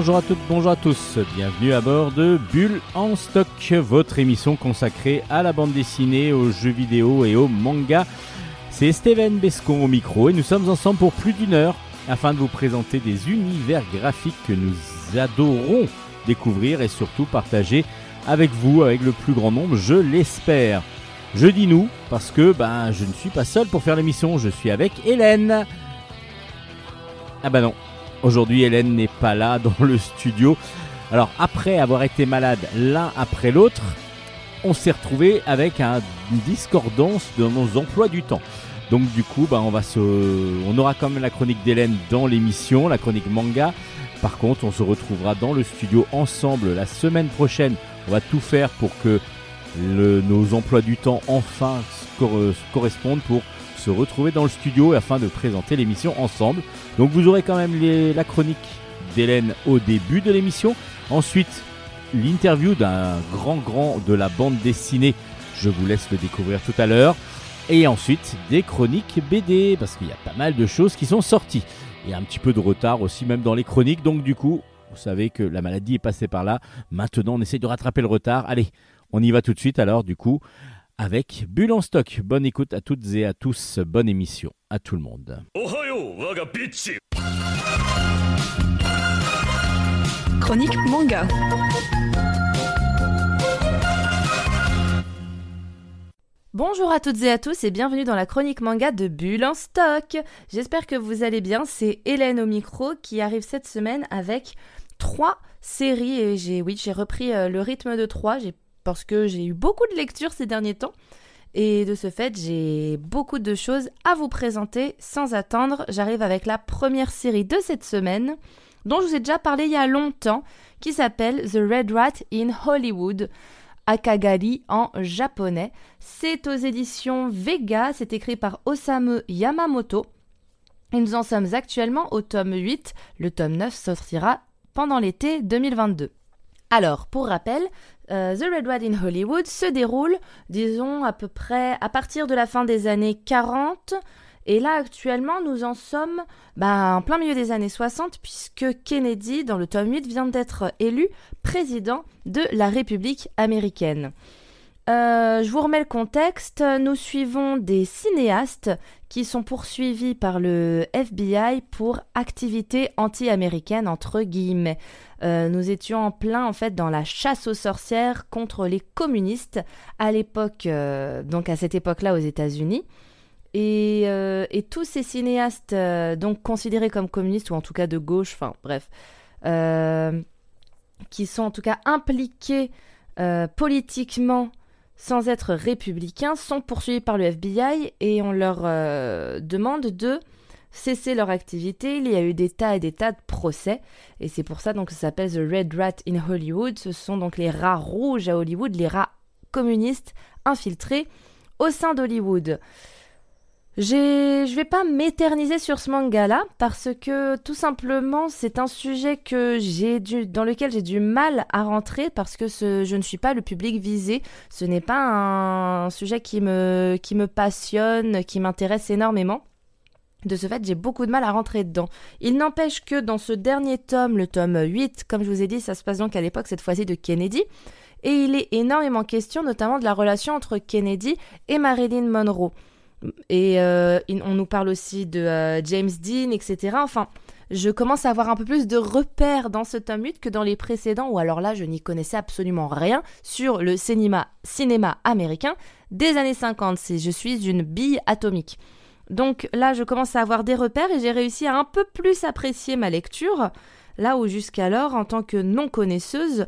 Bonjour à toutes, bonjour à tous, bienvenue à bord de Bulle en stock, votre émission consacrée à la bande dessinée, aux jeux vidéo et aux mangas. C'est Steven Bescon au micro et nous sommes ensemble pour plus d'une heure afin de vous présenter des univers graphiques que nous adorons découvrir et surtout partager avec vous, avec le plus grand nombre, je l'espère. Je dis nous parce que ben, je ne suis pas seul pour faire l'émission, je suis avec Hélène. Ah bah non, aujourd'hui Hélène n'est pas là dans le studio. Alors après avoir été malade l'un après l'autre, on s'est retrouvé avec un, une discordance de nos emplois du temps. Donc du coup, ben, on, aura quand même la chronique d'Hélène dans l'émission, la chronique manga. Par contre, on se retrouvera dans le studio ensemble la semaine prochaine. On va tout faire pour que nos emplois du temps enfin correspondent pour se retrouver dans le studio afin de présenter l'émission ensemble. Donc vous aurez quand même la chronique d'Hélène au début de l'émission. Ensuite, l'interview d'un grand grand de la bande dessinée. Je vous laisse le découvrir tout à l'heure. Et ensuite, des chroniques BD, parce qu'il y a pas mal de choses qui sont sorties. A un petit peu de retard aussi, même dans les chroniques. Donc du coup, vous savez que la maladie est passée par là. Maintenant, on essaie de rattraper le retard. Allez, on y va tout de suite alors, du coup, avec Bulle en stock. Bonne écoute à toutes et à tous. Bonne émission à tout le monde. Chronique manga. Bonjour à toutes et à tous et bienvenue dans la chronique manga de Bulle en stock. J'espère que vous allez bien. C'est Hélène au micro qui arrive cette semaine avec trois séries et j'ai oui j'ai repris euh, le rythme de trois parce que j'ai eu beaucoup de lectures ces derniers temps et de ce fait j'ai beaucoup de choses à vous présenter sans attendre. J'arrive avec la première série de cette semaine dont je vous ai déjà parlé il y a longtemps qui s'appelle The Red Rat in Hollywood. Akagari en japonais. C'est aux éditions Vega, c'est écrit par Osamu Yamamoto. Et nous en sommes actuellement au tome 8. Le tome 9 sortira pendant l'été 2022. Alors, pour rappel, euh, The Red Red in Hollywood se déroule, disons, à peu près à partir de la fin des années 40 et là, actuellement, nous en sommes bah, en plein milieu des années 60, puisque Kennedy, dans le tome 8, vient d'être élu président de la République américaine. Euh, je vous remets le contexte. Nous suivons des cinéastes qui sont poursuivis par le FBI pour activité anti-américaine entre guillemets. Euh, nous étions en plein en fait dans la chasse aux sorcières contre les communistes à l'époque, euh, donc à cette époque-là aux États-Unis. Et, tous ces cinéastes, donc considérés comme communistes, ou en tout cas de gauche, enfin bref, qui sont en tout cas impliqués politiquement sans être républicains, sont poursuivis par le FBI et on leur demande de cesser leur activité. Il y a eu des tas et des tas de procès, et c'est pour ça donc que ça s'appelle The Red Rat in Hollywood. Ce sont donc les rats rouges à Hollywood, les rats communistes infiltrés au sein d'Hollywood. Je vais pas m'éterniser sur ce manga-là parce que tout simplement c'est un sujet que j'ai dans lequel j'ai du mal à rentrer parce que je ne suis pas le public visé. Ce n'est pas un sujet qui me, qui me passionne, qui m'intéresse énormément. De ce fait, j'ai beaucoup de mal à rentrer dedans. Il n'empêche que dans ce dernier tome, le tome 8, comme je vous ai dit, ça se passe donc à l'époque cette fois-ci de Kennedy, et il est énormément question notamment de la relation entre Kennedy et Marilyn Monroe. Et euh, on nous parle aussi de euh, James Dean, etc. Enfin, je commence à avoir un peu plus de repères dans ce tome 8 que dans les précédents, où alors là, je n'y connaissais absolument rien sur le cinéma, cinéma américain des années 50. Je suis une bille atomique. Donc là, je commence à avoir des repères et j'ai réussi à un peu plus apprécier ma lecture, là où jusqu'alors, en tant que non connaisseuse,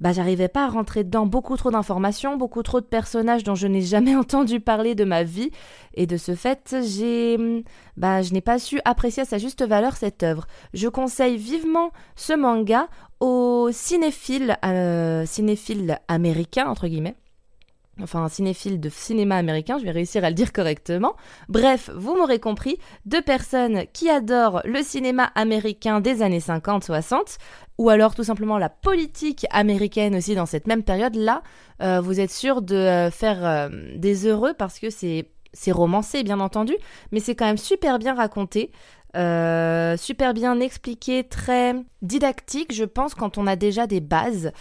bah, j'arrivais pas à rentrer dedans. Beaucoup trop d'informations, beaucoup trop de personnages dont je n'ai jamais entendu parler de ma vie. Et de ce fait, j'ai, bah, je n'ai pas su apprécier à sa juste valeur cette œuvre. Je conseille vivement ce manga aux cinéphiles, euh, cinéphiles américains, entre guillemets enfin un cinéphile de cinéma américain, je vais réussir à le dire correctement. Bref, vous m'aurez compris, deux personnes qui adorent le cinéma américain des années 50-60, ou alors tout simplement la politique américaine aussi dans cette même période-là, euh, vous êtes sûr de euh, faire euh, des heureux parce que c'est c'est romancé bien entendu, mais c'est quand même super bien raconté. Euh, super bien expliqué, très didactique, je pense, quand on a déjà des bases.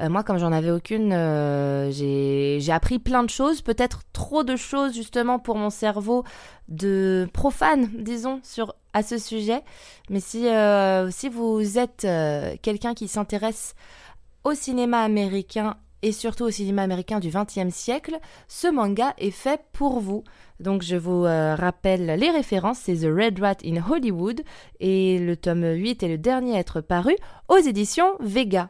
Euh, moi, comme j'en avais aucune, euh, j'ai appris plein de choses, peut-être trop de choses justement pour mon cerveau de profane, disons, sur à ce sujet. Mais si, si vous êtes quelqu'un qui s'intéresse au cinéma américain et surtout au cinéma américain du XXe siècle, ce manga est fait pour vous. Donc je vous euh, rappelle les références, c'est The Red Rat in Hollywood et le tome 8 est le dernier à être paru aux éditions Vega.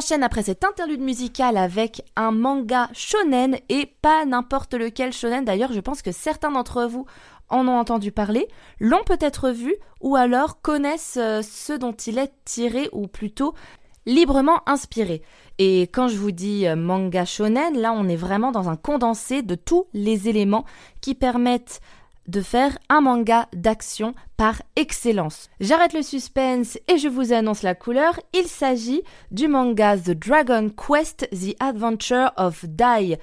Enchaîne après cette interlude musicale avec un manga shonen et pas n'importe lequel shonen. D'ailleurs, je pense que certains d'entre vous en ont entendu parler, l'ont peut-être vu ou alors connaissent euh, ce dont il est tiré ou plutôt librement inspiré. Et quand je vous dis euh, manga shonen, là on est vraiment dans un condensé de tous les éléments qui permettent de faire un manga d'action par excellence. J'arrête le suspense et je vous annonce la couleur. Il s'agit du manga The Dragon Quest The Adventure of Dai.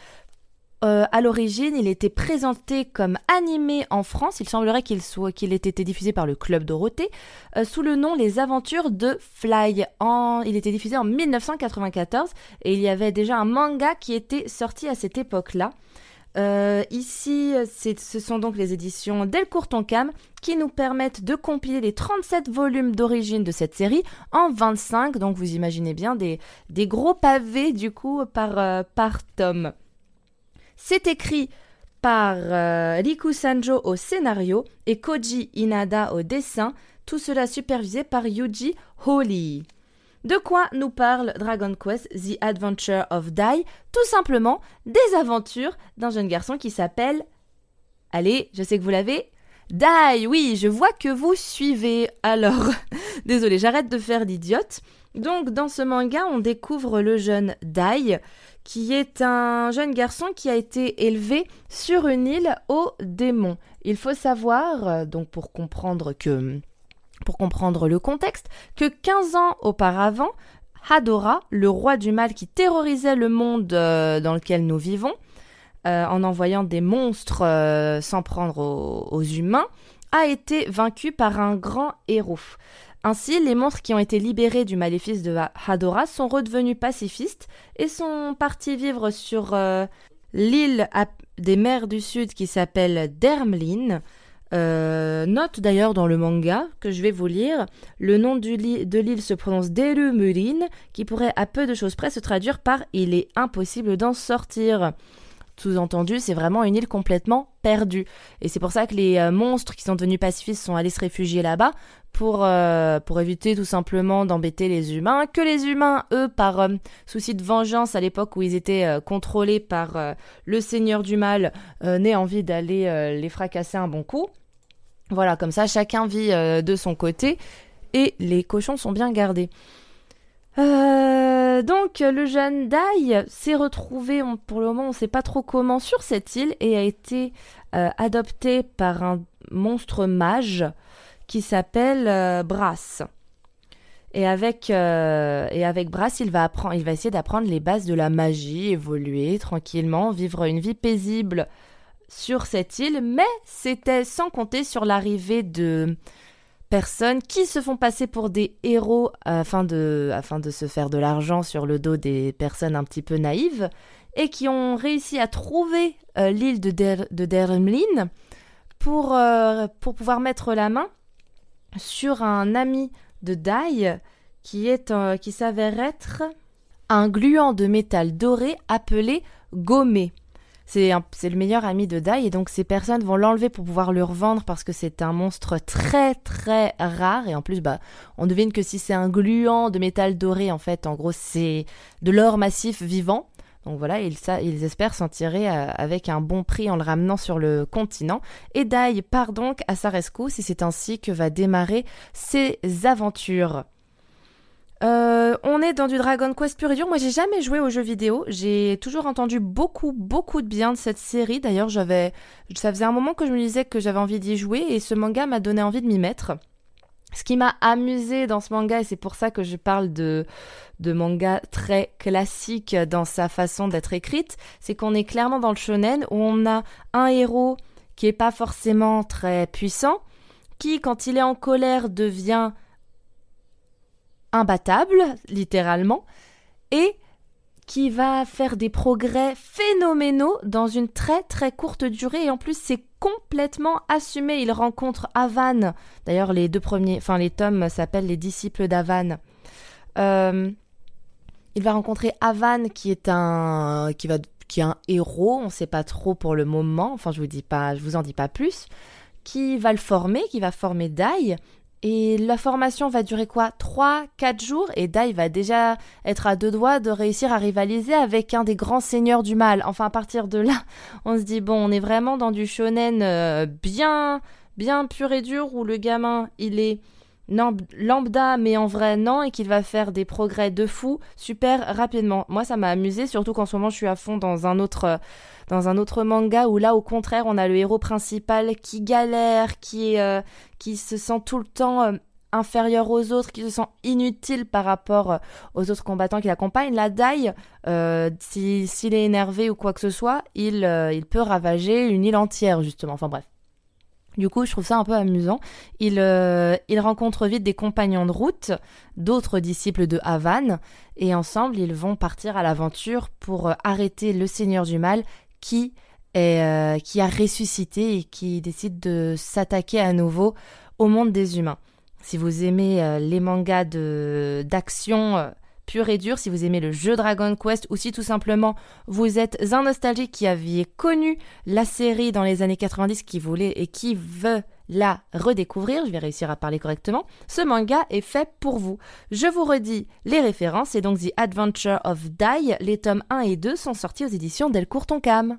Euh, à l'origine, il était présenté comme animé en France. Il semblerait qu'il soit qu'il ait été diffusé par le Club Dorothée euh, sous le nom Les Aventures de Fly. En... Il était diffusé en 1994 et il y avait déjà un manga qui était sorti à cette époque-là. Euh, ici, ce sont donc les éditions Delcourt Tonkam qui nous permettent de compiler les 37 volumes d'origine de cette série en 25. Donc vous imaginez bien des, gros pavés du coup par, euh, tome. C'est écrit par euh, Riku Sanjo au scénario et Koji Inada au dessin, tout cela supervisé par Yuji Holy. De quoi nous parle Dragon Quest The Adventure of Dai? Tout simplement des aventures d'un jeune garçon qui s'appelle... Allez, je sais que vous l'avez. Dai, oui, je vois que vous suivez. Alors, désolé, j'arrête de faire d'idiote. Donc, dans ce manga, on découvre le jeune Dai, qui est un jeune garçon qui a été élevé sur une île aux démons. Il faut savoir, euh, donc pour comprendre que pour comprendre le contexte, que 15 ans auparavant, Hadora, le roi du mal qui terrorisait le monde euh, dans lequel nous vivons, euh, en envoyant des monstres euh, s'en prendre aux, humains, a été vaincu par un grand héros. Ainsi, les monstres qui ont été libérés du maléfice de Hadora sont redevenus pacifistes et sont partis vivre sur l'île des mers du Sud qui s'appelle Dermlin, euh, note d'ailleurs dans le manga que je vais vous lire, le nom de l'île se prononce Derumulin, qui pourrait à peu de choses près se traduire par Il est impossible d'en sortir. Sous-entendu, c'est vraiment une île complètement perdue. Et c'est pour ça que les euh, monstres qui sont devenus pacifistes sont allés se réfugier là-bas pour, euh, pour éviter tout simplement d'embêter les humains. Que les humains, eux, par souci de vengeance à l'époque où ils étaient contrôlés par le seigneur du mal, n'aient envie d'aller les fracasser un bon coup. Voilà, comme ça, chacun vit euh, de son côté et les cochons sont bien gardés. Euh, donc le jeune Dai s'est retrouvé, pour le moment on ne sait pas trop comment, sur cette île et a été euh, adopté par un monstre mage qui s'appelle Brass. Et avec, et avec Brass, il va, il va essayer d'apprendre les bases de la magie, évoluer tranquillement, vivre une vie paisible sur cette île, mais c'était sans compter sur l'arrivée de personnes qui se font passer pour des héros afin de, afin de se faire de l'argent sur le dos des personnes un petit peu naïves et qui ont réussi à trouver euh, l'île de, Dermlin pour, euh, pour pouvoir mettre la main sur un ami de Dai qui, est, qui s'avère être un gluant de métal doré appelé gommé. C'est le meilleur ami de Dai et donc ces personnes vont l'enlever pour pouvoir le revendre parce que c'est un monstre très très rare et en plus bah on devine que si c'est un gluant de métal doré en fait en gros c'est de l'or massif vivant. Donc voilà, ils, espèrent s'en tirer euh, avec un bon prix en le ramenant sur le continent. Et Dai part donc à sa rescousse et c'est ainsi que va démarrer ses aventures. Euh, on est dans du Dragon Quest pur. Moi, j'ai jamais joué aux jeux vidéo. J'ai toujours entendu beaucoup, beaucoup de bien de cette série. D'ailleurs, ça faisait un moment que je me disais que j'avais envie d'y jouer et ce manga m'a donné envie de m'y mettre. Ce qui m'a amusé dans ce manga, et c'est pour ça que je parle de, de manga très classique dans sa façon d'être écrite, c'est qu'on est clairement dans le shonen où on a un héros qui est pas forcément très puissant, qui, quand il est en colère, devient imbattable, littéralement, et qui va faire des progrès phénoménaux dans une très très courte durée et en plus c'est complètement assumé. Il rencontre Avan. D'ailleurs les deux premiers, enfin les tomes s'appellent les disciples d'Avan. Euh, il va rencontrer Avan qui est un qui va qui un héros. On ne sait pas trop pour le moment. Enfin je vous dis pas, je vous en dis pas plus. Qui va le former, qui va former Dai et la formation va durer quoi? 3-4 jours? Et Dai va déjà être à deux doigts de réussir à rivaliser avec un des grands seigneurs du mal. Enfin à partir de là, on se dit bon, on est vraiment dans du shonen euh, bien bien pur et dur où le gamin, il est lambda mais en vrai non et qu'il va faire des progrès de fou super rapidement. Moi ça m'a amusé surtout qu'en ce moment je suis à fond dans un autre dans un autre manga où là au contraire on a le héros principal qui galère, qui, euh, qui se sent tout le temps euh, inférieur aux autres, qui se sent inutile par rapport euh, aux autres combattants qui l'accompagnent. La Dai, s'il est énervé ou quoi que ce soit, il, il peut ravager une île entière justement. Enfin bref. Du coup, je trouve ça un peu amusant. Il, il rencontre vite des compagnons de route, d'autres disciples de Havane, et ensemble, ils vont partir à l'aventure pour arrêter le Seigneur du Mal euh, qui a ressuscité et qui décide de s'attaquer à nouveau au monde des humains. Si vous aimez euh, les mangas d'action euh, pur et dur, si vous aimez le jeu Dragon Quest ou si tout simplement vous êtes un nostalgique qui aviez connu la série dans les années 90 qui voulait et qui veut la redécouvrir, je vais réussir à parler correctement, ce manga est fait pour vous. Je vous redis les références, c'est donc The Adventure of Dai, les tomes 1 et 2 sont sortis aux éditions Delcourt Tonkam.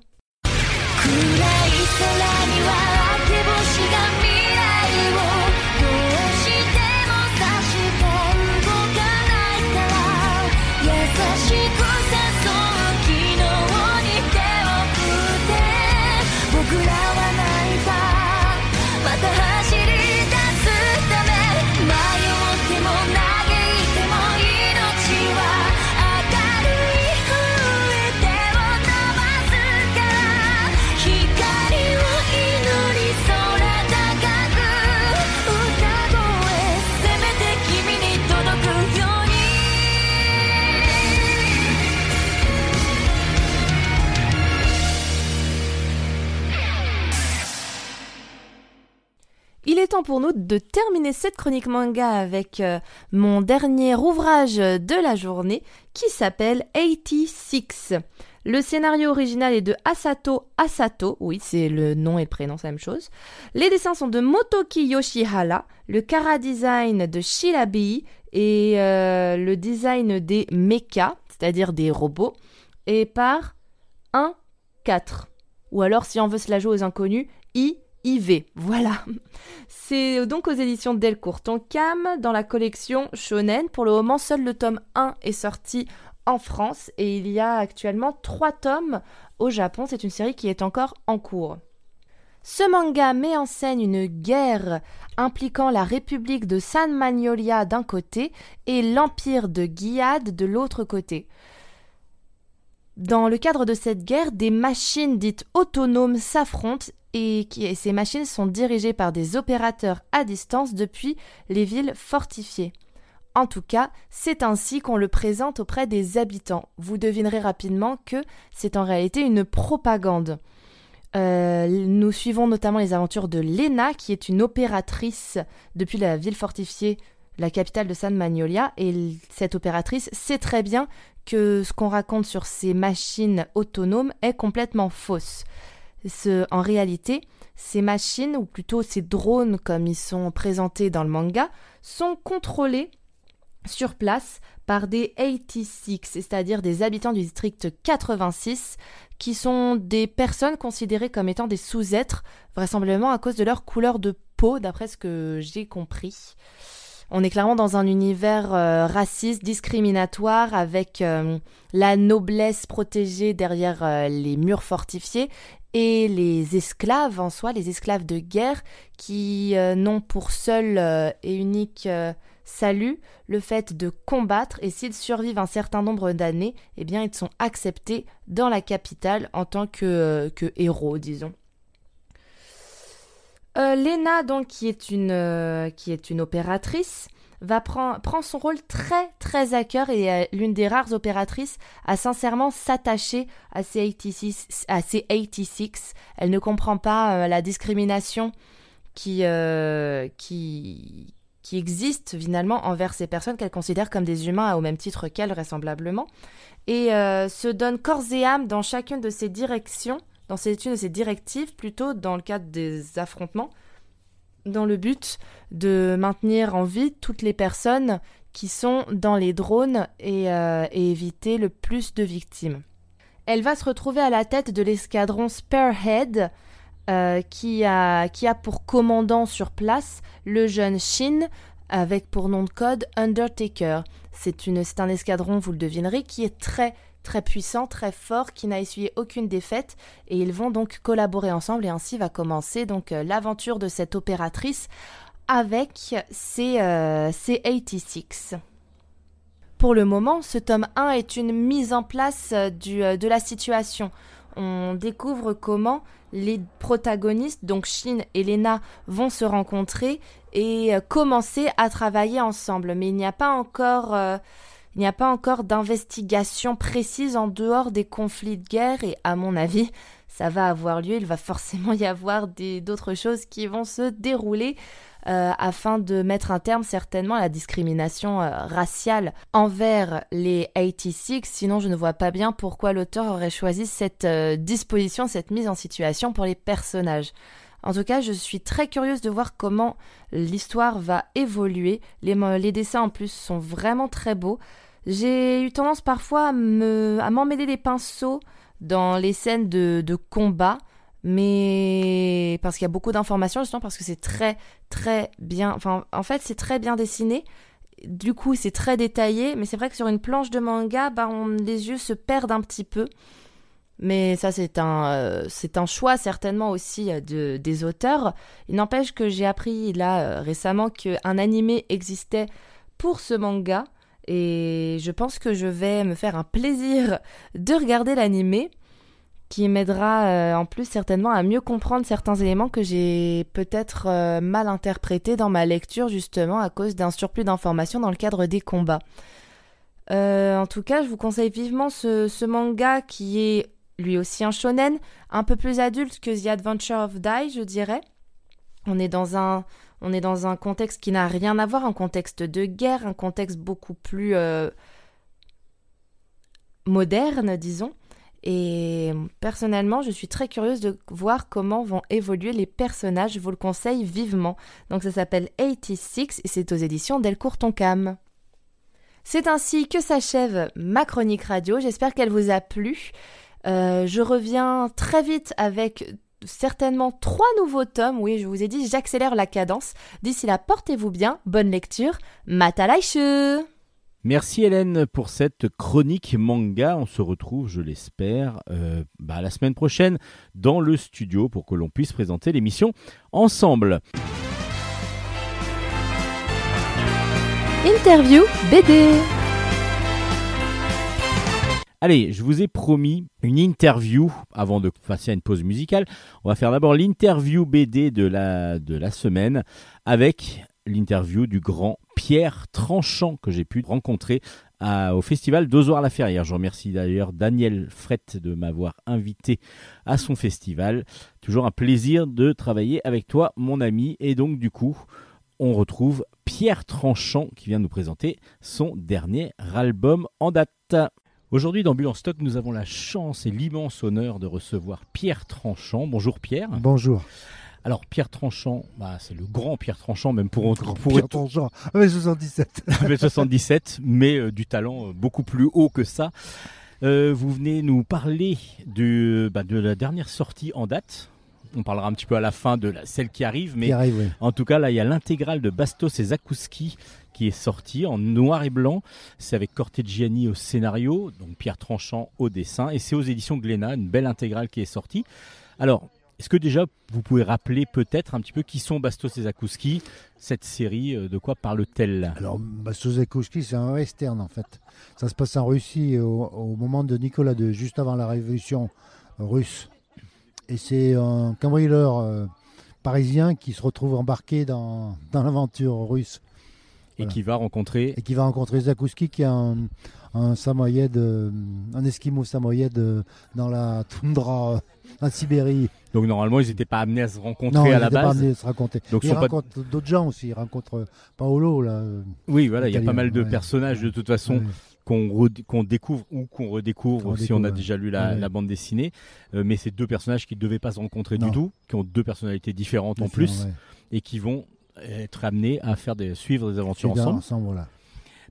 Temps pour nous de terminer cette chronique manga avec euh, mon dernier ouvrage de la journée qui s'appelle 86. Le scénario original est de Asato Asato, oui c'est le nom et le prénom, c'est la même chose. Les dessins sont de Motoki Yoshihara, le Kara design de Shirabi et euh, le design des mechas, c'est-à-dire des robots, et par 1 4. Ou alors si on veut se la jouer aux inconnus, I IV. Voilà. C'est donc aux éditions Delcourt Cam dans la collection Shonen. Pour le moment, seul le tome 1 est sorti en France et il y a actuellement 3 tomes au Japon. C'est une série qui est encore en cours. Ce manga met en scène une guerre impliquant la République de San Magnolia d'un côté et l'Empire de Giad de l'autre côté. Dans le cadre de cette guerre, des machines dites autonomes s'affrontent et, ces machines sont dirigées par des opérateurs à distance depuis les villes fortifiées. En tout cas, c'est ainsi qu'on le présente auprès des habitants. Vous devinerez rapidement que c'est en réalité une propagande. Euh, nous suivons notamment les aventures de Lena, qui est une opératrice depuis la ville fortifiée, la capitale de San Magnolia, et cette opératrice sait très bien que ce qu'on raconte sur ces machines autonomes est complètement fausse. En réalité, ces machines, ou plutôt ces drones comme ils sont présentés dans le manga, sont contrôlés sur place par des 86, c'est-à-dire des habitants du district 86, qui sont des personnes considérées comme étant des sous-êtres, vraisemblablement à cause de leur couleur de peau, d'après ce que j'ai compris. On est clairement dans un univers euh, raciste, discriminatoire, avec euh, la noblesse protégée derrière euh, les murs fortifiés et les esclaves en soi, les esclaves de guerre, qui n'ont pour seul et unique salut le fait de combattre et s'ils survivent un certain nombre d'années, eh bien ils sont acceptés dans la capitale en tant que, que héros, disons. Euh, Lena, donc, qui est une, euh, qui est une opératrice, va prend, prend son rôle très très à cœur et est l'une des rares opératrices à sincèrement s'attacher à ces 86, à ces 86. Elle ne comprend pas euh, la discrimination qui, qui, qui existe finalement envers ces personnes qu'elle considère comme des humains au même titre qu'elle vraisemblablement et se donne corps et âme dans chacune de ces directions dans une de ces directives, plutôt dans le cadre des affrontements, dans le but de maintenir en vie toutes les personnes qui sont dans les drones et, euh, éviter le plus de victimes. Elle va se retrouver à la tête de l'escadron Spearhead, euh, qui, a, qui a pour commandant sur place le jeune Shin, avec pour nom de code Undertaker. C'est un escadron, vous le devinerez, qui est très très puissant, très fort, qui n'a essuyé aucune défaite, et ils vont donc collaborer ensemble, et ainsi va commencer donc euh, l'aventure de cette opératrice avec ses, euh, 86. Pour le moment, ce tome 1 est une mise en place euh, de la situation. On découvre comment les protagonistes, donc Shin et Lena, vont se rencontrer et commencer à travailler ensemble. Mais il n'y a pas encore il n'y a pas encore d'investigation précise en dehors des conflits de guerre et à mon avis, ça va avoir lieu. Il va forcément y avoir d'autres choses qui vont se dérouler euh, afin de mettre un terme certainement à la discrimination euh, raciale envers les 86. Sinon, je ne vois pas bien pourquoi l'auteur aurait choisi cette euh, disposition, cette mise en situation pour les personnages. En tout cas, je suis très curieuse de voir comment l'histoire va évoluer. Les, dessins en plus sont vraiment très beaux. J'ai eu tendance parfois à m'emmêler les pinceaux dans les scènes de, combat, mais parce qu'il y a beaucoup d'informations, justement parce que c'est très très bien. Enfin, en fait, c'est très bien dessiné. Du coup, c'est très détaillé, mais c'est vrai que sur une planche de manga, bah, les yeux se perdent un petit peu. Mais ça, c'est un, euh, c'est un choix certainement aussi euh, de, des auteurs. Il n'empêche que j'ai appris là euh, récemment qu'un animé existait pour ce manga. Et je pense que je vais me faire un plaisir de regarder l'animé qui m'aidera en plus certainement à mieux comprendre certains éléments que j'ai peut-être mal interprétés dans ma lecture justement à cause d'un surplus d'informations dans le cadre des combats. en tout cas, je vous conseille vivement ce, ce manga qui est lui aussi un shonen, un peu plus adulte que The Adventure of Dai, je dirais. On est dans un, on est dans un contexte qui n'a rien à voir, un contexte de guerre, un contexte beaucoup plus euh, moderne, disons. Et personnellement, je suis très curieuse de voir comment vont évoluer les personnages. Je vous le conseille vivement. Donc ça s'appelle 86 et c'est aux éditions Delcourt Toncam. C'est ainsi que s'achève ma chronique radio. J'espère qu'elle vous a plu. Euh, je reviens très vite avec certainement trois nouveaux tomes. Oui, je vous ai dit, j'accélère la cadence. D'ici là, portez-vous bien, bonne lecture. Matalaishu Merci Hélène pour cette chronique manga. On se retrouve, je l'espère, euh, bah, la semaine prochaine dans le studio pour que l'on puisse présenter l'émission ensemble. Interview BD Allez, je vous ai promis une interview avant de passer à une pause musicale. On va faire d'abord l'interview BD de la, de la semaine avec l'interview du grand Pierre Tranchant que j'ai pu rencontrer au festival d'Ozoir-la-Ferrière. Je remercie d'ailleurs Daniel Frette de m'avoir invité à son festival. Toujours un plaisir de travailler avec toi, mon ami. Et donc, du coup, on retrouve Pierre Tranchant qui vient nous présenter son dernier album en date. Aujourd'hui, dans Bulle en stock, nous avons la chance et l'immense honneur de recevoir Pierre Tranchant. Bonjour Pierre. Bonjour. Alors Pierre Tranchant, bah, c'est le grand Pierre Tranchant, même pour, Grand pour Pierre Tranchant, 77. 77, mais euh, du talent euh, beaucoup plus haut que ça. Euh, vous venez nous parler de, bah, de la dernière sortie en date. On parlera un petit peu à la fin de la, celle qui arrive, mais Qui arrive, oui. en tout cas là il y a l'intégrale de Bastos et Zakouski qui est sortie en noir et blanc. C'est avec Cortegiani au scénario, donc Pierre Tranchant au dessin, et c'est aux éditions Glénat, une belle intégrale qui est sortie. Alors, est-ce que déjà vous pouvez rappeler peut-être un petit peu qui sont Bastos et Zakouski Cette série, euh, de quoi parle-t-elle? Alors, Bastos-Zakouski, c'est un western en fait. Ça se passe en Russie au, moment de Nicolas II, juste avant la révolution russe. Et c'est un cambrioleur euh, parisien qui se retrouve embarqué dans, dans l'aventure russe Et Voilà. qui va rencontrer et qui va rencontrer Zakouski qui est un, un samoyède, euh, un esquimau samoyède euh, dans la toundra euh, en Sibérie. Donc normalement, ils n'étaient pas amenés à se rencontrer Non, à la pas base. amené de se raconter. Donc, il sont pas- rencontre d'autres gens aussi. Il rencontre euh, Paolo là. Oui, voilà, il y a pas mal de ouais. personnages de toute façon ouais. qu'on re- qu'on découvre ou qu'on redécouvre si on a déjà lu la, bande dessinée. Euh, mais c'est deux personnages qui ne devaient pas se rencontrer du tout, qui ont deux personnalités différentes en plus et qui vont être amenés à faire des, suivre des aventures ensemble. ensemble, voilà.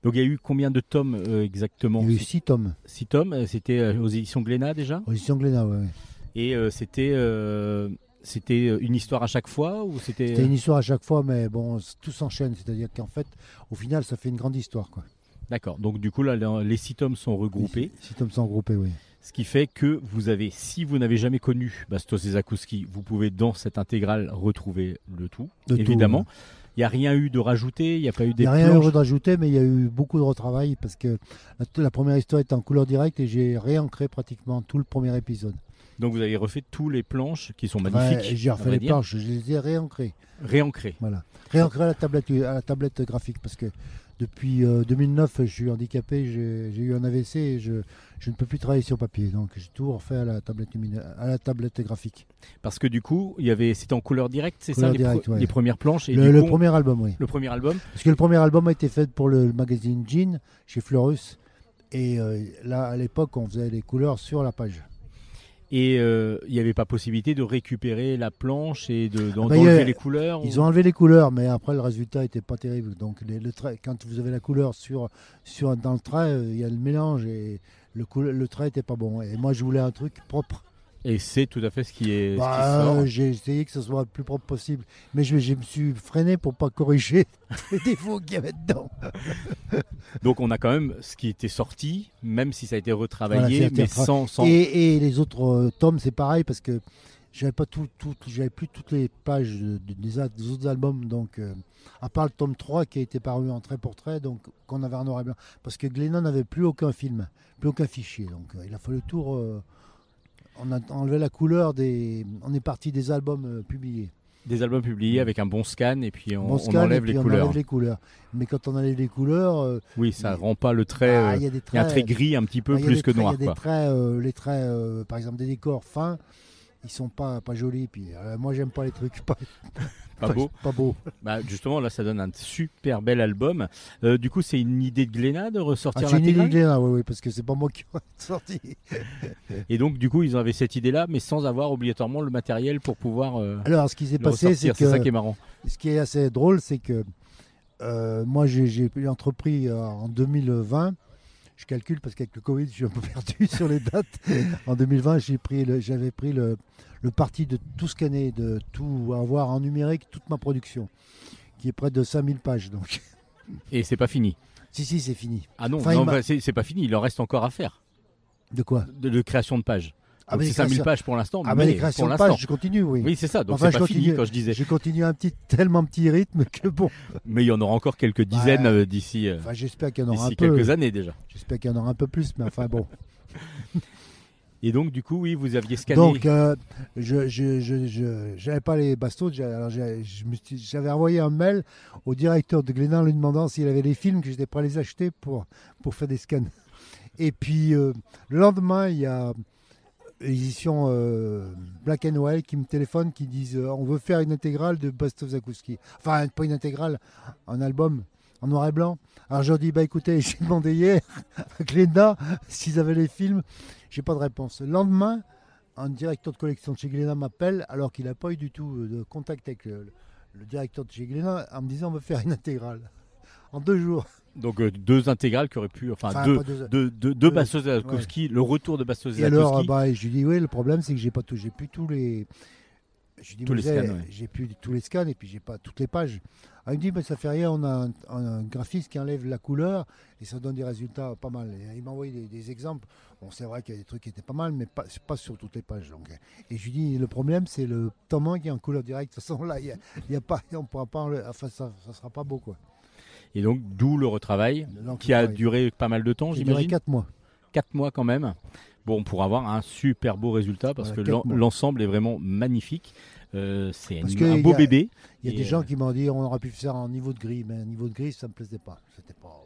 Donc il y a eu combien de tomes euh, exactement? Il y a eu Six- six tomes. Six tomes. euh, C'était euh, aux éditions Glénat déjà? Position Glénat, ouais. ouais. Et euh, c'était euh, c'était une histoire à chaque fois ou c'était C'était une histoire à chaque fois, mais bon, tout s'enchaîne. C'est-à-dire qu'en fait, au final, ça fait une grande histoire. Quoi. D'accord. Donc du coup là, les- les six tomes sont regroupés. Six, six tomes sont regroupés, oui. Ce qui fait que vous avez, si vous n'avez jamais connu Bastos et Zakouski, vous pouvez dans cette intégrale retrouver le tout, De tout, évidemment. ouais. Il n'y a rien eu de rajouté, il n'y a pas eu Il des n'y a rien planches. eu de rajouter, mais il y a eu beaucoup de retravail parce que la, la première histoire était en couleur directe et j'ai réancré pratiquement tout le premier épisode. Donc vous avez refait tous les planches qui sont magnifiques. j'ai refait les dire. planches, je les ai réancrées. Réancrées. Voilà. Réancré à la tablette, à la tablette graphique parce que depuis euh, 2009, je suis handicapé, j'ai eu un AVC et je, je ne peux plus travailler sur papier. Donc j'ai tout refait à la tablette, à la tablette graphique. Parce que du coup, il y avait, c'était en couleur directe, c'est ça, les, ouais. les premières planches. Et Le, du le coup, premier album, oui. le premier album. Parce que le premier album a été fait pour le magazine Jean chez Fleurus. Et euh, là, à l'époque, on faisait les couleurs sur la page. Et euh, il n'y avait pas possibilité de récupérer la planche et de, d'en- bah, a- d'enlever les couleurs. Ils ou- ont enlevé les couleurs, mais après le résultat était pas terrible. Donc les- le trait, quand vous avez la couleur sur, sur dans le trait, euh, il y a le mélange et le, le trait était pas bon. Et moi, je voulais un truc propre. Et c'est tout à fait ce qui est. Bah, euh, J'ai essayé que ce soit le plus propre possible, mais je, je me suis freiné pour pas corriger les défauts qu'il y avait dedans. Donc on a quand même ce qui était sorti, même si ça a été retravaillé, mais sans. sans... Et, et les autres euh, tomes, c'est pareil parce que j'avais pas tout, tout- j'avais plus toutes les pages de- de- des, autres albums, donc euh, à part le tome 3 qui a été paru en trait pour trait, donc qu'on avait en noir et blanc, parce que Glennon n'avait plus aucun film, plus aucun fichier, donc euh, il a fallu tout. On a enlevé la couleur des, on est parti des albums euh, publiés. Des albums publiés avec un bon scan et puis on, enlève les on couleurs. enlève les couleurs. Mais quand on enlève les couleurs, euh, Oui, ça Mais- rend pas le trait. bah, euh, il y a des y a un traits. trait gris un petit peu Ah, plus que traits- noir. Il y a Quoi. des traits, euh, les traits, euh, par exemple des décors fins, ils sont pas, pas jolis. Puis euh, moi j'aime pas les trucs pas, Pas beau. Pas beau. Bah, justement, là, ça donne un super bel album. Euh, du coup, c'est une idée de Glénat de Ah, ressortir c'est une idée de Glénat, oui, oui, parce que c'est pas moi qui ai sorti. Et donc, du coup, ils avaient cette idée-là, mais sans avoir obligatoirement le matériel pour pouvoir euh, Alors ce qui s'est passé, c'est ressortir. C'est ça qui que est marrant. ce qui est assez drôle, c'est que euh, moi j'ai j'ai entrepris euh, en 2020. Je calcule parce qu'avec le Covid, je suis un peu perdu sur les dates. En 2020, j'ai pris le- j'avais pris le, le parti de tout scanner, de tout avoir en numérique, toute ma production, qui est près de 5000 pages. Donc, Et c'est pas fini. si, si, c'est fini. Ah non, Enfin, bah, c'est c'est pas fini. Il en reste encore à faire De quoi? De, de création de pages. Ah, c'est les 5000 créations- pages pour l'instant. Ah, mais mais les créations pour de l'instant. pages, je continue, oui. Oui, c'est ça. Donc, Enfin, c'est je pas fini continue. quand je disais. Je continue un petit, tellement petit rythme que bon. Mais il y en aura encore quelques dizaines euh, d'ici euh, Enfin, j'espère qu'il y en aura un d'ici peu. quelques années déjà. J'espère qu'il y en aura un peu plus, mais enfin bon. Et donc, du coup, oui, vous aviez scanné. Donc, euh, je je je je- j'avais pas les bastos. je J'avais envoyé un mail au directeur de Glénat en lui demandant s'il avait les films que j'étais prêt à les acheter pour pour faire des scans. Et puis euh, le lendemain, il y a l'édition euh, Black and White qui me téléphone, qui disent euh, on veut faire une intégrale de Bastos Zakouski. Enfin, pas une intégrale, un album en noir et blanc. Alors j'ai dit, bah écoutez, j'ai demandé hier à Glénat s'ils avaient les films. J'ai pas de réponse. Le lendemain, un directeur de collection de chez Glénat m'appelle alors qu'il n'a pas eu du tout de contact avec le, le directeur de chez Glénat en me disant on veut faire une intégrale en deux jours. Donc euh, deux intégrales qui auraient pu, enfin, Enfin, deux, deux- deux, deux, deux Bastos Zakowski, le retour de Bastos Et alors, Zakowski. bah, je lui dis oui, le problème c'est que j'ai pas tout, j'ai plus tous les, je dis, Tous les scans, j'ai- ouais. j'ai plus tous les scans et puis j'ai pas toutes les pages. Alors, il me dit mais ça fait rien, on a un, un graphiste qui enlève la couleur et ça donne des résultats pas mal. Et il m'a envoyé des, des exemples. Bon, c'est vrai qu'il y a des trucs qui étaient pas mal, mais pas, pas sur toutes les pages. Donc. Et je lui dis le problème c'est le tome 1 qui est en couleur directe. De toute façon là, il y a, y a pas, on pourra pas, enlever- enfin ça, ça sera pas beau quoi. Et donc d'où le retravail qui a duré pas mal de temps, a duré j'imagine. 4 mois. 4 mois quand même. Bon, pour avoir un super beau résultat parce Voilà, que l'ensemble est vraiment magnifique. Euh, c'est un, un beau a- bébé. Il y a des gens euh, qui m'ont dit on aurait pu faire en niveau de gris, mais un niveau de gris ça me plaisait pas. C'était pas.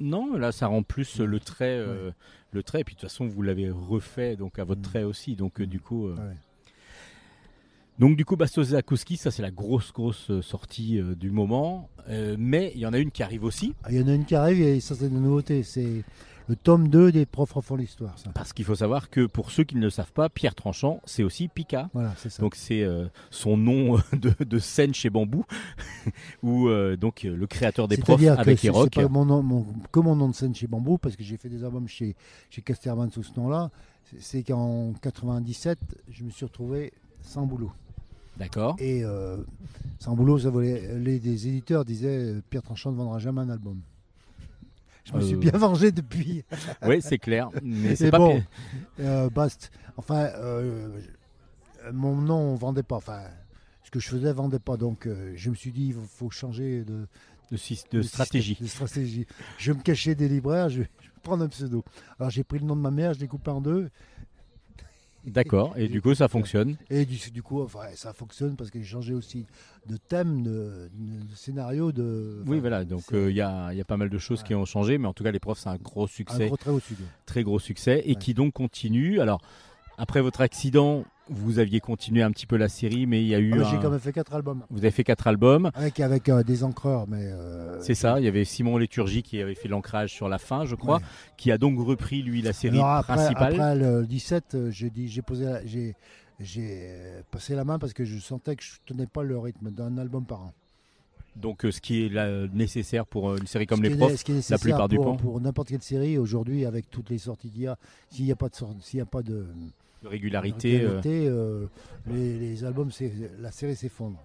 Non, là ça rend plus le trait, euh, le trait. Et puis de toute façon vous l'avez refait donc à votre Mm. trait aussi. Donc euh, du coup, euh, ouais. Donc du coup Bastos Zakowski, ça c'est la grosse grosse euh, sortie euh, du moment. Euh, mais il y en a une qui arrive aussi Ah, Il y en a une qui arrive et ça c'est une nouveauté. C'est le tome 2 des profs refont l'histoire. Parce qu'il faut savoir que pour ceux qui ne le savent pas, Pierre Tranchant, c'est aussi Pika. Voilà, c'est ça. Donc c'est euh, son nom de, de scène chez Bambou, ou donc le créateur des profs que avec Eroc. c'est pas mon nom, mon- que mon nom de scène chez Bambou parce que j'ai fait des albums chez, chez Casterman sous ce nom-là. C'est- C'est qu'en 97, je me suis retrouvé sans boulot. D'accord. Et euh, sans boulot, ça voulait, les, éditeurs disaient euh, Pierre Tranchant ne vendra jamais un album. Je me suis Euh, bien vengé depuis. Oui, c'est clair. Mais c'est pas bon, euh, Bast. Enfin, mon nom on vendait pas. Enfin, ce que je faisais vendait pas. Donc, je me suis dit, il faut changer de, de, sys- de de stratégie. système, de stratégie. Je vais me cacher des libraires. Je vais prendre un pseudo. Alors, j'ai pris le nom de ma mère, je l'ai coupé en deux. D'accord. Et du coup, ça fonctionne. Et du, du coup, enfin, ça fonctionne parce que j'ai changé aussi de thème, de, de scénario, de. Oui, voilà. Donc euh, il y, a, y a pas mal de choses qui ont changé, mais en tout cas, les profs, c'est un gros un succès, gros trait au sud. très gros succès, et Ouais. qui donc continue. Alors, après votre accident, vous aviez continué un petit peu la série, mais il y a eu. Ah, J'ai un- quand même fait quatre albums. Vous avez fait quatre albums. Avec, avec euh, des encreurs, mais. euh, C'est ça, il y avait Simon Léturgie qui avait fait l'ancrage sur la fin, je crois, ouais. qui a donc repris lui la série Alors après, principale. après le 17, euh, j'ai posé, la- j'ai, j'ai passé la main parce que je sentais que je tenais pas le rythme d'un album par an. Donc euh, ce qui est là, nécessaire pour une série comme Ce les profs. ce qui est nécessaire plupart du pour, temps. pour n'importe quelle série aujourd'hui, avec toutes les sorties qu'il y a, s'il n'y a pas de s'il a pas de de régularité. euh, régularité, euh, les, les albums, la série s'effondre.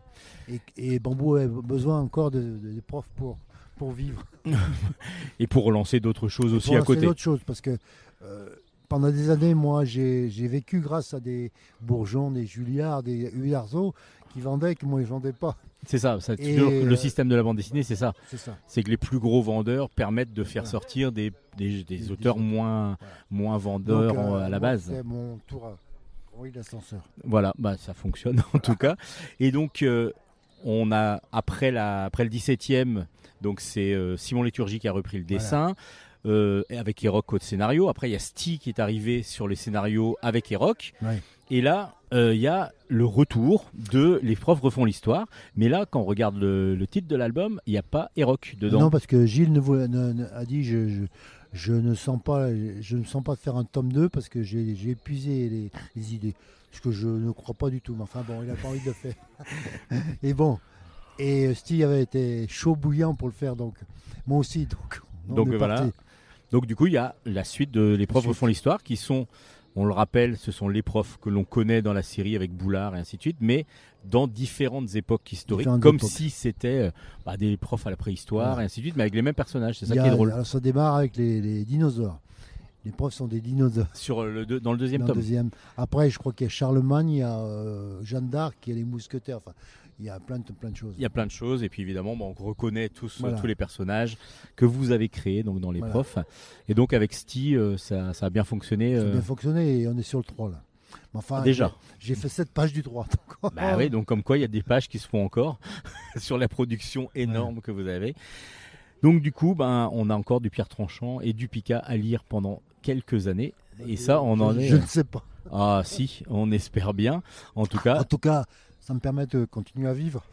Et, et Bambou a besoin encore de, profs pour pour vivre. et pour relancer d'autres choses aussi à côté. d'autres choses parce que euh, pendant des années, moi, j'ai vécu grâce à des Bourgeons, des Julliards, des Huarzo qui vendaient que moi, je vendais pas. C'est ça, ça Et, le, euh, le système de la bande dessinée, c'est ça. C'est. C'est que les plus gros vendeurs permettent de faire Voilà. sortir des, des, des Des- auteurs moins, Voilà. moins vendeurs Donc, en- euh, à la base. C'était mon tour à oui, l'ascenseur. Voilà, bah, ça fonctionne en tout cas. Et donc, euh, on a, après, la, après le 17e, donc c'est euh, Simon Léturgie qui a repris le Voilà. dessin. euh, avec Eroc au scénario. Après, il y a Sty qui est arrivé sur les scénarios avec Eroc. Et là, euh, il y a le retour de Les profs refont l'histoire. Mais là, quand on regarde le, le titre de l'album, il n'y a pas Eroc dedans. Non, parce que Gilles ne voulait- ne- ne- a dit je, je, je ne sens pas je ne sens pas faire un tome 2 parce que j'ai épuisé les, les idées. Ce que je ne crois pas du tout. Mais enfin bon, il n'a pas envie de le faire. et bon. Et euh, Steve avait été chaud bouillant pour le faire, donc moi aussi. Donc, on Donc, voilà. parti. Donc du coup, il y a la suite de Les profs refont l'histoire, qui sont, on le rappelle, ce sont les profs que l'on connaît dans la série avec Boulard et ainsi de suite, mais dans différentes époques historiques, Différentes comme époques. si c'était euh, bah, des profs à la préhistoire et ainsi de suite, mais avec les mêmes personnages. C'est ça qui est drôle. alors, ça démarre avec les, les dinosaures. Les profs sont des dinosaures. Sur le deux- dans le deuxième dans le tome. deuxième. Après, je crois qu'il y a Charlemagne, il y a euh, Jeanne d'Arc, il y a les mousquetaires. Enfin, il y a plein de, plein de choses. Il y a plein de choses et puis évidemment bon, on reconnaît tous, Voilà. tous les personnages que vous avez créés donc dans les Voilà. profs et donc avec Sty euh, ça, ça a bien fonctionné Ça a euh, bien fonctionné et on est sur le 3 là. Mais enfin, déjà. J'ai fait 7 pages du 3. donc- Bah oui, donc comme quoi il y a des pages qui se font encore sur la production énorme que vous avez. Donc du coup, ben, on a encore du Pierre Tranchant et du Pika à lire pendant quelques années. Et ça, on en est. Je ne sais pas. Ah si, on espère bien. En tout En cas, tout cas, ça me permet de continuer à vivre.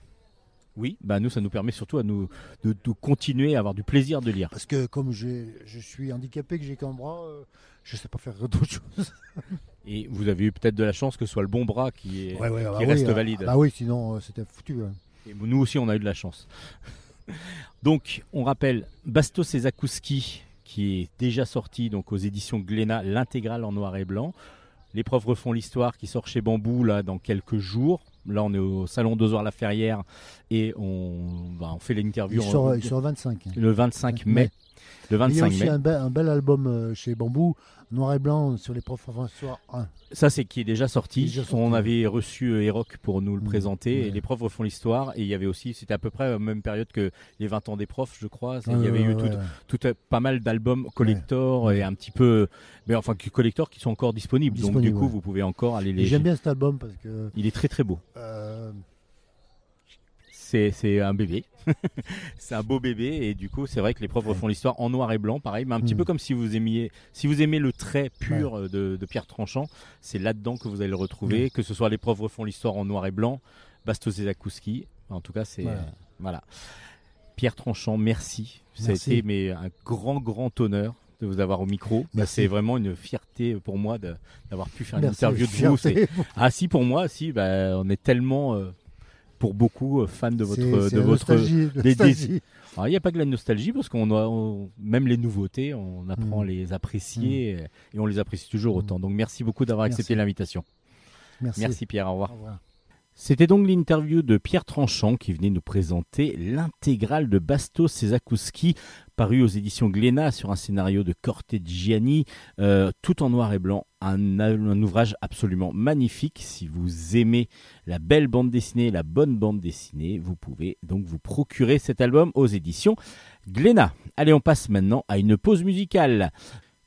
Oui, bah nous, ça nous permet surtout à nous de, de continuer à avoir du plaisir de lire. Parce que comme je suis handicapé, que j'ai qu'un bras, euh, je sais pas faire d'autres choses. Et vous avez eu peut-être de la chance que ce soit le bon bras qui, est, Ouais, ouais, bah oui, reste ah, valide. Bah oui, sinon euh, c'était foutu. Et nous aussi, on a eu de la chance. donc, on rappelle Bastos et Zakouski, qui est déjà sorti donc aux éditions Glénat, l'intégrale en noir et blanc. Les profs refont l'histoire qui sort chez Bambou là dans quelques jours. Là, on est au salon d'Ozor la Ferrière et on, bah, on fait l'interview Il en- sort, il sort 25. le 25 mai. Le il y a 25 aussi mai. un bel, un bel album euh, chez Bambou, noir et blanc sur les profs François 1. Ça, c'est qui est déjà sorti. Déjà sorti. On avait reçu euh, Eroc pour nous le Mmh, présenter. Et les profs refont l'histoire. Et il y avait aussi, c'était à peu près la même période que les 20 ans des profs, je crois. il y avait eu tout, tout, euh, pas mal d'albums collector et un petit peu, mais enfin collector qui sont encore disponibles. Donc du coup, vous pouvez encore aller les. J'aime bien cet album parce que Il est très très beau. euh, C'est un bébé. c'est un beau bébé et du coup, c'est vrai que les profs refont l'histoire en noir et blanc, pareil, mais un petit Mm. peu comme si vous aimiez, si vous aimez le trait pur euh, de, de Pierre Tranchant, c'est là-dedans que vous allez le retrouver. Que ce soit les profs refont l'histoire en noir et blanc, Bastos et Zakouski. En tout cas, c'est Voilà. euh, voilà. Pierre Tranchant, merci. Ça a Merci. été mais un grand grand honneur de vous avoir au micro. Bah, Merci. c'est vraiment une fierté pour moi d'avoir pu faire une merci, interview de vous. Ah si pour moi, si, bah, on est tellement euh, pour beaucoup euh, fans de votre de votre nostalgie, alors, il n'y a pas que la nostalgie parce qu'on a on- même les nouveautés, on apprend à Mm. les apprécier et, et on les apprécie toujours Mm. autant. Donc merci beaucoup d'avoir accepté l'invitation. Merci. Merci Pierre, au revoir. Au revoir. C'était donc l'interview de Pierre Tranchant qui venait nous présenter l'intégrale de Bastos et Zakouski, paru aux éditions Glénat sur un scénario de Cortegiani, euh, tout en noir et blanc. Un, ouvrage absolument magnifique. Si vous aimez la belle bande dessinée, la bonne bande dessinée, vous pouvez donc vous procurer cet album aux éditions Glénat. Allez, on passe maintenant à une pause musicale.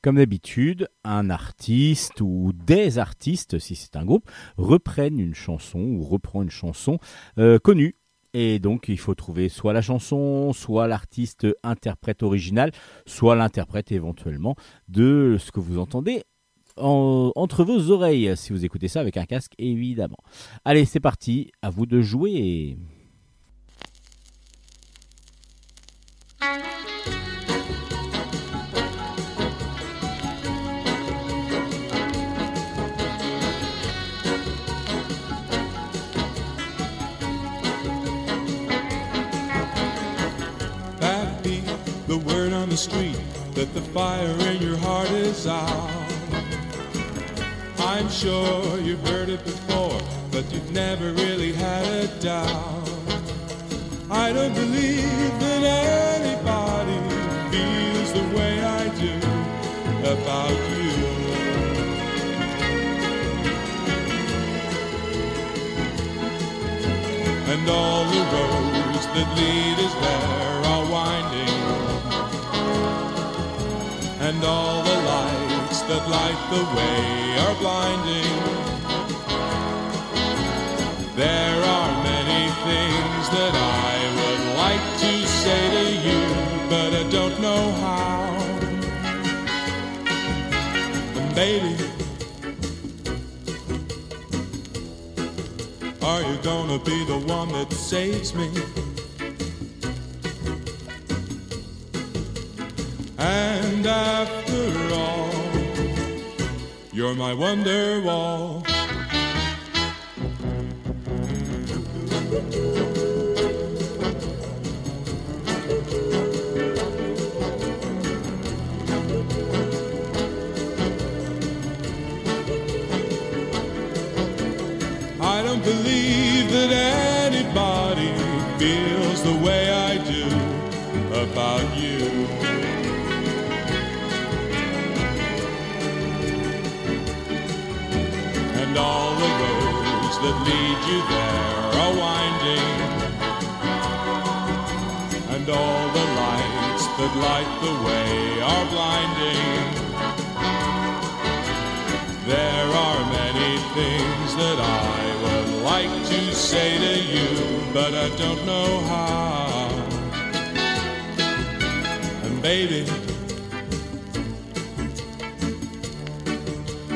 Comme d'habitude, un artiste ou des artistes, si c'est un groupe, reprennent une chanson ou reprend une chanson euh, connue. Et donc, il faut trouver soit la chanson, soit l'artiste interprète original, soit l'interprète éventuellement de ce que vous entendez en- entre vos oreilles, si vous écoutez ça avec un casque, évidemment. Allez, c'est parti, à vous de jouer. That the fire in your heart is out. I'm sure you've heard it before, but you've never really had a doubt. I don't believe that anybody feels the way I do about you. And all the roads that lead us there are winding. And all that light the way are blinding. There are many things that I would like to say to you, but I don't know how. And baby, Are you gonna be the one that saves me? And after you're my wonder wall. I don't believe that anybody feels the way I do about lead you there are winding. And all the lights that light the way are blinding. There are many things that I would like to say to you, but I don't know how. And baby,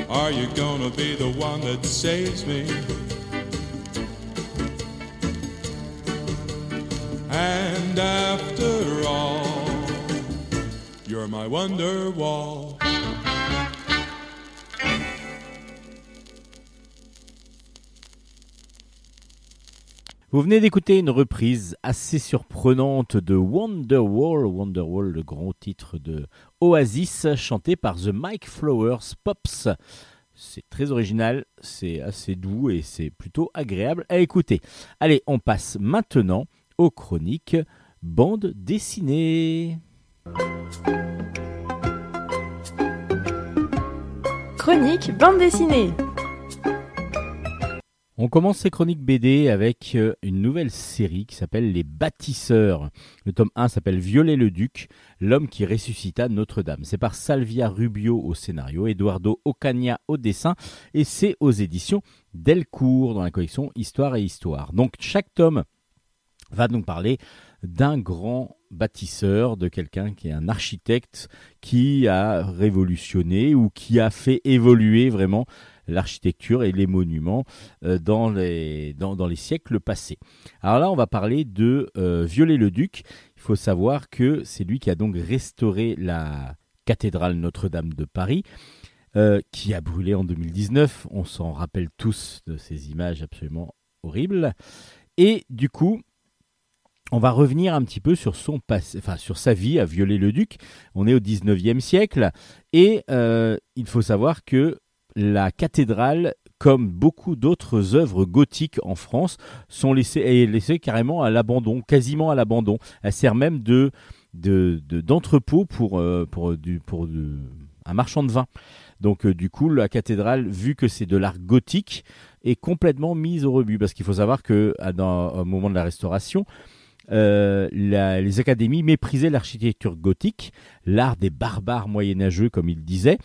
are you gonna be the one that saves me? My wonder wall. Vous venez d'écouter une reprise assez surprenante de Wonderwall, Wonderwall, le grand titre de Oasis, chanté par The Mike Flowers Pops. C'est très original, c'est assez doux et c'est plutôt agréable à écouter. Allez, on passe maintenant aux chroniques bande dessinée. Chronique bande dessinée. On commence ces chroniques BD avec euh, une nouvelle série qui s'appelle Les Bâtisseurs. Le tome 1 s'appelle Violet le Duc, l'homme qui ressuscita Notre-Dame. C'est par Salvia Rubio au scénario, Eduardo Ocaña au dessin et c'est aux éditions Delcourt dans la collection Histoire et Histoire. Donc chaque tome va nous parler d'un grand bâtisseur, de quelqu'un qui est un architecte qui a révolutionné ou qui a fait évoluer vraiment l'architecture et les monuments euh, dans, les, dans, dans, les siècles passés. Alors là, on va parler de euh, Viollet-le-Duc. Il faut savoir que c'est lui qui a donc restauré la cathédrale Notre-Dame de Paris. Euh, qui a brûlé en 2019. On s'en rappelle tous de ces images absolument horribles. Et du coup, on va revenir un petit peu sur son passé, enfin sur sa vie à Viollet-le-Duc. On est au 19e siècle et euh, il faut savoir que la cathédrale, comme beaucoup d'autres œuvres gothiques en France, sont laissées, laissées carrément à l'abandon, quasiment à l'abandon. Elle sert même de d'entrepôt pour, euh, pour, du, pour un marchand de vin. Donc euh, du coup, la cathédrale, vu que c'est de l'art gothique, est complètement mise au rebut. Parce qu'il faut savoir que moment de la restauration, euh, les académies méprisaient l'architecture gothique, l'art des barbares moyenâgeux, comme il disait,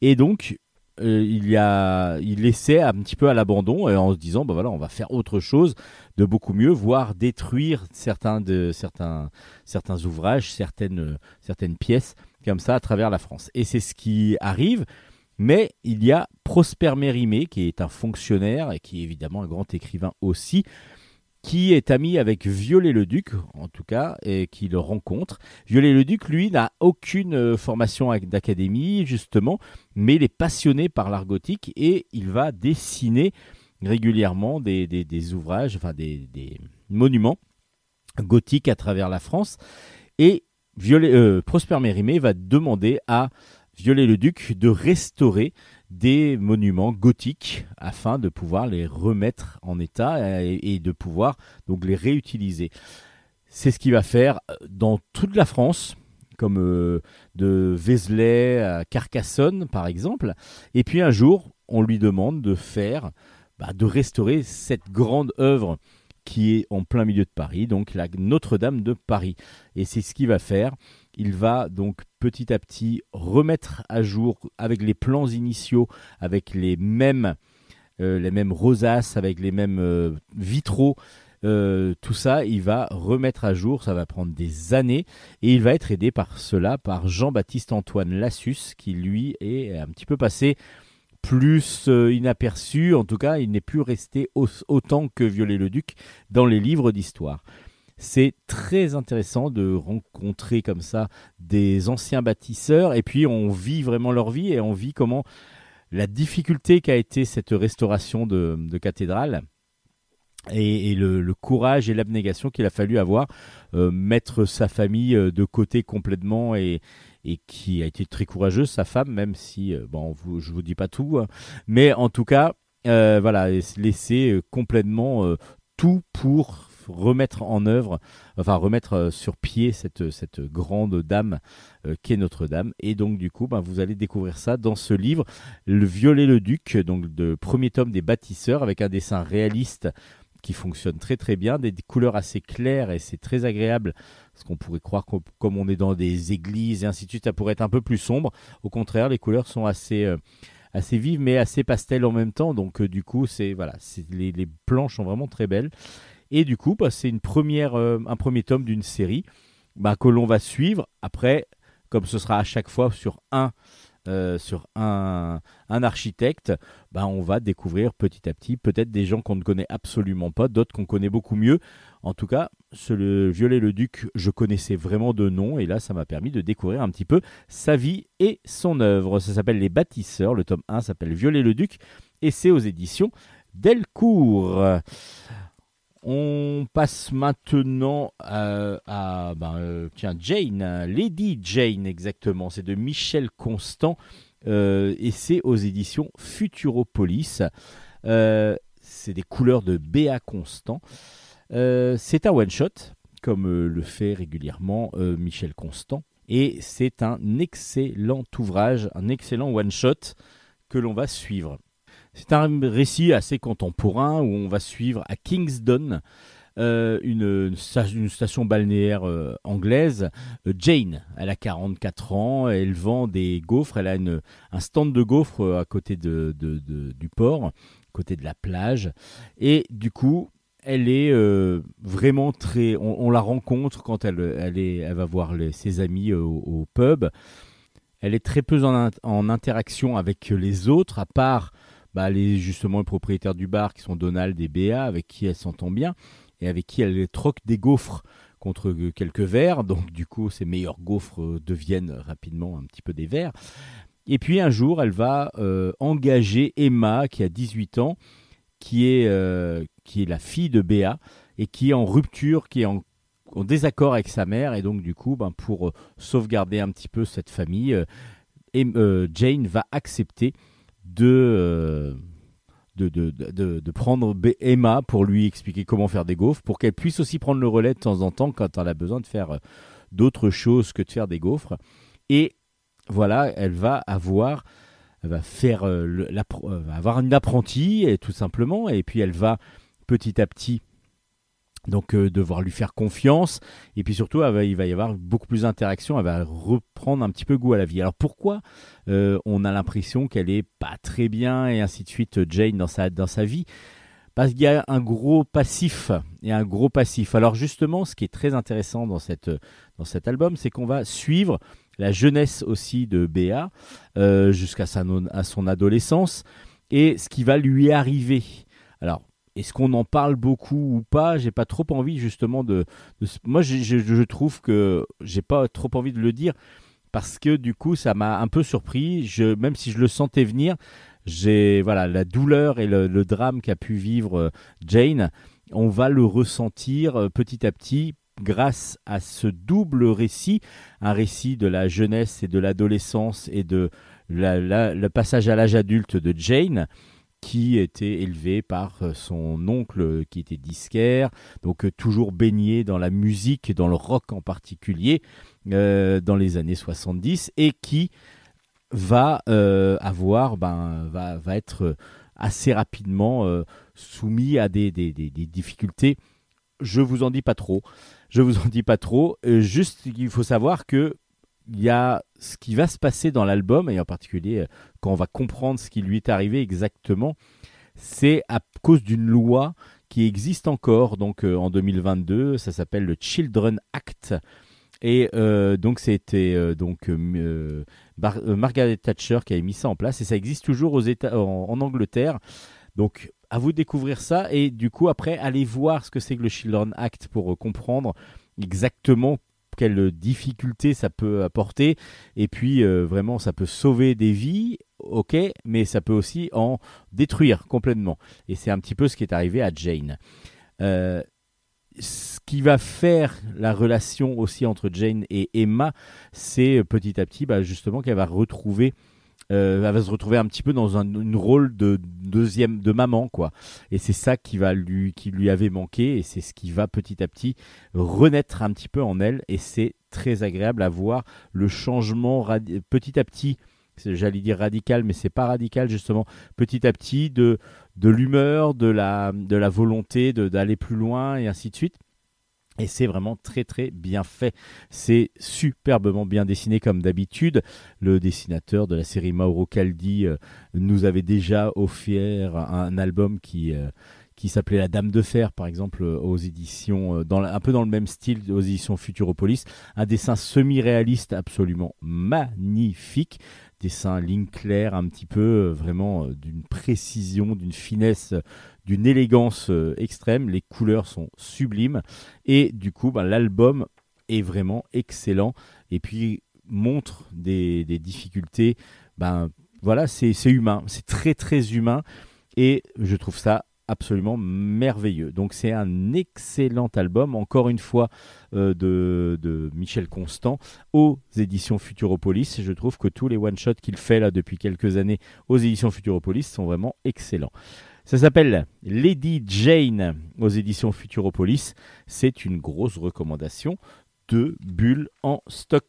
et donc euh, il, y a, il laissait un petit peu à l'abandon en se disant, bah voilà, on va faire autre chose de beaucoup mieux, voire détruire certains, de, certains, certains ouvrages, certaines, certaines pièces comme ça à travers la France. Et c'est ce qui arrive. Mais il y a Prosper Mérimée, qui est un fonctionnaire et qui est évidemment un grand écrivain aussi, qui est ami avec Viollet-le-Duc, en tout cas, et qui le rencontre. Viollet-le-Duc, lui, n'a aucune euh, formation d'académie, justement, mais il est passionné par l'art gothique et il va dessiner régulièrement des, ouvrages, enfin des, monuments gothiques à travers la France. Et euh, Prosper Mérimée va demander à Viollet-le-Duc de restaurer des monuments gothiques afin de pouvoir les remettre en état et, de pouvoir donc les réutiliser. C'est ce qu'il va faire dans toute la France, comme euh, de Vézelay à Carcassonne par exemple. Et puis un jour, on lui demande de faire, bah, de restaurer cette grande œuvre qui est en plein milieu de Paris, donc la Notre-Dame de Paris. Et c'est ce qu'il va faire. Il va donc petit à petit remettre à jour avec les plans initiaux, avec les mêmes, euh, rosaces, avec les mêmes euh, vitraux. Euh, tout ça, il va remettre à jour, ça va prendre des années, et il va être aidé par cela par Jean-Baptiste Antoine Lassus, qui lui est un petit peu passé plus inaperçu, en tout cas il n'est plus resté autant que Viollet-le-Duc dans les livres d'histoire. C'est très intéressant de rencontrer comme ça des anciens bâtisseurs et puis on vit vraiment leur vie et on vit comment la difficulté qu'a été cette restauration de, cathédrale et, le, courage et l'abnégation qu'il a fallu avoir, euh, mettre sa famille euh, de côté complètement et, qui a été très courageuse, sa femme, même si, euh, bon, vous, je vous dis pas tout, hein. mais en tout cas, voilà, laisser complètement tout pour remettre en œuvre, enfin remettre euh, sur pied cette, grande dame euh, qu'est Notre-Dame. Et donc du coup, ben, vous allez découvrir ça dans ce livre, Le Violet-le-Duc, donc de premier tome des bâtisseurs, avec un dessin réaliste qui fonctionne très très bien, des, couleurs assez claires et c'est très agréable parce qu'on pourrait croire que comme on est dans des églises et ainsi de suite, ça pourrait être un peu plus sombre. Au contraire, les couleurs sont assez euh, assez vives mais assez pastel en même temps. Donc du coup, c'est voilà, les, planches sont vraiment très belles. Et du coup, bah, c'est une première, euh, un premier tome d'une série bah, que l'on va suivre. Après, comme ce sera à chaque fois sur un, euh, sur un, un architecte, bah, on va découvrir petit à petit peut-être des gens qu'on ne connaît absolument pas, d'autres qu'on connaît beaucoup mieux. En tout cas, ce le Violet-le-Duc, je connaissais vraiment de nom, et là, ça m'a permis de découvrir un petit peu sa vie et son œuvre. Ça s'appelle Les Bâtisseurs, le tome 1 s'appelle Violet-le-Duc, et c'est aux éditions Delcourt. On passe maintenant à, ben, euh, tiens, Jane, Lady Jane exactement. C'est de Michel Constant euh, et c'est aux éditions Futuropolis. Euh, c'est des couleurs de Béa Constant. C'est un one shot comme le fait régulièrement Michel Constant et c'est un excellent ouvrage, un excellent one shot que l'on va suivre. C'est un récit assez contemporain où on va suivre à Kingston euh, une, une sta- une station balnéaire euh, anglaise. Euh, Jane, elle a 44 ans, elle vend des gaufres, elle a un stand de gaufres à côté de, du port, côté de la plage. Et du coup, elle est vraiment très... On, la rencontre quand elle, elle, va voir ses amis au, pub. Elle est très peu en interaction avec les autres, à part bah, les, justement les propriétaires du bar qui sont Donald et Béa, avec qui elle s'entend bien, et avec qui elle troque des gaufres contre euh, quelques verres. Donc du coup, ces meilleurs gaufres euh, deviennent rapidement un petit peu des verres. Et puis un jour, elle va euh, engager Emma, qui a 18 ans, qui est, qui est la fille de Béa, et qui est en rupture, qui est en, désaccord avec sa mère. Et donc du coup, ben, pour sauvegarder un petit peu cette famille, euh, Jane va accepter de, euh, de, de, de, de prendre Emma pour lui expliquer comment faire des gaufres, pour qu'elle puisse aussi prendre le relais de temps en temps quand elle a besoin de faire euh, d'autres choses que de faire des gaufres. Et voilà, elle va avoir, elle va faire, euh, va avoir une apprentie, tout simplement, et puis elle va petit à petit donc euh, devoir lui faire confiance. Et puis surtout il va y avoir beaucoup plus d'interaction elle va reprendre un petit peu goût à la vie. Alors pourquoi euh, on a l'impression qu'elle est pas très bien et ainsi de suite Jane dans sa dans sa vie? Parce qu'il y a un gros passif et un gros passif. Alors justement ce qui est très intéressant dans cette dans cet album c'est qu'on va suivre la jeunesse aussi de Béa euh, jusqu'à à son adolescence. Et ce qui va lui arriver. Alors est-ce qu'on en parle beaucoup ou pas? J'ai pas trop envie justement de. moi, je, trouve que j'ai pas trop envie de le dire parce que du coup, ça m'a un peu surpris. Je, même si je le sentais venir, j'ai voilà la douleur et le, drame qu'a pu vivre euh, Jane. On va le ressentir euh, petit à petit grâce à ce double récit, un récit de la jeunesse et de l'adolescence et de la- le passage à l'âge adulte de Jane qui était élevé par euh, son oncle euh, qui était disquaire, donc euh, toujours baigné dans la musique, dans le rock en particulier, dans les années 70, et qui va avoir, ben, va, va être assez rapidement soumis à des, des, des- difficultés. Je vous en dis pas trop. Je vous en dis pas trop. Juste, il faut savoir que il y a ce qui va se passer dans l'album, et en particulier euh, quand on va comprendre ce qui lui est arrivé exactement, c'est à cause d'une loi qui existe encore donc euh, en 2022, ça s'appelle le Children Act. Et euh, donc c'était donc Margaret Thatcher qui a mis ça en place et ça existe toujours aux États en, en Angleterre. Donc à vous de découvrir ça et du coup après allez voir ce que c'est que le Children Act pour comprendre exactement quelles difficultés ça peut apporter. Et puis euh, vraiment ça peut sauver des vies ok mais ça peut aussi en détruire complètement. Et c'est un petit peu ce qui est arrivé à Jane. Euh, ce qui va faire la relation aussi entre Jane et Emma c'est euh, petit à petit bah, justement qu'elle va retrouver euh, elle va se retrouver un petit peu dans un une rôle de deuxième de maman quoi. Et c'est ça qui va lui qui lui avait manqué et c'est ce qui va petit à petit renaître un petit peu en elle. Et c'est très agréable à voir le changement petit à petit j'allais dire radical mais c'est pas radical justement petit à petit de de l'humeur de la de la volonté d'aller plus loin et ainsi de suite et c'est vraiment très très bien fait. C'est superbement bien dessiné comme d'habitude. Le dessinateur de la série Mauro Caldi euh, nous avait déjà offert un album qui, euh, qui s'appelait La Dame de Fer, par exemple, euh, aux éditions, un peu dans le même style aux éditions Futuropolis. Un dessin semi-réaliste absolument magnifique. Dessin ligne claire, un petit peu, euh, vraiment d'une précision, d'une finesse, d'une élégance extrême. Les couleurs sont sublimes. Et du coup, ben, l'album est vraiment excellent. Et puis, montre des, des difficultés. Ben, voilà, c'est humain. C'est très, très humain. Et je trouve ça absolument merveilleux. Donc c'est un excellent album, encore une fois, euh, de, Michel Constant aux éditions Futuropolis. Je trouve que tous les one-shots qu'il fait là depuis quelques années aux éditions Futuropolis sont vraiment excellents. Ça s'appelle Lady Jane aux éditions Futuropolis. C'est une grosse recommandation de Bulle en stock.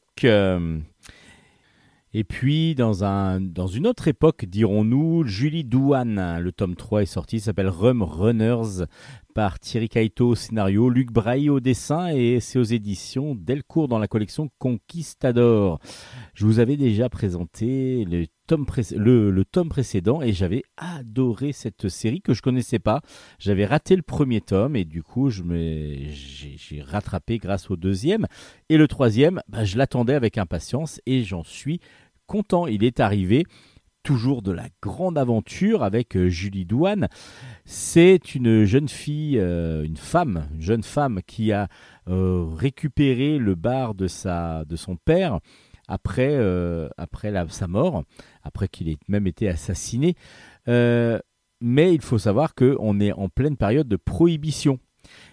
Et puis, dans, un, dans une autre époque, dirons-nous, Julie Douane, le tome 3 est sorti, s'appelle Rum Runners, par Thierry Kaito au scénario, Luc Braille au dessin, et c'est aux éditions Delcourt dans la collection Conquistador. Je vous avais déjà présenté le tome, le, tome précédent, et j'avais adoré cette série que je connaissais pas. J'avais raté le premier tome, et du coup, j'ai rattrapé grâce au deuxième. Et le troisième, bah, je l'attendais avec impatience, et j'en suis content. Il est arrivé toujours de la grande aventure avec euh, Julie Douane. C'est une jeune fille, euh, une femme, une jeune femme qui a euh, récupéré le bar de, sa, de son père après, après sa mort, après qu'il ait même été assassiné. mais il faut savoir qu'on est en pleine période de prohibition.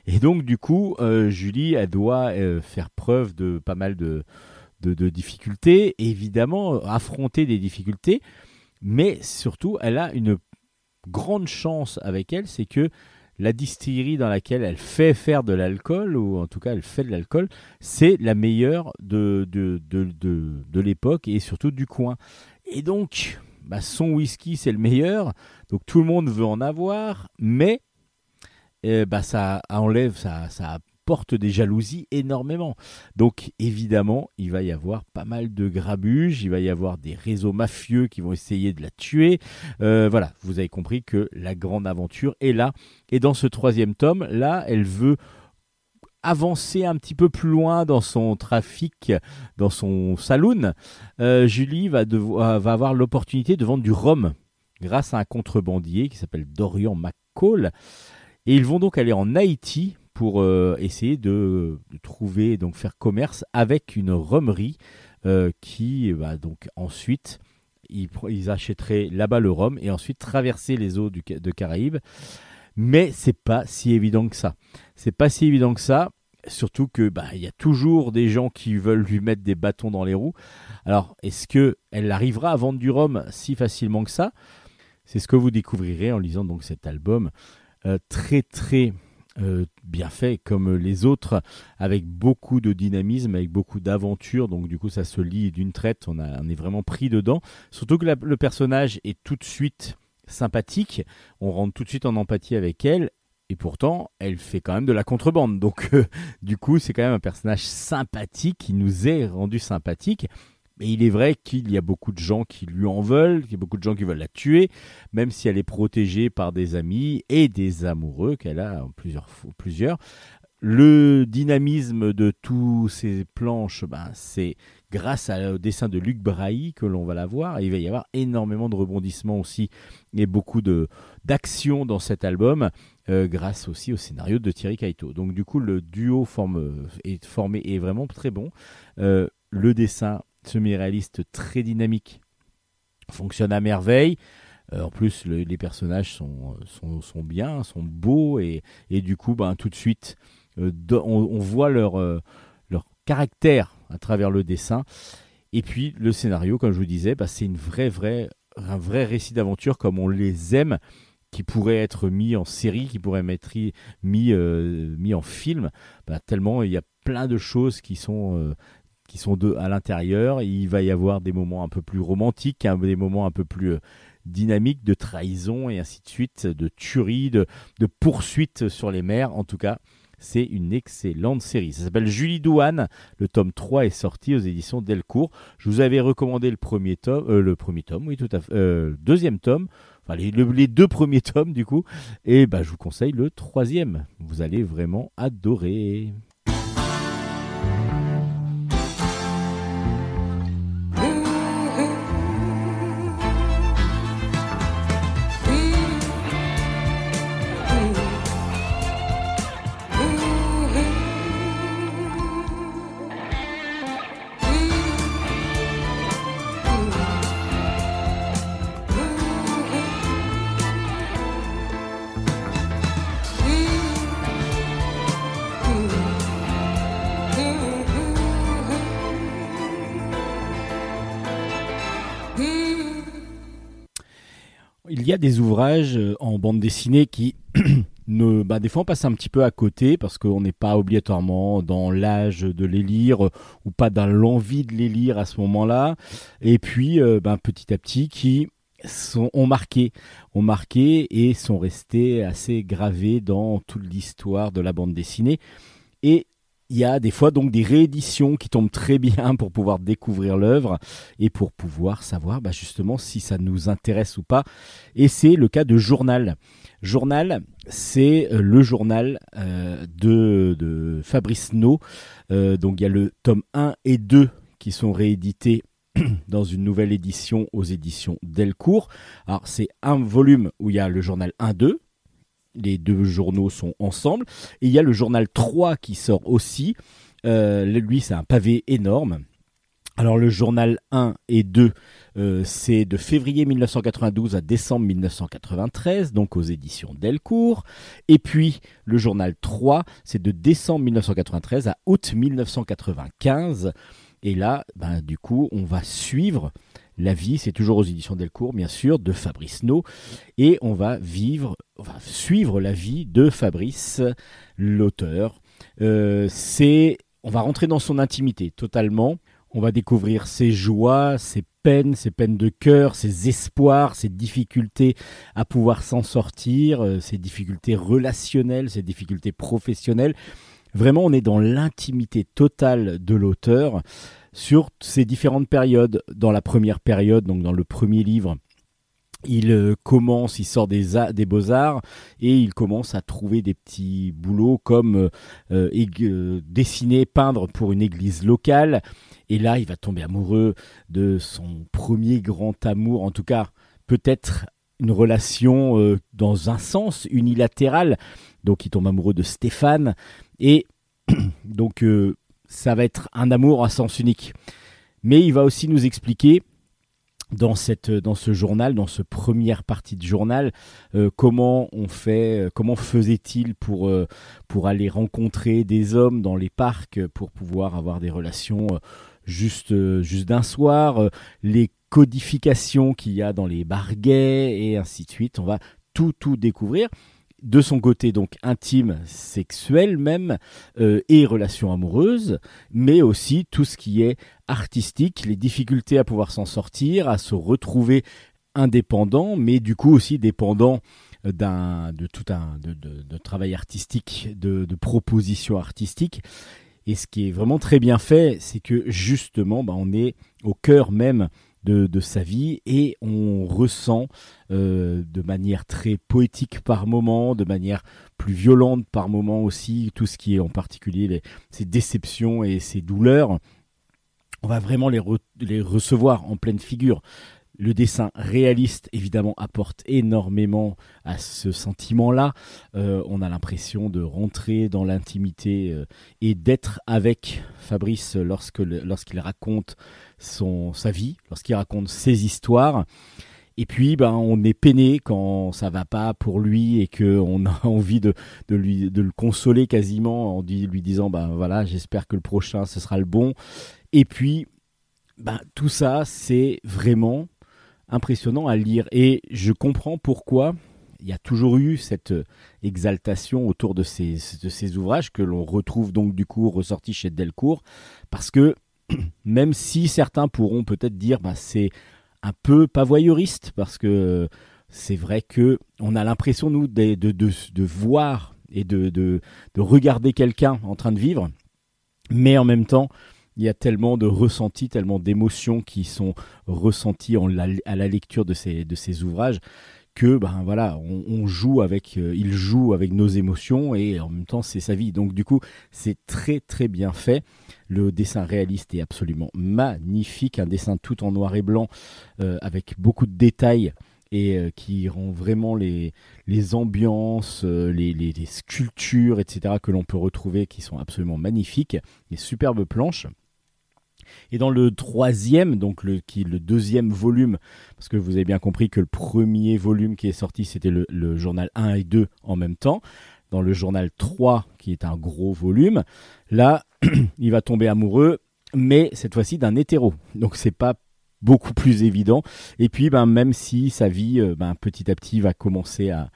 Et donc du coup, Julie, elle doit faire preuve de pas mal de, de, difficultés, évidemment, affronter des difficultés, mais surtout, elle a une grande chance avec elle, c'est que la distillerie dans laquelle elle fait faire de l'alcool, ou en tout cas elle fait de l'alcool, c'est la meilleure de, de, de, de, l'époque et surtout du coin. Et donc, bah, son whisky c'est le meilleur, donc tout le monde veut en avoir, mais eh, bah, ça enlève, ça, ça porte des jalousies énormément. Donc évidemment, il va y avoir pas mal de grabuges, il va y avoir des réseaux mafieux qui vont essayer de la tuer. Euh, voilà, vous avez compris que la grande aventure est là. Et dans ce troisième tome, là, elle veut avancer un petit peu plus loin dans son trafic, dans son saloon. Euh, Julie va avoir l'opportunité de vendre du rhum grâce à un contrebandier qui s'appelle Dorian McCall. Et ils vont donc aller en Haïti pour euh, essayer de, trouver, donc faire commerce avec une romerie euh, qui va donc ensuite, ils, achèteraient là-bas le rhum et ensuite traverser les eaux du, de Caraïbes. Mais c'est pas si évident que ça. C'est pas si évident que ça. Surtout que bah il y a toujours des gens qui veulent lui mettre des bâtons dans les roues. Alors est-ce que elle arrivera à vendre du rhum si facilement que ça? C'est ce que vous découvrirez en lisant donc cet album euh, très très euh, bien fait comme les autres, avec beaucoup de dynamisme, avec beaucoup d'aventure. Donc du coup, ça se lit d'une traite. On, est vraiment pris dedans. Surtout que le personnage est tout de suite sympathique. On rentre tout de suite en empathie avec elle. Et pourtant, elle fait quand même de la contrebande. Donc, euh, du coup, c'est quand même un personnage sympathique qui nous est rendu sympathique. Mais il est vrai qu'il y a beaucoup de gens qui lui en veulent, qu'il y a beaucoup de gens qui veulent la tuer, même si elle est protégée par des amis et des amoureux qu'elle a plusieurs, plusieurs. Le dynamisme de tous ces planches, ben, c'est grâce au dessin de Luc Brahi que l'on va la voir. Il va y avoir énormément de rebondissements aussi et beaucoup d'action dans cet album, euh, grâce aussi au scénario de Thierry Kaito. Donc du coup, le duo forme, est formé est vraiment très bon. Euh, le dessin semi-réaliste très dynamique fonctionne à merveille. Euh, en plus, les personnages sont, sont, bien, sont beaux et, et du coup, ben, tout de suite, euh, on, voit leur, euh, leur caractère à travers le dessin. Et puis, le scénario, comme je vous disais, ben, c'est une vraie, vraie, un vrai récit d'aventure comme on les aime qui pourrait être mis en série, qui pourrait être mis, mis en film, ben, tellement il y a plein de choses qui sont qui sont deux à l'intérieur. Il va y avoir des moments un peu plus romantiques, hein, des moments un peu plus euh, dynamiques de trahison et ainsi de suite, de tuerie, de, poursuite sur les mers. En tout cas, c'est une excellente série. Ça s'appelle Julie Douane. Le tome 3 est sorti aux éditions Delcourt. Je vous avais recommandé le premier tome, euh, le premier tome, oui, tout à fait, euh, deuxième tome. enfin les, le- les deux premiers tomes du coup. Et bah, je vous conseille le troisième. Vous allez vraiment adorer. Il y a des ouvrages euh, en bande dessinée qui, ne, bah, des fois, on passe un petit peu à côté parce qu'on n'est pas obligatoirement dans l'âge de les lire euh, ou pas dans l'envie de les lire à ce moment-là. Et puis, euh, bah, petit à petit, qui sont, ont marqué, ont marqué et sont restés assez gravés dans toute l'histoire de la bande dessinée. Il y a des fois donc des rééditions qui tombent très bien pour pouvoir découvrir l'œuvre et pour pouvoir savoir bah, justement si ça nous intéresse ou pas. Et c'est le cas de Journal. Journal, c'est euh, le journal euh, de, Fabrice No. Euh, donc il y a le tome 1 et 2 qui sont réédités dans une nouvelle édition aux éditions Delcourt. Alors c'est un volume où il y a le journal 1-2, les deux journaux sont ensemble. Il y a le journal 3 qui sort aussi. Euh, lui, c'est un pavé énorme. Alors le journal 1 et 2, euh, c'est de février 1992 à décembre 1993, donc aux éditions Delcourt. Et puis le journal 3, c'est de décembre 1993 à août 1995. Et là, ben, du coup, on va suivre la vie, c'est toujours aux éditions Delcourt, bien sûr, de Fabrice No, et on va vivre, on va suivre la vie de Fabrice, l'auteur. Euh, c'est, on va rentrer dans son intimité totalement. On va découvrir ses joies, ses peines, ses peines de cœur, ses espoirs, ses difficultés à pouvoir s'en sortir, euh, ses difficultés relationnelles, ses difficultés professionnelles. Vraiment, on est dans l'intimité totale de l'auteur sur ces différentes périodes. Dans la première période, donc dans le premier livre, il euh, commence, il sort des, des beaux-arts et il commence à trouver des petits boulots comme euh, euh, dessiner, peindre pour une église locale. Et là, il va tomber amoureux de son premier grand amour, en tout cas peut-être une relation dans un sens unilatéral. Donc il tombe amoureux de Stéphane et donc ça va être un amour à sens unique. Mais il va aussi nous expliquer dans, cette, dans ce journal, dans ce première partie de journal, euh, comment on fait, euh, comment faisait-il pour, euh, pour aller rencontrer des hommes dans les parcs pour pouvoir avoir des relations juste, juste d'un soir, les codifications qu'il y a dans les bars gays et ainsi de suite. On va tout, tout découvrir de son côté donc intime, sexuel même, euh, et relations amoureuses, mais aussi tout ce qui est artistique, les difficultés à pouvoir s'en sortir, à se retrouver indépendant, mais du coup aussi dépendant d'un de tout un travail artistique, de, de propositions artistiques. Et ce qui est vraiment très bien fait, c'est que justement, bah, on est au cœur même de, sa vie et on ressent euh, de manière très poétique par moment, de manière plus violente par moment aussi, tout ce qui est en particulier les, ces déceptions et ces douleurs. On va vraiment les recevoir en pleine figure. Le dessin réaliste, évidemment, apporte énormément à ce sentiment-là. Euh, on a l'impression de rentrer dans l'intimité euh, et d'être avec Fabrice lorsque lorsqu'il raconte son, sa vie, lorsqu'il raconte ses histoires. Et puis, ben, on est peiné quand ça va pas pour lui et que on a envie de, de lui de le consoler quasiment en lui disant, ben voilà, j'espère que le prochain ce sera le bon. Et puis, ben, tout ça, c'est vraiment impressionnant à lire. Et je comprends pourquoi il y a toujours eu cette euh, exaltation autour de ces, ouvrages que l'on retrouve donc du coup ressortis chez Delcourt. Parce que même si certains pourront peut-être dire bah, c'est un peu pas voyeuriste, parce que euh, c'est vrai que on a l'impression, nous, de, voir et de regarder quelqu'un en train de vivre, mais en même temps, il y a tellement de ressentis, tellement d'émotions qui sont ressenties à la lecture de ces, ouvrages que ben voilà, on, joue avec, euh, il joue avec nos émotions et en même temps c'est sa vie. Donc du coup, c'est très très bien fait. Le dessin réaliste est absolument magnifique, un dessin tout en noir et blanc euh, avec beaucoup de détails et euh, qui rend vraiment les, les ambiances, les, les, les sculptures, etc. que l'on peut retrouver qui sont absolument magnifiques. Des superbes planches. Et dans le troisième, donc le, qui le deuxième volume, parce que vous avez bien compris que le premier volume qui est sorti, c'était le, journal 1 et 2 en même temps. Dans le journal 3, qui est un gros volume, là, il va tomber amoureux, mais cette fois-ci d'un hétéro. Donc c'est pas beaucoup plus évident. Et puis, ben, même si sa vie, euh, ben, petit à petit, va commencer à,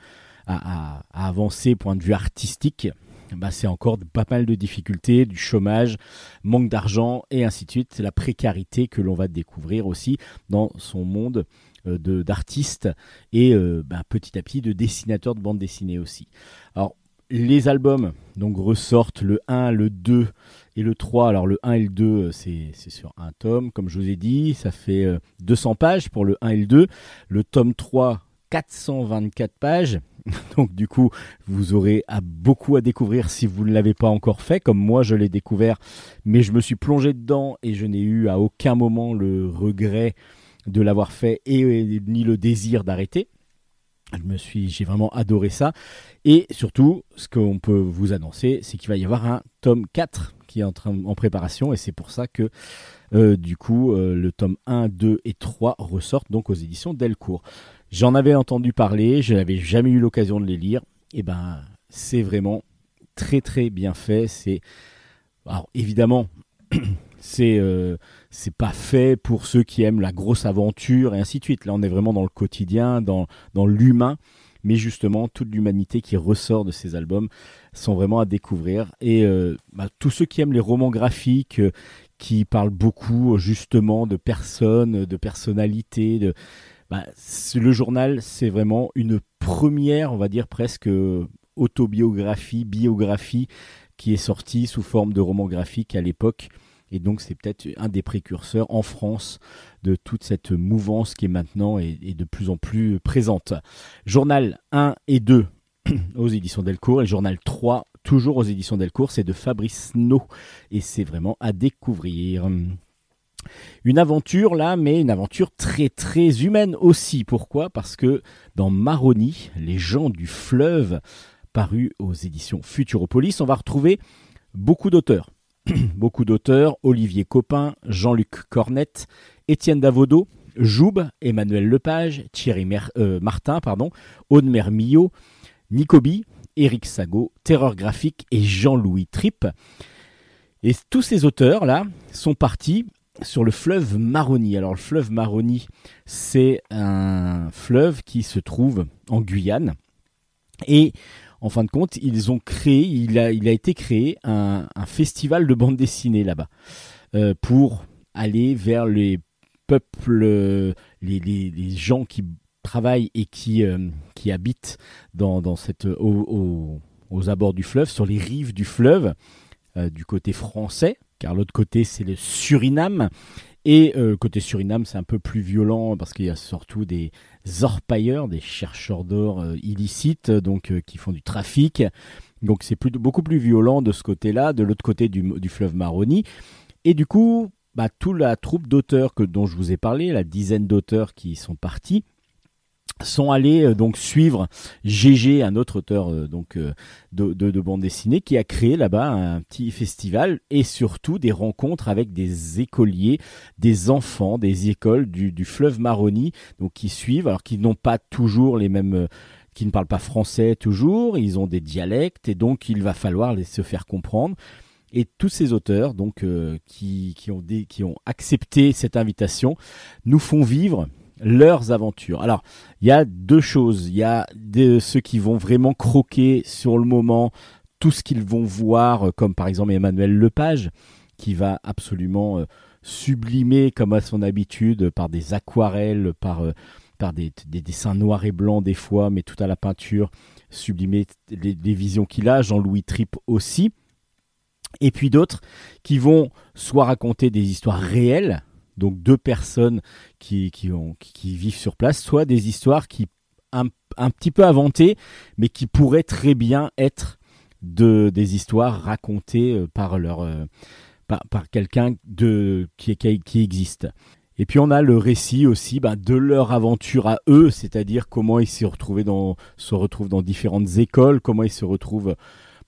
à, à avancer point de vue artistique, bah, c'est encore pas mal de difficultés, du chômage, manque d'argent et ainsi de suite. La précarité que l'on va découvrir aussi dans son monde euh, d'artiste et euh, bah, petit à petit de dessinateur de bande dessinée aussi. Alors les albums donc ressortent le 1, le 2 et le 3. Alors le 1 et le 2 euh, c'est sur un tome comme je vous ai dit, ça fait 200 pages pour le 1 et le 2. Le tome 3 424 pages Donc du coup, vous aurez beaucoup à découvrir si vous ne l'avez pas encore fait, comme moi je l'ai découvert, mais je me suis plongé dedans et je n'ai eu à aucun moment le regret de l'avoir fait et ni le désir d'arrêter. Je me suis, j'ai vraiment adoré ça. Et surtout, ce qu'on peut vous annoncer, c'est qu'il va y avoir un tome 4 qui est en, préparation et c'est pour ça que euh, du coup euh, le tome 1, 2 et 3 ressortent donc aux éditions Delcourt. J'en avais entendu parler, je n'avais jamais eu l'occasion de les lire. Et eh ben, c'est vraiment très très bien fait. C'est alors évidemment, c'est euh, c'est pas fait pour ceux qui aiment la grosse aventure et ainsi de suite. Là, on est vraiment dans le quotidien, dans l'humain. Mais justement, toute l'humanité qui ressort de ces albums sont vraiment à découvrir. Et euh, bah, tous ceux qui aiment les romans graphiques, euh, qui parlent beaucoup justement de personnes, de personnalités, bah, le journal, c'est vraiment une première, on va dire presque autobiographie, biographie qui est sortie sous forme de roman graphique à l'époque. Et donc c'est peut-être un des précurseurs en France de toute cette mouvance qui est maintenant et, de plus en plus présente. Journal 1 et 2 aux éditions Delcourt et journal 3 toujours aux éditions Delcourt, c'est de Fabrice No et c'est vraiment à découvrir. Une aventure là, mais une aventure très très humaine aussi. Pourquoi? Parce que dans Maroni, les gens du fleuve, paru aux éditions Futuropolis, on va retrouver beaucoup d'auteurs. beaucoup d'auteurs, Olivier Copin, Jean-Luc Cornette, Étienne Davodo, Joub, Emmanuel Lepage, Thierry euh, Martin, pardon, Aude Mermillot, Nicobi, Éric Sago, Terreur Graphique et Jean-Louis Tripp. Et tous ces auteurs-là sont partis sur le fleuve Maroni. Alors le fleuve Maroni, c'est un fleuve qui se trouve en Guyane. Et en fin de compte, ils ont créé, il a, il a été créé un, festival de bande dessinée là-bas euh, pour aller vers les peuples, les, gens qui et qui, euh, qui habitent dans, cette, aux abords du fleuve, sur les rives du fleuve, euh, du côté français car l'autre côté c'est le Suriname. Et euh, côté Suriname, c'est un peu plus violent parce qu'il y a surtout des orpailleurs, des chercheurs d'or euh, illicites, donc euh, qui font du trafic. Donc c'est beaucoup plus violent de ce côté-là, de l'autre côté du, fleuve Maroni. Et du coup, bah, toute la troupe d'auteurs dont je vous ai parlé, la dizaine d'auteurs qui sont partis, sont allés euh, donc suivre GG, un autre auteur euh, donc euh, de, de, bande dessinée, qui a créé là-bas un petit festival et surtout des rencontres avec des écoliers, des enfants des écoles du, du fleuve Maroni, donc qui suivent, alors qu'ils n'ont pas toujours les mêmes qui ne parlent pas français toujours, ils ont des dialectes et donc il va falloir les se faire comprendre. Et tous ces auteurs donc qui, qui, ont des, qui ont accepté cette invitation nous font vivre leurs aventures. Alors, il y a deux choses. Il y a ceux qui vont vraiment croquer sur le moment tout ce qu'ils vont voir, comme par exemple Emmanuel Lepage, qui va absolument euh, sublimer, comme à son habitude, par des aquarelles, par, euh, des, dessins noirs et blancs des fois, mais tout à la peinture, sublimer les, les visions qu'il a. Jean-Louis Tripp aussi. Et puis d'autres qui vont soit raconter des histoires réelles, donc deux personnes qui, qui, ont, qui vivent sur place, soit des histoires qui un, un petit peu inventées, mais qui pourraient très bien être de, des histoires racontées euh, par leur euh, par, par quelqu'un de qui, existe. Et puis on a le récit aussi bah, de leur aventure à eux, c'est-à-dire comment ils se dans se retrouvent dans différentes écoles, comment ils se retrouvent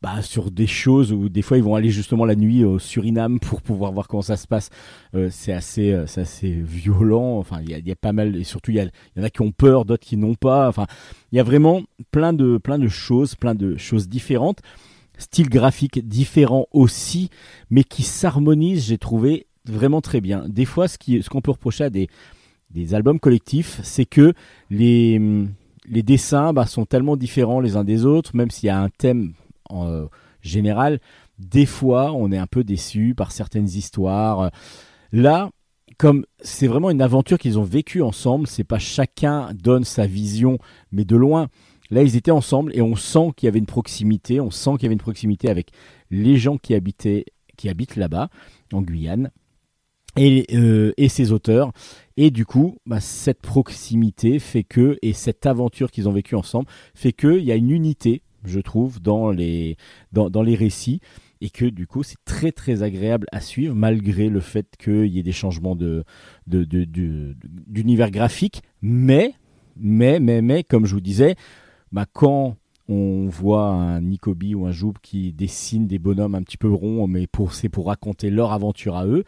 bah, sur des choses où des fois ils vont aller justement la nuit au Suriname pour pouvoir voir comment ça se passe. Euh, c'est assez, euh, c'est assez violent. Enfin, il y a, pas mal et surtout il y, y, en a qui ont peur, d'autres qui n'ont pas. Enfin, il y a vraiment plein de plein de choses, plein de choses différentes, style graphique différent aussi, mais qui s'harmonisent. J'ai trouvé vraiment très bien. Des fois, ce ce qu'on peut reprocher à des des albums collectifs, c'est que les les dessins bah, sont tellement différents les uns des autres, même s'il y a un thème en euh, général, des fois, on est un peu déçu par certaines histoires. Là, comme c'est vraiment une aventure qu'ils ont vécue ensemble, c'est pas chacun donne sa vision, mais de loin. Là, ils étaient ensemble et on sent qu'il y avait une proximité. On sent qu'il y avait une proximité avec les gens qui habitaient, qui habitent là-bas, en Guyane, et, euh, et ses auteurs. Et du coup, bah, cette proximité fait que, et cette aventure qu'ils ont vécue ensemble, fait qu'il y a une unité je trouve, dans les, dans, dans les récits. Et que du coup c'est très très agréable à suivre malgré le fait qu'il y ait des changements de, de, d'univers graphique. Mais mais mais mais comme je vous disais bah, quand on voit un Nicobi ou un Joub qui dessine des bonhommes un petit peu ronds mais pour c'est pour raconter leur aventure à eux.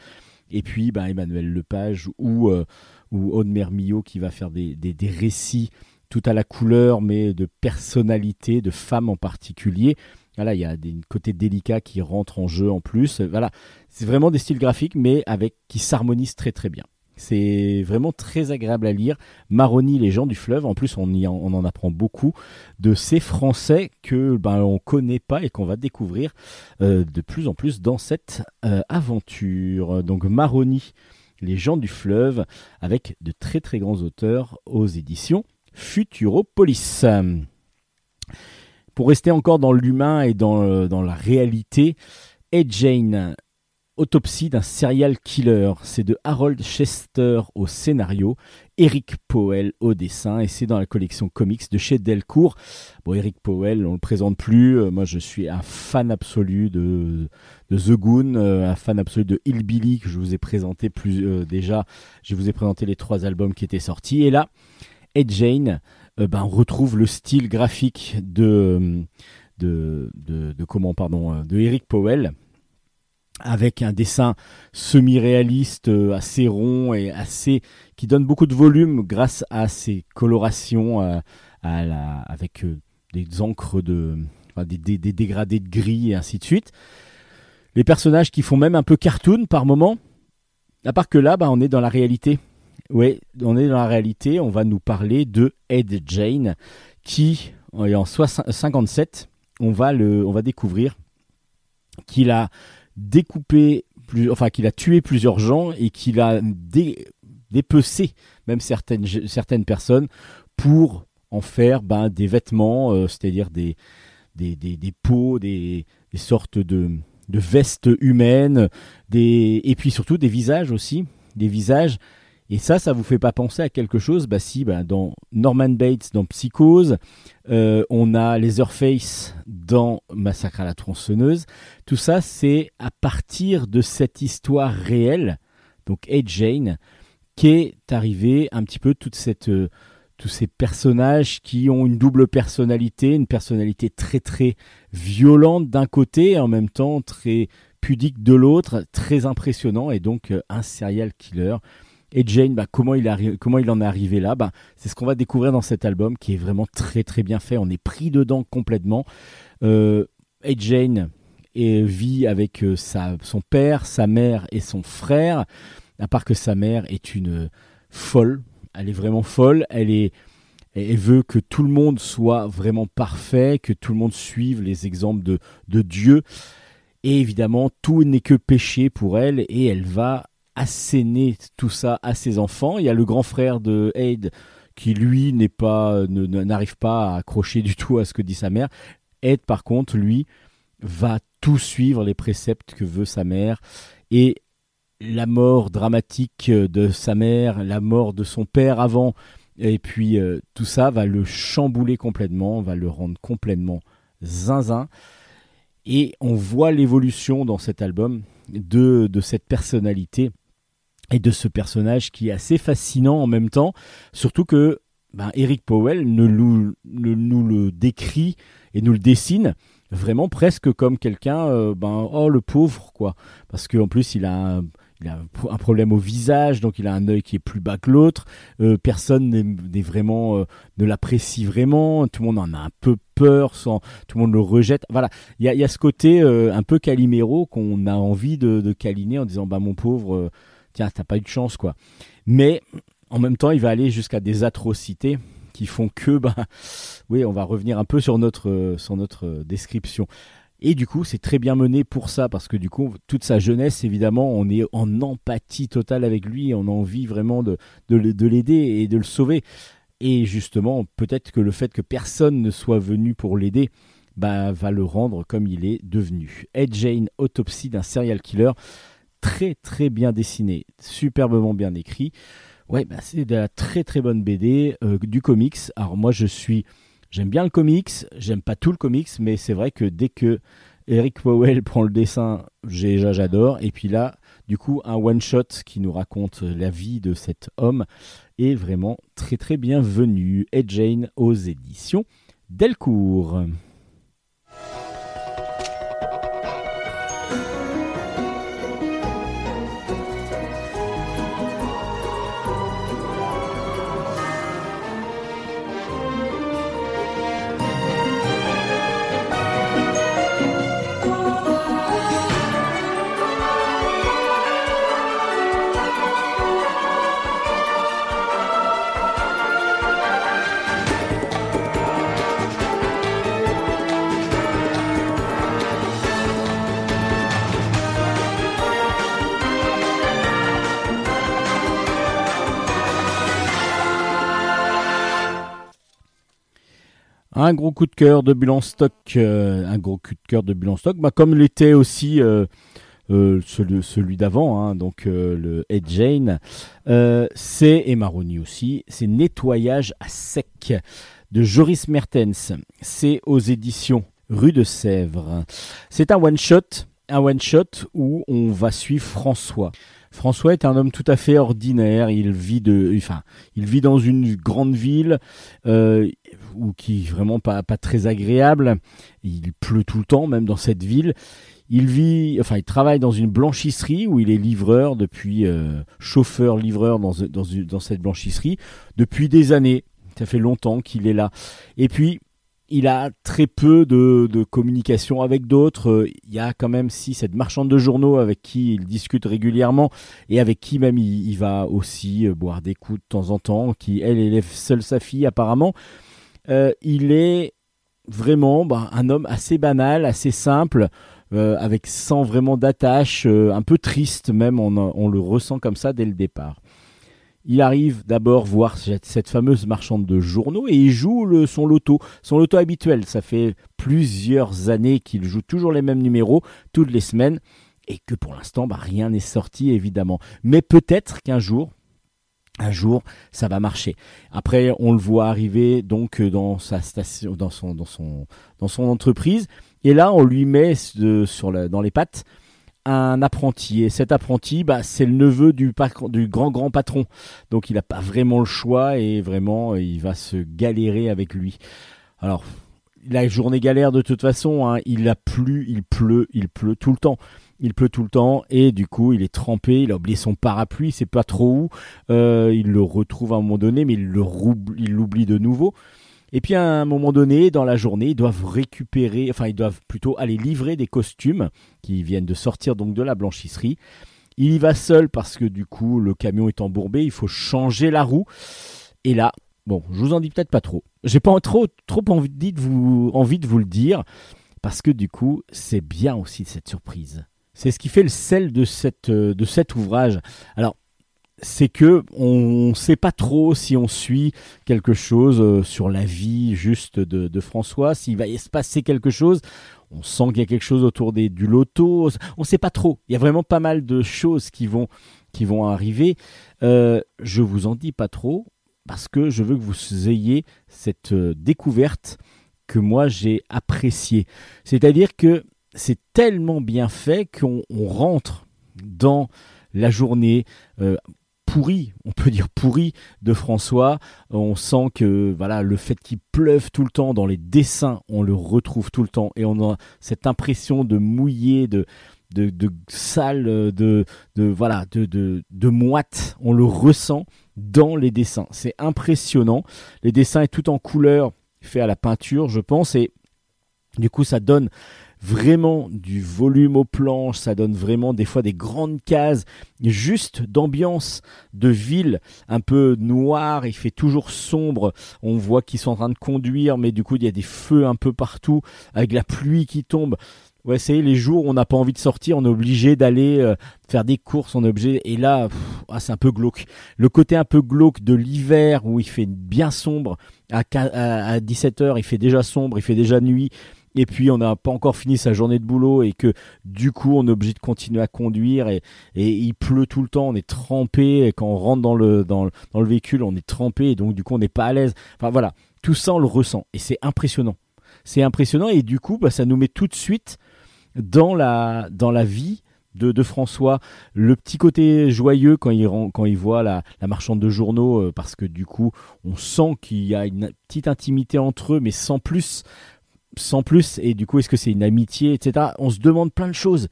Et puis bah, Emmanuel Lepage ou euh, ou Aude Mermillot qui va faire des, des, des récits tout à la couleur, mais de personnalité, de femme en particulier. Voilà, il y a des côtés délicats qui rentrent en jeu en plus. C'est vraiment des styles graphiques, mais qui s'harmonisent très très bien. C'est vraiment très agréable à lire. Maroni, les gens du fleuve. En plus, on, y en apprend beaucoup de ces Français que ben on connaît pas et qu'on va découvrir euh, de plus en plus dans cette euh, aventure. Donc Maroni, les gens du fleuve, avec de très très grands auteurs aux éditions Futuropolis. Pour rester encore dans l'humain et dans, euh, dans, la réalité, Ed Jane, Autopsie d'un serial killer, c'est de Harold Chester au scénario, Eric Powell au dessin, et c'est dans la collection comics de chez Delcourt. Bon, Eric Powell, on le présente plus. Euh, moi, je suis un fan absolu de, The Goon, euh, un fan absolu de Hillbilly que je vous ai présenté plus déjà. Je vous ai présenté les trois albums qui étaient sortis, et là, Ed Jane, euh, ben, on retrouve le style graphique de, de, de, comment, pardon, euh, de Eric Powell avec un dessin semi-réaliste euh, assez rond et assez qui donne beaucoup de volume grâce à ses colorations avec des encres de des, dégradés de gris et ainsi de suite. Les personnages qui font même un peu cartoon par moment. À part que là, bah, on est dans la réalité. Oui, on est dans la réalité. On va nous parler de Ed Jane, qui, en 57, on va, on va découvrir qu'il a découpé, enfin qu'il a tué plusieurs gens et qu'il a dé, dépecé même certaines, certaines personnes pour en faire ben, des vêtements, euh, c'est-à-dire des, des, des, peaux, des, sortes de, vestes humaines, et puis surtout des visages aussi, des visages et ça, ça vous fait pas penser à quelque chose Bah si, bah, dans Norman Bates, dans Psychose, euh, on a Leatherface dans Massacre à la tronçonneuse. Tout ça, c'est à partir de cette histoire réelle, donc Ed Jane, qu'est arrivé un petit peu toute cette, euh, tous ces personnages qui ont une double personnalité, une personnalité très très violente d'un côté et en même temps très pudique de l'autre, très impressionnant et donc euh, un serial killer et Jane, bah, comment, il en est arrivé là? Bah, C'est ce qu'on va découvrir dans cet album qui est vraiment très très bien fait. On est pris dedans complètement. Euh, et Jane vit avec euh, son père, sa mère et son frère. À part que sa mère est une folle. Elle est vraiment folle. Elle veut que tout le monde soit vraiment parfait, que tout le monde suive les exemples de Dieu. Et évidemment, tout n'est que péché pour elle et elle va asséner tout ça à ses enfants. Il y a le grand frère de Aid qui lui n'est pas n'arrive pas à accrocher du tout à ce que dit sa mère. Aid par contre lui va tout suivre les préceptes que veut sa mère et la mort dramatique de sa mère, la mort de son père avant Et puis euh, tout ça va le chambouler complètement, va le rendre complètement zinzin. Et on voit l'évolution dans cet album de, de cette personnalité et de ce personnage qui est assez fascinant en même temps, surtout que ben, Eric Powell ne, nous, le décrit et nous le dessine vraiment presque comme quelqu'un, euh, ben, oh le pauvre, quoi. Parce qu'en plus, il a, un, problème au visage, donc il a un œil qui est plus bas que l'autre. Euh, personne n'est vraiment, euh, ne l'apprécie vraiment. Tout le monde en a un peu peur, tout le monde le rejette. Voilà, il y a, ce côté un peu Calimero qu'on a envie de, de câliner en disant, bah mon pauvre, tiens, t'as pas eu de chance, quoi. Mais en même temps, il va aller jusqu'à des atrocités qui font que, bah, oui, on va revenir un peu sur notre, euh, sur notre euh, description. Et du coup, c'est très bien mené pour ça, parce que du coup, toute sa jeunesse, évidemment, on est en empathie totale avec lui, on a envie vraiment de, de, l'aider et de le sauver. Et justement, peut-être que le fait que personne ne soit venu pour l'aider, bah, va le rendre comme il est devenu. Ed Jane, autopsie d'un serial killer, très très bien dessiné, superbement bien écrit. Ouais, bah, c'est de la très très bonne BD, euh, du comics. Alors moi je suis, j'aime bien le comics, j'aime pas tout le comics, mais c'est vrai que dès que Eric Powell prend le dessin, j'adore. Et puis là, du coup, un one shot qui nous raconte la vie de cet homme est vraiment très très bienvenu. Ed Jane aux éditions Delcourt. Un gros coup de cœur de Bulle stock, euh, un gros coup de cœur de Bulle stock, bah, comme l'était aussi euh, euh, celui, celui d'avant, hein, donc le Ed Jane, c'est, et Maroni aussi, c'est Nettoyage à sec de Joris Mertens. C'est aux éditions Rue de Sèvres. C'est un one-shot, un one-shot où on va suivre François. François est un homme tout à fait ordinaire. Il vit de, enfin, il vit dans une grande ville euh, où qui est vraiment pas pas très agréable. Il pleut tout le temps, même dans cette ville. Il vit, enfin, il travaille dans une blanchisserie où il est livreur depuis euh, chauffeur livreur dans, dans, dans cette blanchisserie depuis des années. Ça fait longtemps qu'il est là. Et puis il a très peu de, communication avec d'autres. Euh, il y a quand même si cette marchande de journaux avec qui il discute régulièrement et avec qui même il, va aussi euh, boire des coups de temps en temps, qui elle élève seule sa fille apparemment. Euh, il est vraiment bah, un homme assez banal, assez simple. avec sans vraiment d'attache, un peu triste même, on le ressent comme ça dès le départ. Il arrive d'abord voir cette fameuse marchande de journaux et il joue son loto, son loto habituel. Ça fait plusieurs années qu'il joue toujours les mêmes numéros toutes les semaines et que pour l'instant bah, rien n'est sorti évidemment. Mais peut-être qu'un jour, un jour, ça va marcher. Après, on le voit arriver donc dans sa station, dans son, entreprise, et là, on lui met dans les pattes un apprenti. Et cet apprenti, bah, c'est le neveu du, grand grand patron. Donc il n'a pas vraiment le choix et vraiment il va se galérer avec lui. Alors la journée galère de toute façon, hein, il a plu, il pleut, il pleut tout le temps. Il pleut tout le temps et du coup il est trempé, il a oublié son parapluie, c'est pas trop où. Euh, il le retrouve à un moment donné, mais il l'oublie de nouveau. Et puis à un moment donné, dans la journée, ils doivent récupérer, enfin ils doivent plutôt aller livrer des costumes qui viennent de sortir donc de la blanchisserie. Il y va seul parce que du coup le camion est embourbé, il faut changer la roue. Et là, bon, je vous en dis peut-être pas trop. J'ai pas trop trop envie de vous envie de vous le dire parce que du coup c'est bien aussi cette surprise. C'est ce qui fait le sel de cette de cet ouvrage. Alors c'est que on ne sait pas trop si on suit quelque chose euh, sur la vie juste de, François, s'il va y se passer quelque chose. On sent qu'il y a quelque chose autour des, du loto. On ne sait pas trop. Il y a vraiment pas mal de choses qui vont, qui vont arriver. Euh, je vous en dis pas trop. parce que je veux que vous ayez cette euh, découverte que moi j'ai appréciée. C'est-à-dire que c'est tellement bien fait qu'on on rentre dans la journée pourrie, on peut dire pourrie de François. On sent que voilà le fait qu'il pleuve tout le temps dans les dessins, on le retrouve tout le temps et on a cette impression de mouiller, de de, de sale, de, de voilà, de, de, de moite. On le ressent dans les dessins. C'est impressionnant. Les dessins est tout en couleur, fait à la peinture, je pense, et du coup ça donne vraiment du volume aux planches, ça donne vraiment des fois des grandes cases, juste d'ambiance de ville un peu noire, il fait toujours sombre, on voit qu'ils sont en train de conduire, mais du coup il y a des feux un peu partout, avec la pluie qui tombe. Ouais, c'est les jours où on n'a pas envie de sortir, on est obligé d'aller euh, faire des courses, est obligé. Et là, ah, c'est un peu glauque. Le côté un peu glauque de l'hiver où il fait bien sombre, à, à 17h, il fait déjà sombre, il fait déjà nuit et puis on n'a pas encore fini sa journée de boulot et que du coup on est obligé de continuer à conduire et, il pleut tout le temps, on est trempé et quand on rentre dans le, dans, dans le véhicule on est trempé et donc du coup on n'est pas à l'aise. Enfin voilà, tout ça on le ressent et c'est impressionnant. C'est impressionnant et du coup bah, ça nous met tout de suite dans la, dans la vie de, de, François, le petit côté joyeux quand il, quand il voit la, la marchande de journaux, euh, parce que du coup, on sent qu'il y a une petite intimité entre eux, mais sans plus sans plus, et du coup, est-ce que c'est une amitié, etc. On se demande plein de choses.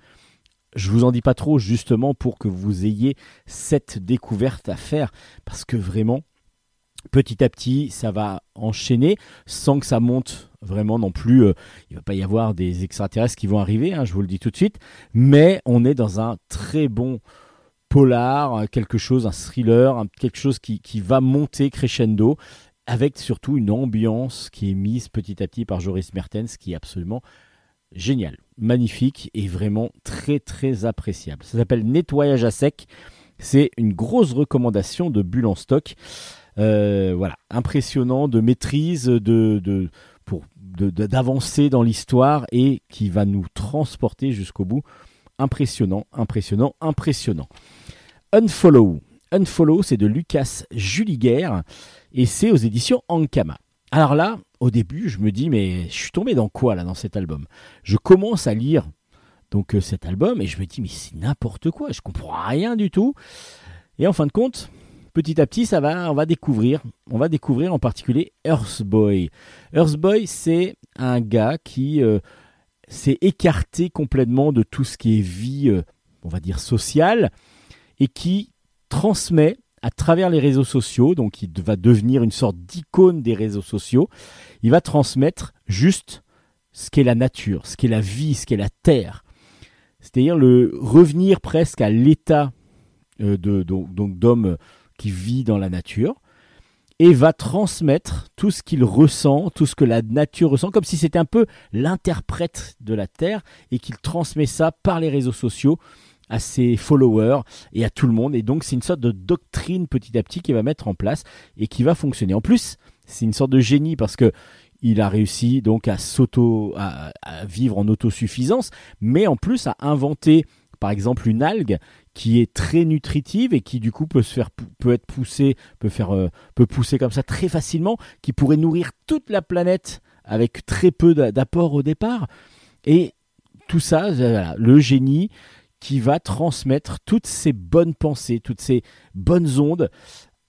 Je vous en dis pas trop, justement, pour que vous ayez cette découverte à faire, parce que vraiment, petit à petit, ça va enchaîner sans que ça monte vraiment non plus. Euh, il va pas y avoir des extraterrestres qui vont arriver, hein, je vous le dis tout de suite, mais on est dans un très bon polar, quelque chose, un thriller, quelque chose qui va monter crescendo avec surtout une ambiance qui est mise petit à petit par Joris Mertens qui est absolument génial, magnifique et vraiment très très appréciable. Ça s'appelle Nettoyage à sec. C'est une grosse recommandation de Bulle en stock. Euh, voilà, impressionnant de maîtrise, de, d'avancer dans l'histoire et qui va nous transporter jusqu'au bout. Impressionnant, impressionnant, impressionnant. Unfollow. Unfollow, c'est de Lucas Juliguer et c'est aux éditions Ankama. Alors là, au début, je me dis, mais je suis tombé dans quoi là dans cet album? Je commence à lire donc euh, cet album et je me dis, mais c'est n'importe quoi, je comprends rien du tout. Et en fin de compte, petit à petit, ça va, on va découvrir, on va découvrir en particulier Earthboy. Earthboy, c'est un gars qui euh, s'est écarté complètement de tout ce qui est vie, euh, on va dire sociale, et qui transmet à travers les réseaux sociaux, donc il va devenir une sorte d'icône des réseaux sociaux, il va transmettre juste ce qu'est la nature, ce qu'est la vie, ce qu'est la terre. C'est-à-dire le revenir presque à l'état euh, d'homme qui vit dans la nature et va transmettre tout ce qu'il ressent, tout ce que la nature ressent, comme si c'était un peu l'interprète de la Terre et qu'il transmet ça par les réseaux sociaux à ses followers et à tout le monde. Et donc c'est une sorte de doctrine petit à petit qu'il va mettre en place et qui va fonctionner. En plus, c'est une sorte de génie parce que il a réussi donc à s'auto à, vivre en autosuffisance, mais en plus à inventer par exemple une algue qui est très nutritive et qui du coup peut se faire peut être poussée peut faire euh, peut pousser comme ça très facilement qui pourrait nourrir toute la planète avec très peu d'apport au départ et tout ça le génie qui va transmettre toutes ces bonnes pensées, toutes ces bonnes ondes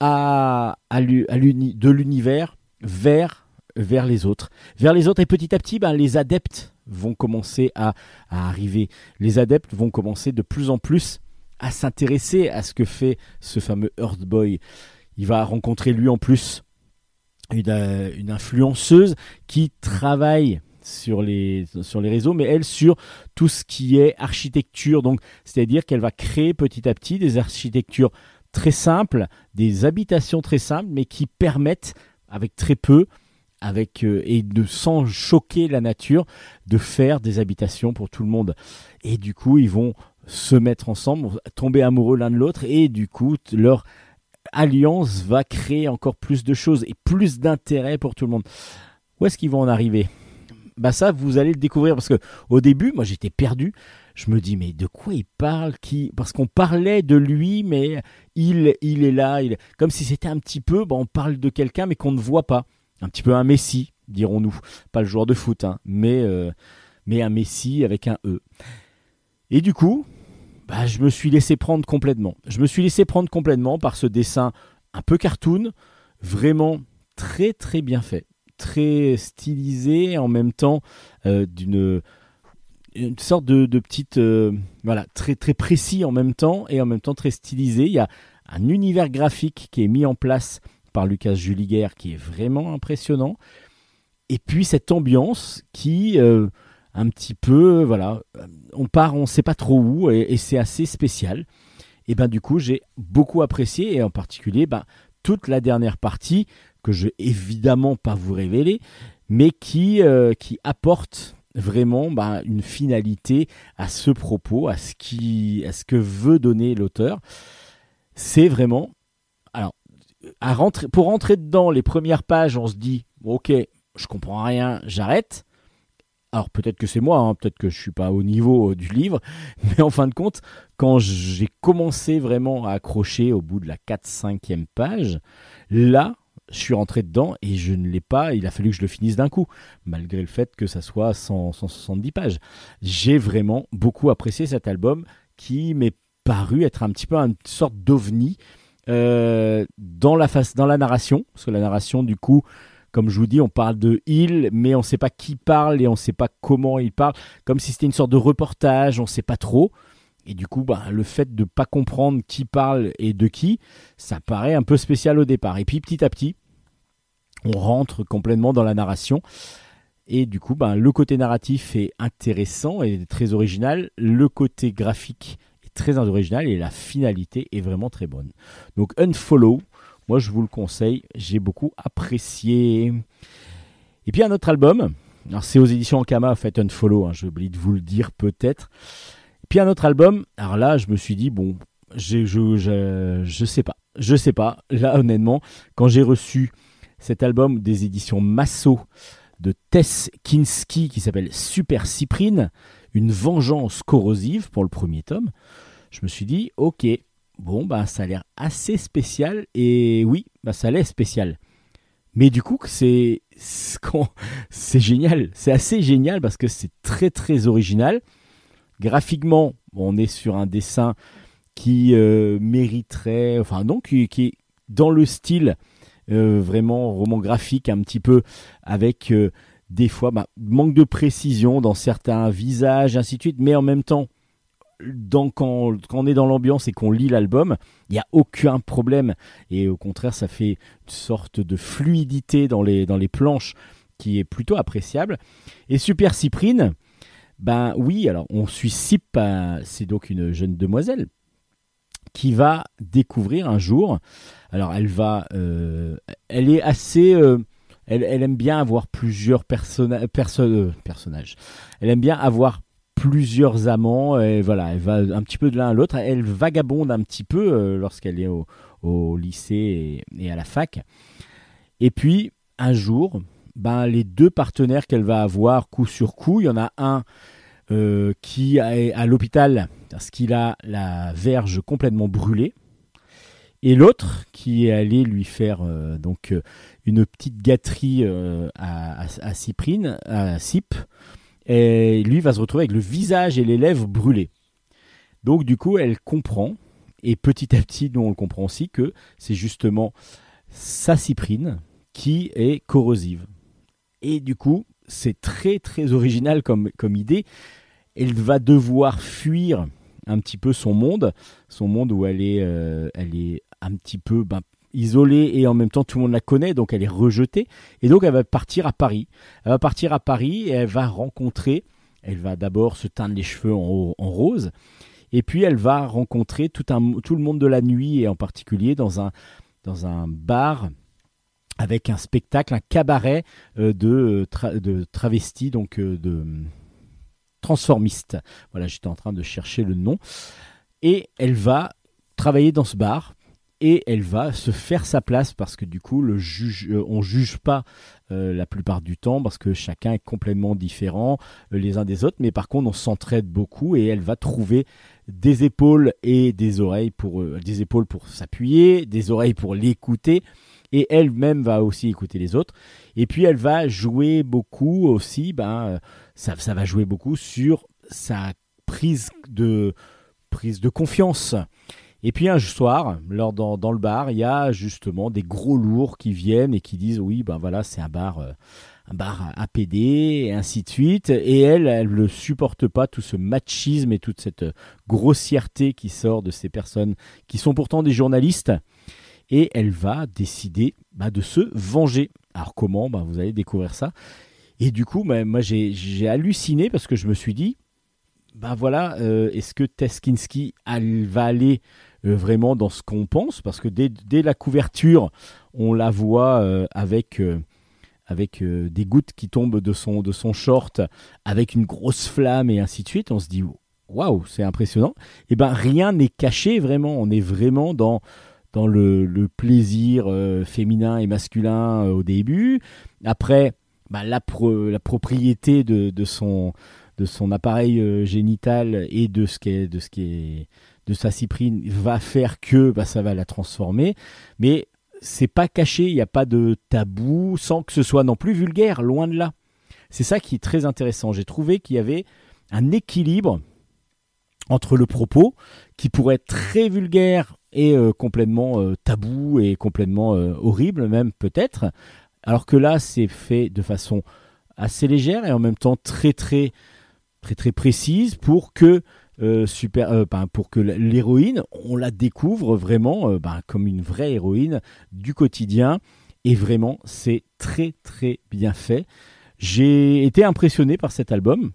de l'univers vers, les autres. Vers les autres, et petit à petit, ben, les adeptes vont commencer à, arriver. Les adeptes vont commencer de plus en plus à s'intéresser à ce que fait ce fameux Earth Boy. Il va rencontrer lui en plus une, euh, une influenceuse qui travaille sur les, sur les réseaux, mais elle sur tout ce qui est architecture. Donc, c'est-à-dire qu'elle va créer petit à petit des architectures très simples, des habitations très simples, mais qui permettent, avec très peu, avec euh, et de sans choquer la nature, de faire des habitations pour tout le monde. Et du coup, ils vont se mettre ensemble, tomber amoureux l'un de l'autre, et du coup, leur alliance va créer encore plus de choses et plus d'intérêt pour tout le monde. Où est-ce qu'ils vont en arriver? Bah ça vous allez le découvrir parce que au début, moi j'étais perdu. Je me dis mais de quoi il parle qui Parce qu'on parlait de lui, mais il, il est là, comme si c'était un petit peu, bah, on parle de quelqu'un mais qu'on ne voit pas, un petit peu un Messi, dirons-nous, pas le joueur de foot, hein, mais euh, mais un Messi avec un E. Et du coup, bah, je me suis laissé prendre complètement. Je me suis laissé prendre complètement par ce dessin un peu cartoon, vraiment très très bien fait, très stylisé, en même temps euh, d'une une sorte de, petite euh, voilà très très précis en même temps et en même temps très stylisé. Il y a un univers graphique qui est mis en place par Lucas Juliguer qui est vraiment impressionnant. Et puis cette ambiance qui euh, un petit peu voilà on part on sait pas trop où et, c'est assez spécial. Et ben du coup j'ai beaucoup apprécié et en particulier ben, toute la dernière partie que je vais évidemment pas vous révéler, mais qui, euh, qui apporte vraiment bah, une finalité à ce propos, à ce, qui, à ce que veut donner l'auteur. C'est vraiment... Alors, pour rentrer dedans, les premières pages, on se dit, ok, je comprends rien, j'arrête. Alors peut-être que c'est moi, hein, peut-être que je suis pas au niveau du livre, mais en fin de compte, quand j'ai commencé vraiment à accrocher au bout de la 4-5e page, là, je suis rentré dedans et je ne l'ai pas. Il a fallu que je le finisse d'un coup, malgré le fait que ça soit 170 pages. J'ai vraiment beaucoup apprécié cet album qui m'est paru être un petit peu une sorte d'ovni euh, dans, la face, dans la narration. Parce que la narration, du coup, comme je vous dis, on parle de il, mais on ne sait pas qui parle et on ne sait pas comment il parle. Comme si c'était une sorte de reportage, on ne sait pas trop. Et du coup, bah, le fait de ne pas comprendre qui parle et de qui, ça paraît un peu spécial au départ. Et puis petit à petit, on rentre complètement dans la narration. Et du coup, ben, le côté narratif est intéressant et très original. Le côté graphique est très original et la finalité est vraiment très bonne. Donc Unfollow, moi je vous le conseille, j'ai beaucoup apprécié. Et puis un autre album, alors c'est aux éditions Ankama, en fait Unfollow, hein, j'ai oublié de vous le dire peut-être. Et puis un autre album, alors là je me suis dit, bon, je, je, je, je sais pas, je sais pas, là honnêtement, quand j'ai reçu cet album des éditions Masso de Tess Kinski qui s'appelle Super Cyprine, une vengeance corrosive pour le premier tome. Je me suis dit, ok, bon, bah, ça a l'air assez spécial, et oui, bah, ça l'est spécial. Mais du coup, c'est c'est génial, c'est assez génial parce que c'est très très original. Graphiquement, on est sur un dessin qui euh, mériterait, enfin donc qui, est dans le style vraiment roman graphique un petit peu avec euh, des fois bah, manque de précision dans certains visages, ainsi de suite, mais en même temps, quand, on est dans l'ambiance et qu'on lit l'album, il n'y a aucun problème. Et au contraire, ça fait une sorte de fluidité dans les, dans les planches qui est plutôt appréciable. Et Super Cyprine, ben oui, alors on suit Sip, c'est donc une jeune demoiselle qui va découvrir un jour alors elle va, euh, elle est assez, euh, elle, aime bien avoir plusieurs euh, personnages. Elle aime bien avoir plusieurs amants et voilà, elle va un petit peu de l'un à l'autre. Elle vagabonde un petit peu lorsqu'elle est au, lycée et, à la fac. Et puis un jour, ben les deux partenaires qu'elle va avoir coup sur coup, il y en a un qui est à l'hôpital parce qu'il a la verge complètement brûlée et l'autre qui est allé lui faire euh, donc euh, une petite gâterie euh, à, Cyprine, à Cyp, lui va se retrouver avec le visage et les lèvres brûlés. Donc du coup, elle comprend, et petit à petit, nous on le comprend aussi, que c'est justement sa cyprine qui est corrosive. Et du coup, c'est très très original comme, idée. Elle va devoir fuir un petit peu son monde, son monde où elle est un petit peu ben, isolée et en même temps tout le monde la connaît, donc elle est rejetée. Et donc elle va partir à Paris. Elle va partir à Paris et elle va rencontrer, elle va d'abord se teindre les cheveux en, rose, et puis elle va rencontrer tout, un, tout le monde de la nuit et en particulier dans un, dans un bar avec un spectacle, un cabaret euh, de, de travestis, donc euh, de transformistes. Voilà, j'étais en train de chercher le nom. Et elle va travailler dans ce bar et elle va se faire sa place parce que du coup le juge, euh, on juge pas euh, la plupart du temps parce que chacun est complètement différent euh, les uns des autres, mais par contre on s'entraide beaucoup et elle va trouver des épaules et des oreilles pour des épaules pour s'appuyer, des oreilles pour l'écouter et elle-même va aussi écouter les autres. Et puis elle va jouer beaucoup aussi, ben ça, ça va jouer beaucoup sur sa prise de prise de confiance. Et puis un soir, lors dans, dans, le bar, il y a justement des gros lourds qui viennent et qui disent oui, ben voilà, c'est un bar, euh, un bar APD et ainsi de suite. Et elle, elle ne supporte pas tout ce machisme et toute cette grossièreté qui sort de ces personnes qui sont pourtant des journalistes. Et elle va décider bah, de se venger. Alors comment? Bah, Vous allez découvrir ça. Et du coup, bah, moi j'ai halluciné parce que je me suis dit, ben voilà, euh, est-ce que Teskinski va aller euh, vraiment dans ce qu'on pense Parce que dès, dès, la couverture, on la voit euh, avec, avec des gouttes qui tombent de son, de son short, avec une grosse flamme et ainsi de suite. On se dit, waouh, c'est impressionnant. Et eh ben rien n'est caché vraiment. On est vraiment dans, dans le, plaisir féminin et masculin au début. Après, bah, la, la propriété de, de son de son appareil euh, génital et de ce qui de ce qui est de sa cyprine va faire que bah, ça va la transformer. Mais c'est pas caché il n'y a pas de tabou sans que ce soit non plus vulgaire loin de là. C'est ça qui est très intéressant. J'ai trouvé qu'il y avait un équilibre entre le propos qui pourrait être très vulgaire et euh, complètement euh, tabou et complètement horrible même peut-être. Alors que là c'est fait de façon assez légère et en même temps très très très très précise pour que euh, super, euh, ben, pour que l'héroïne, on la découvre vraiment euh, ben, comme une vraie héroïne du quotidien. Et vraiment, c'est très très bien fait. J'ai été impressionné par cet album,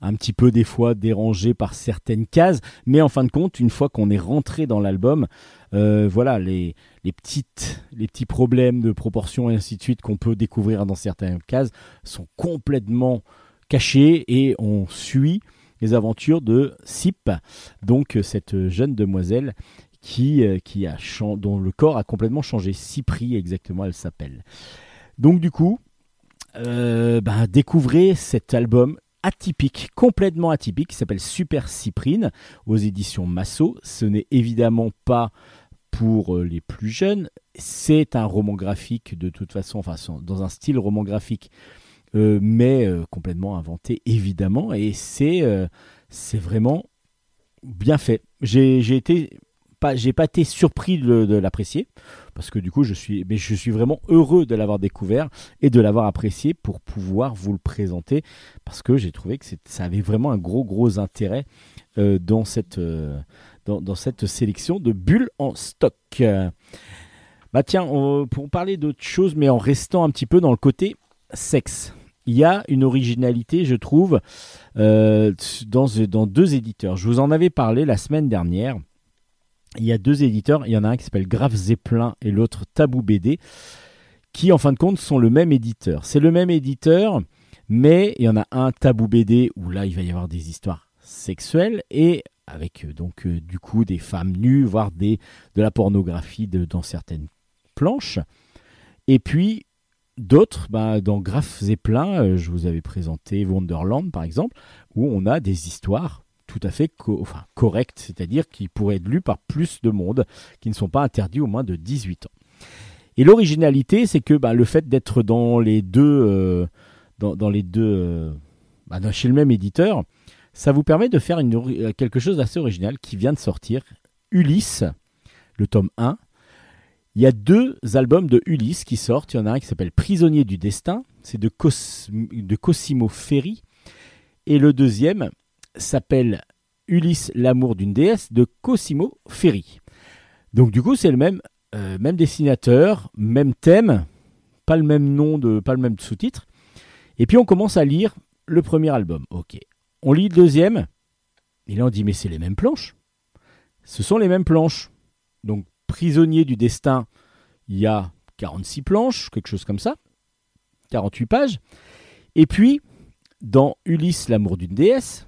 un petit peu des fois dérangé par certaines cases, mais en fin de compte, une fois qu'on est rentré dans l'album, voilà les, les, petites, les petits problèmes de proportion et ainsi de suite qu'on peut découvrir dans certaines cases sont complètement caché et on suit les aventures de Sip, donc cette jeune demoiselle qui, euh, qui a dont le corps a complètement changé. Cypri exactement, elle s'appelle. Donc du coup, euh, bah, découvrez cet album atypique, complètement atypique, qui s'appelle Super Cyprine aux éditions Masso. Ce n'est évidemment pas pour euh, les plus jeunes, c'est un roman graphique de toute façon, dans un style roman graphique euh, mais euh, complètement inventé évidemment, et c'est euh, vraiment bien fait. J'ai été pas j'ai pas été surpris de, l'apprécier parce que du coup je suis mais je suis vraiment heureux de l'avoir découvert et de l'avoir apprécié pour pouvoir vous le présenter parce que j'ai trouvé que ça avait vraiment un gros gros intérêt dans cette dans, cette sélection de bulles en stock. Bah tiens, pour parler d'autre chose, mais en restant un petit peu dans le côté sexe il y a une originalité, je trouve, euh, dans, deux éditeurs. Je vous en avais parlé la semaine dernière. Il y a deux éditeurs. Il y en a un qui s'appelle Graf Zeppelin et l'autre Tabou BD, qui en fin de compte sont le même éditeur. C'est le même éditeur, mais il y en a un Tabou BD où là il va y avoir des histoires sexuelles et avec euh, donc euh, du coup des femmes nues, voire de la pornographie dans certaines planches. Et puis D'autres, bah, dans Graf Zeppelin, euh, je vous avais présenté Wonderland par exemple, où on a des histoires tout à fait correctes, c'est-à-dire qui pourraient être lues par plus de monde, qui ne sont pas interdits au moins de 18 ans. Et l'originalité, c'est que bah, le fait d'être dans les deux, euh, euh, bah, chez le même éditeur, ça vous permet de faire quelque chose d'assez original qui vient de sortir, Ulysse, le tome 1, il y a deux albums de Ulysse qui sortent. Il y en a un qui s'appelle Prisonnier du destin, c'est de, Cosimo Ferri. Et le deuxième s'appelle Ulysse, l'amour d'une déesse de Cosimo Ferri. Donc du coup, c'est le même, euh, même dessinateur, même thème, pas le même nom, de, pas le même sous-titre. Et puis on commence à lire le premier album. Ok. On lit le deuxième. Et là on dit mais c'est les mêmes planches. Ce sont les mêmes planches. Donc Prisonnier du destin, il y a 46 planches, quelque chose comme ça, 48 pages. Et puis, dans Ulysse, l'amour d'une déesse,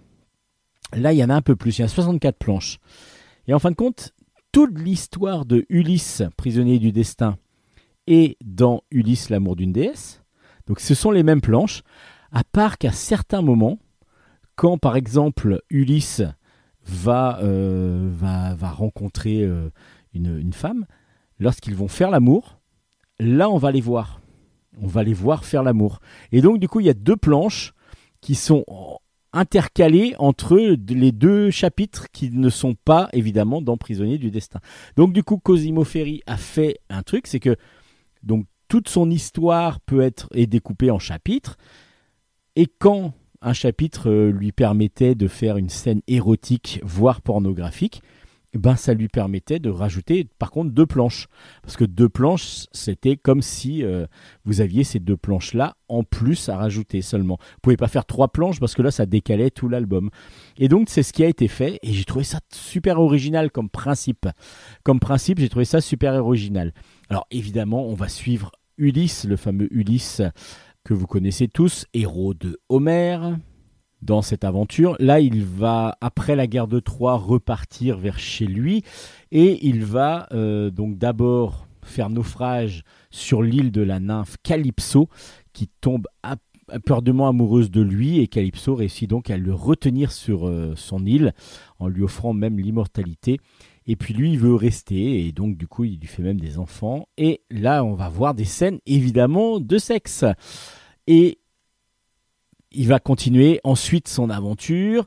là, il y en a un peu plus, il y a 64 planches. Et en fin de compte, toute l'histoire de Ulysse, prisonnier du destin, est dans Ulysse, l'amour d'une déesse. Donc ce sont les mêmes planches, à part qu'à certains moments, quand par exemple Ulysse va, euh, va, va rencontrer euh, une, femme, lorsqu'ils vont faire l'amour, là on va les voir. On va les voir faire l'amour. Et donc du coup il y a deux planches qui sont intercalées entre les deux chapitres qui ne sont pas évidemment dans Prisonnier du destin. Donc du coup Cosimo Ferri a fait un truc, c'est que donc toute son histoire peut être est découpée en chapitres et quand un chapitre euh, lui permettait de faire une scène érotique voire pornographique, ben ça lui permettait de rajouter par contre deux planches. Parce que deux planches c'était comme si euh, vous aviez ces deux planches là en plus à rajouter seulement. Vous pouvez pas faire trois planches parce que là ça décalait tout l'album. Et donc c'est ce qui a été fait et j'ai trouvé ça super original comme principe. Comme principe j'ai trouvé ça super original. Alors évidemment on va suivre Ulysse le fameux Ulysse que vous connaissez tous héros de Homère dans cette aventure. Là, il va, après la guerre de Troie, repartir vers chez lui et il va euh, donc d'abord faire naufrage sur l'île de la nymphe Calypso qui tombe perdement amoureuse de lui et Calypso réussit donc à le retenir sur euh, son île en lui offrant même l'immortalité. Et puis lui, il veut rester et donc du coup, il lui fait même des enfants. Et là, on va voir des scènes évidemment de sexe. Et il va continuer ensuite son aventure.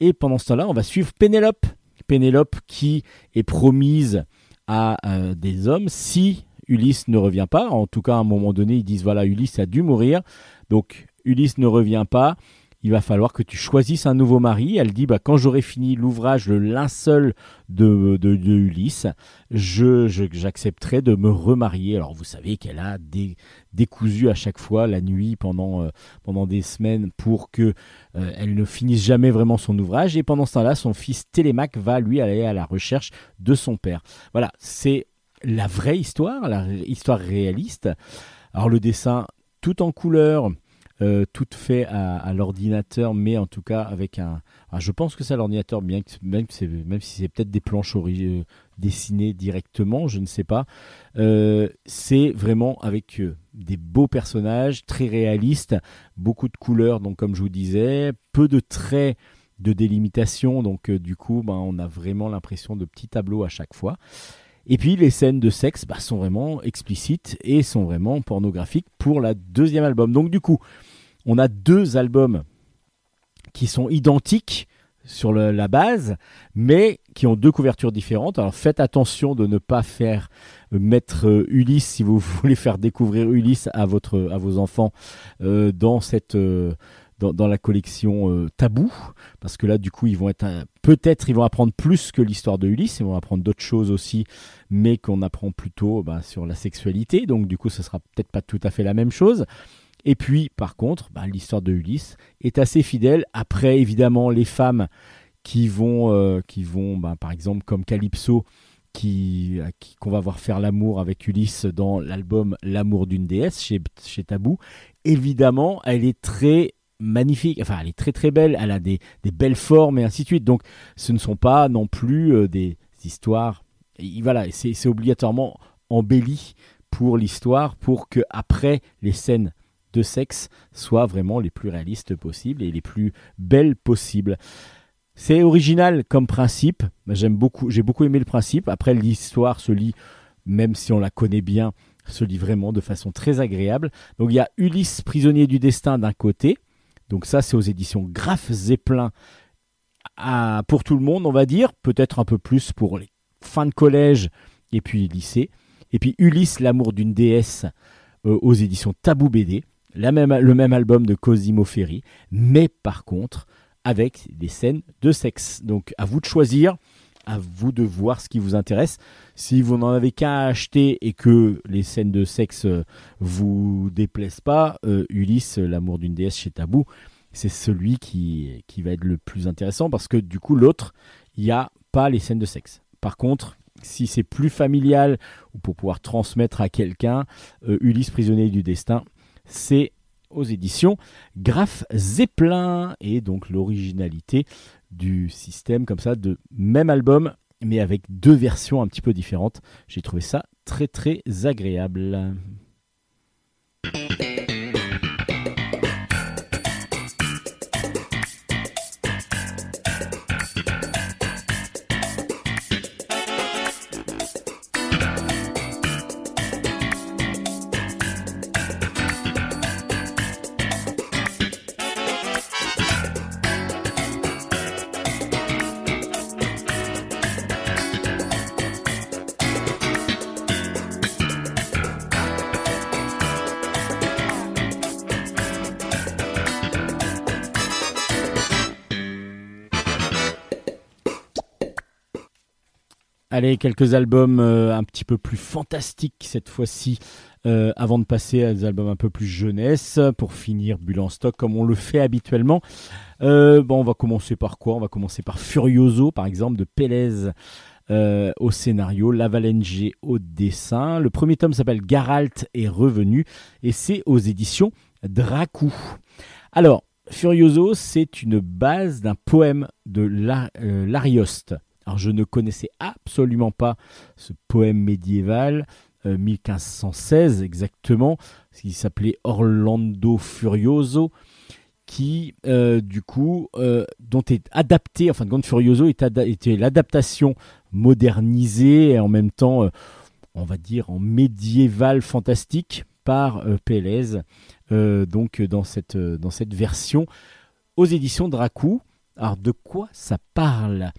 Et pendant ce temps-là, on va suivre Pénélope. Pénélope qui est promise à euh, des hommes si Ulysse ne revient pas. En tout cas, à un moment donné, ils disent voilà, Ulysse a dû mourir. Donc, Ulysse ne revient pas il va falloir que tu choisisses un nouveau mari. Elle dit, bah, quand j'aurai fini l'ouvrage, le linceul de, de, Ulysse, je, j'accepterai de me remarier. Alors vous savez qu'elle a décousu à chaque fois la nuit pendant, euh, pendant des semaines pour que euh, elle ne finisse jamais vraiment son ouvrage. Et pendant ce temps-là, son fils Télémaque va lui aller à la recherche de son père. Voilà, c'est la vraie histoire, la histoire réaliste. Alors le dessin tout en couleur, euh, tout fait à, l'ordinateur, mais en tout cas avec un. Ah, je pense que c'est l'ordinateur, même, même si c'est peut-être des planches euh, dessinées directement, je ne sais pas. Euh, c'est vraiment avec des beaux personnages, très réalistes, beaucoup de couleurs, donc comme je vous disais, peu de traits de délimitation, donc du coup, ben, on a vraiment l'impression de petits tableaux à chaque fois. Et puis les scènes de sexe bah, sont vraiment explicites et sont vraiment pornographiques pour la deuxième album. Donc du coup, on a deux albums qui sont identiques sur la base, mais qui ont deux couvertures différentes. Alors faites attention de ne pas faire euh, mettre euh, Ulysse, si vous voulez faire découvrir Ulysse à, vos enfants, euh, dans, la collection Tabou, parce que là, du coup, ils vont être peut-être ils vont apprendre plus que l'histoire de Ulysse, ils vont apprendre d'autres choses aussi, mais qu'on apprend plutôt bah, sur la sexualité. Donc, du coup, ce sera peut-être pas tout à fait la même chose. Et puis, par contre, bah, l'histoire de Ulysse est assez fidèle. Après, évidemment, les femmes qui vont, euh, qui vont bah, par exemple, comme Calypso, qui, qu'on va voir faire l'amour avec Ulysse dans l'album L'amour d'une déesse chez, Tabou, évidemment, elle est très magnifique, enfin elle est très très belle, elle a des, belles formes et ainsi de suite. Donc ce ne sont pas non plus euh, des histoires, voilà, c'est obligatoirement embelli pour l'histoire pour que après les scènes de sexe soient vraiment les plus réalistes possibles et les plus belles possibles. C'est original comme principe. J'aime j'ai beaucoup aimé le principe. Après, l'histoire se lit, même si on la connaît bien, se lit vraiment de façon très agréable. Donc il y a Ulysse, prisonnier du destin d'un côté. Donc ça, c'est aux éditions Graf Zeppelin pour tout le monde, on va dire. Peut-être un peu plus pour les fins de collège et puis lycée. Et puis Ulysse, l'amour d'une déesse euh, aux éditions Tabou BD même, le même album de Cosimo Ferri, mais par contre avec des scènes de sexe. Donc à vous de choisir, à vous de voir ce qui vous intéresse. Si vous n'en avez qu'à acheter et que les scènes de sexe euh, vous déplaisent pas, euh, Ulysse, l'amour d'une déesse chez Tabou, c'est celui qui, qui va être le plus intéressant parce que du coup l'autre, il n'y a pas les scènes de sexe. Par contre, si c'est plus familial ou pour pouvoir transmettre à quelqu'un, euh, Ulysse prisonnier du destin, c'est aux éditions Graf Zeppelin et donc l'originalité du système comme ça de même album mais avec deux versions un petit peu différentes. J'ai trouvé ça très très agréable. Allez, quelques albums euh, un petit peu plus fantastiques cette fois-ci, euh, avant de passer à des albums un peu plus jeunesse, pour finir Bulle en stock comme on le fait habituellement. Euh, bon, on va commencer par quoi? On va commencer par Furioso, par exemple, de Pélez au scénario, Lavalenche au dessin. Le premier tome s'appelle Garalt est revenu, et c'est aux éditions Dracou. Alors, Furioso, c'est une base d'un poème de L'Arioste. Alors je ne connaissais absolument pas ce poème médiéval, 1516 euh, exactement, qui s'appelait Orlando Furioso, qui euh, du coup, euh, dont est adapté, enfin de Furioso était l'adaptation modernisée et en même temps, on va dire en médiéval fantastique par Pélez, donc dans cette, dans cette version aux éditions Dracou. Alors de quoi ça parle?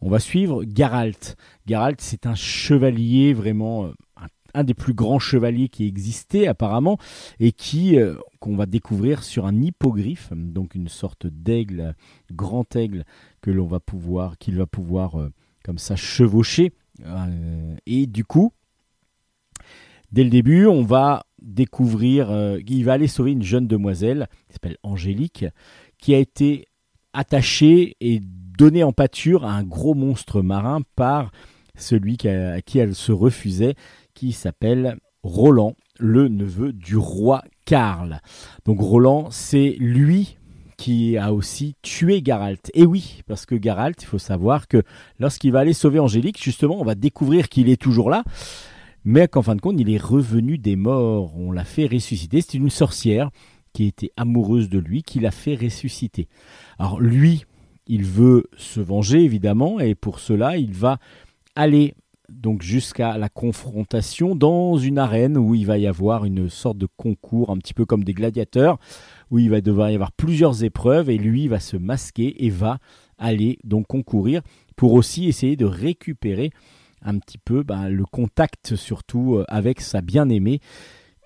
On va suivre Geralt. Geralt, c'est un chevalier vraiment euh, un, des plus grands chevaliers qui existait apparemment et qui euh, qu'on va découvrir sur un hippogriffe, donc une sorte d'aigle, grand aigle que l'on va pouvoir, qu'il va pouvoir euh, comme ça chevaucher. et du coup, dès le début, on va découvrir, il va aller sauver une jeune demoiselle qui s'appelle Angélique, qui a été attachée et donné en pâture à un gros monstre marin par celui à qui elle se refusait, qui s'appelle Roland, le neveu du roi Karl. Donc Roland, c'est lui qui a aussi tué Garalt. Et oui, parce que Garalt, il faut savoir que lorsqu'il va aller sauver Angélique, justement, on va découvrir qu'il est toujours là, mais qu'en fin de compte, il est revenu des morts. On l'a fait ressusciter. C'est une sorcière qui était amoureuse de lui, qui l'a fait ressusciter. Alors lui, il veut se venger évidemment et pour cela il va aller donc jusqu'à la confrontation dans une arène où il va y avoir une sorte de concours un petit peu comme des gladiateurs où il va devoir y avoir plusieurs épreuves et lui va se masquer et va aller donc concourir pour aussi essayer de récupérer un petit peu ben, le contact surtout euh, avec sa bien-aimée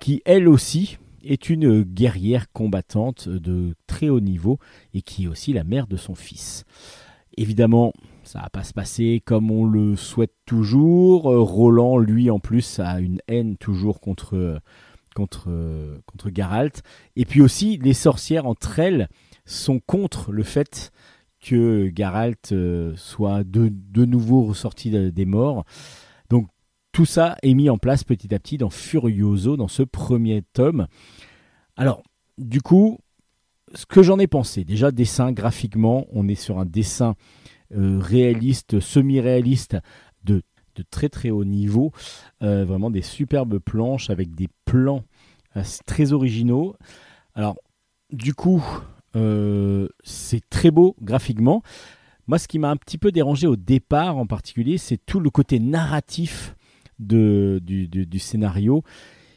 qui elle aussi est une guerrière combattante de très haut niveau et qui est aussi la mère de son fils. Évidemment, ça va pas se passer comme on le souhaite toujours. Roland, lui, en plus, a une haine toujours contre, contre, contre Geralt. Et puis aussi, les sorcières entre elles sont contre le fait que Geralt euh, soit de nouveau ressorti des morts. Tout ça est mis en place petit à petit dans Furioso, dans ce premier tome. Alors, du coup, ce que j'en ai pensé, déjà dessin graphiquement, on est sur un dessin euh, réaliste, semi-réaliste de, très très haut niveau, euh, vraiment des superbes planches avec des plans euh, très originaux. Alors, du coup, c'est très beau graphiquement. Moi, ce qui m'a un petit peu dérangé au départ en particulier, c'est tout le côté narratif du, scénario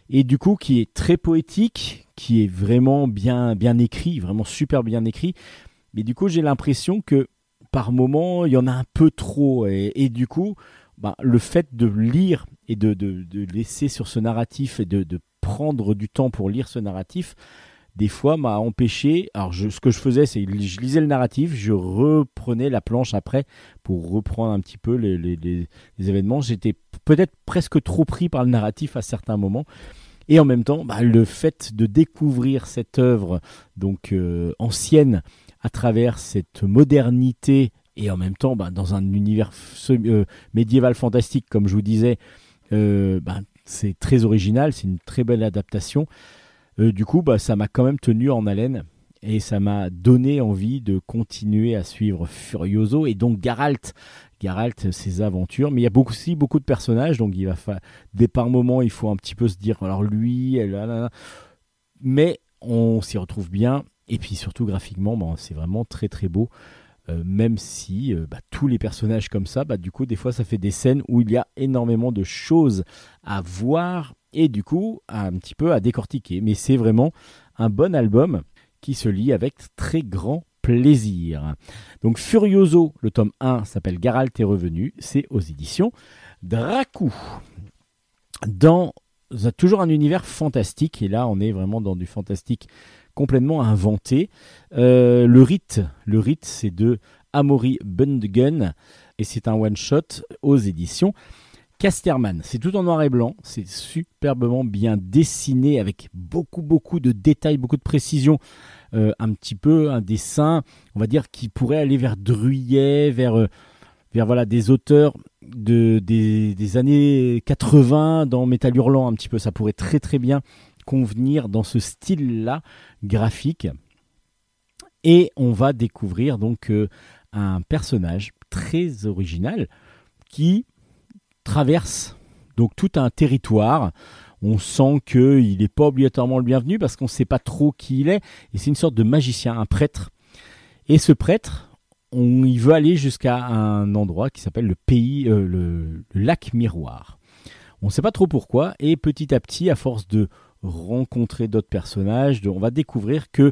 et du coup qui est très poétique, qui est vraiment bien, bien écrit, vraiment super bien écrit. Mais du coup, j'ai l'impression que par moment, il y en a un peu trop. Et, du coup, bah, le fait de lire et de, de, laisser sur ce narratif et de, de, prendre du temps pour lire ce narratif, des fois m'a empêché. Alors, ce que je faisais, c'est je lisais le narratif, je reprenais la planche après pour reprendre un petit peu les, les, événements. J'étais peut-être presque trop pris par le narratif à certains moments. Et en même temps, bah, le fait de découvrir cette œuvre donc euh, ancienne à travers cette modernité et en même temps bah, dans un univers euh, médiéval fantastique, comme je vous disais, euh, bah, c'est très original, c'est une très belle adaptation. Du coup, ça m'a quand même tenu en haleine. et ça m'a donné envie de continuer à suivre Furioso et donc Geralt. Ses aventures, mais il y a beaucoup, aussi beaucoup de personnages, donc il va fa... des par moments il faut un petit peu se dire alors lui, mais on s'y retrouve bien et puis surtout graphiquement, bon, c'est vraiment très très beau. Euh, même si euh, bah, tous les personnages comme ça, bah, du coup, des fois, ça fait des scènes où il y a énormément de choses à voir et du coup, un petit peu à décortiquer. Mais c'est vraiment un bon album qui se lit avec très grand plaisir. Donc Furioso, le tome 1 s'appelle Geralt est revenu, c'est aux éditions Dracou. Dans toujours un univers fantastique, et là on est vraiment dans du fantastique complètement inventé. Euh, le rite, le rite, c'est de Amory Bundgen et c'est un one shot aux éditions Casterman. C'est tout en noir et blanc, c'est superbement bien dessiné avec beaucoup beaucoup de détails, beaucoup de précision. Euh, un petit peu un dessin, on va dire, qui pourrait aller vers Druyet, vers, euh, vers voilà, des auteurs de, des, des années 80 dans Métal Hurlant, un petit peu. Ça pourrait très très bien convenir dans ce style-là graphique. Et on va découvrir donc euh, un personnage très original qui traverse donc tout un territoire. On sent qu'il n'est pas obligatoirement le bienvenu parce qu'on ne sait pas trop qui il est. Et c'est une sorte de magicien, un prêtre. Et ce prêtre, il veut aller jusqu'à un endroit qui s'appelle le pays, euh, le, le lac miroir. On ne sait pas trop pourquoi. Et petit à petit, à force de rencontrer d'autres personnages. on va découvrir que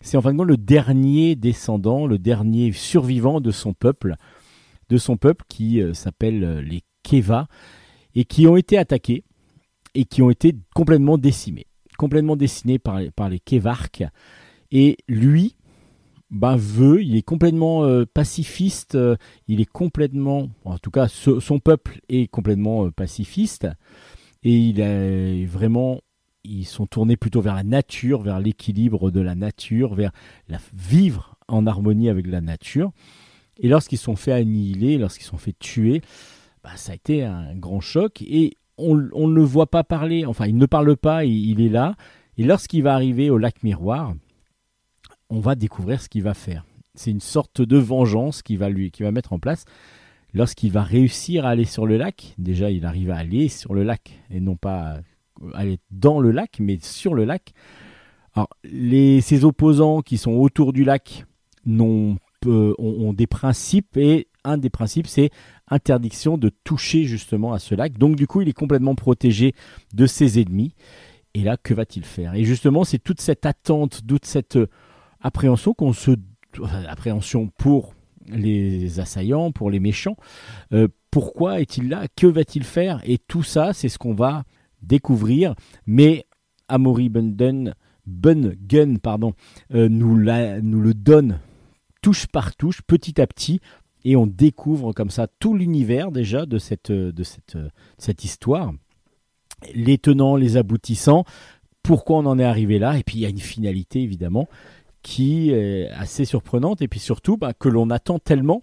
c'est en fin de compte le dernier descendant, le dernier survivant de son peuple, de son peuple qui euh, s'appelle euh, les Keva et qui ont été attaqués et qui ont été complètement décimés, complètement décimés par, les Kevarks. Et lui, ben, veut, il est complètement euh, pacifiste, il est complètement, en tout cas, son peuple est complètement pacifiste, et il est vraiment ils sont tournés plutôt vers la nature, vers l'équilibre de la nature, vers vivre en harmonie avec la nature. Et lorsqu'ils sont fait annihiler, lorsqu'ils sont fait tuer, bah, ça a été un grand choc. Et on, ne le voit pas parler, enfin il ne parle pas, il, est là. Et lorsqu'il va arriver au lac miroir, on va découvrir ce qu'il va faire. C'est une sorte de vengeance qu'il va, lui, qu'il va mettre en place. Lorsqu'il va réussir à aller sur le lac, déjà il arrive à aller sur le lac et non pas aller dans le lac, mais sur le lac. Alors, les, ces opposants qui sont autour du lac ont, ont, des principes et un des principes c'est interdiction de toucher justement à ce lac. Donc du coup il est complètement protégé de ses ennemis. Et là que va-t-il faire? Et justement c'est toute cette attente, toute cette euh, appréhension qu'on se appréhension pour les assaillants, pour les méchants. Euh, pourquoi est-il là? Que va-t-il faire? Et tout ça c'est ce qu'on va découvrir. Mais Amory Bunden, Gun pardon, euh, nous, la, nous le donne touche par touche, petit à petit, et on découvre comme ça tout l'univers déjà de cette, de cette, cette histoire, les tenants, les aboutissants, pourquoi on en est arrivé là, et puis il y a une finalité évidemment qui est assez surprenante, et puis surtout bah, que l'on attend tellement,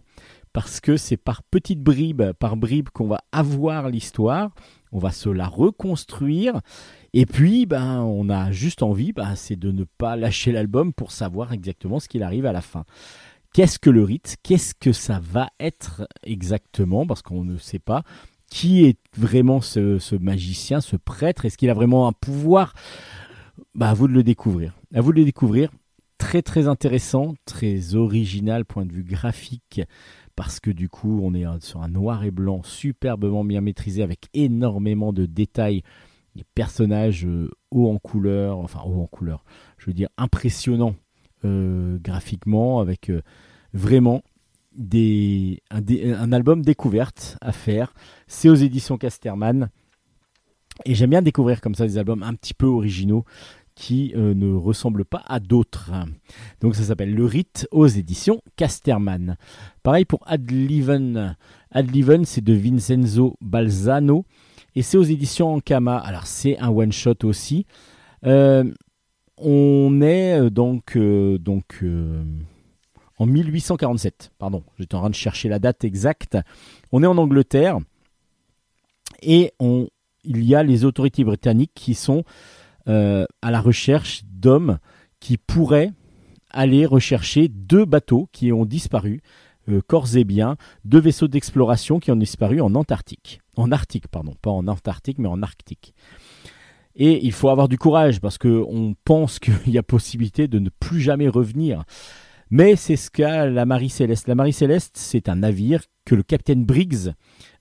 parce que c'est par petites bribes, par bribes qu'on va avoir l'histoire, on va se la reconstruire. Et puis, ben, on a juste envie, ben, c'est de ne pas lâcher l'album pour savoir exactement ce qu'il arrive à la fin. Qu'est-ce que le rite Qu'est-ce que ça va être exactement Parce qu'on ne sait pas. Qui est vraiment ce, magicien, ce prêtre Est-ce qu'il a vraiment un pouvoir? Ben, À vous de le découvrir. À vous de le découvrir. Très très intéressant, très original point de vue graphique parce que du coup on est sur un noir et blanc superbement bien maîtrisé avec énormément de détails, des personnages euh, hauts en couleur, enfin hauts en couleur, je veux dire impressionnants graphiquement, avec euh, vraiment des, un, album découverte à faire. C'est aux éditions Casterman. Et j'aime bien découvrir comme ça des albums un petit peu originaux qui euh, ne ressemble pas à d'autres. Donc ça s'appelle Le Rite aux éditions Casterman. Pareil pour Adliven. Adliven, c'est de Vincenzo Balzano et c'est aux éditions Ankama. Alors c'est un one shot aussi. Euh, on est euh, donc donc en 1847. Pardon, j'étais en train de chercher la date exacte. On est en Angleterre et il y a les autorités britanniques qui sont euh, à la recherche d'hommes qui pourraient aller rechercher deux bateaux qui ont disparu, euh, corps et biens, deux vaisseaux d'exploration qui ont disparu en Antarctique. En Arctique, pardon, pas en Antarctique, mais en Arctique. Et il faut avoir du courage parce qu'on pense qu'il y a possibilité de ne plus jamais revenir. Mais c'est ce qu'a la Marie Céleste. La Marie Céleste, c'est un navire que le capitaine Briggs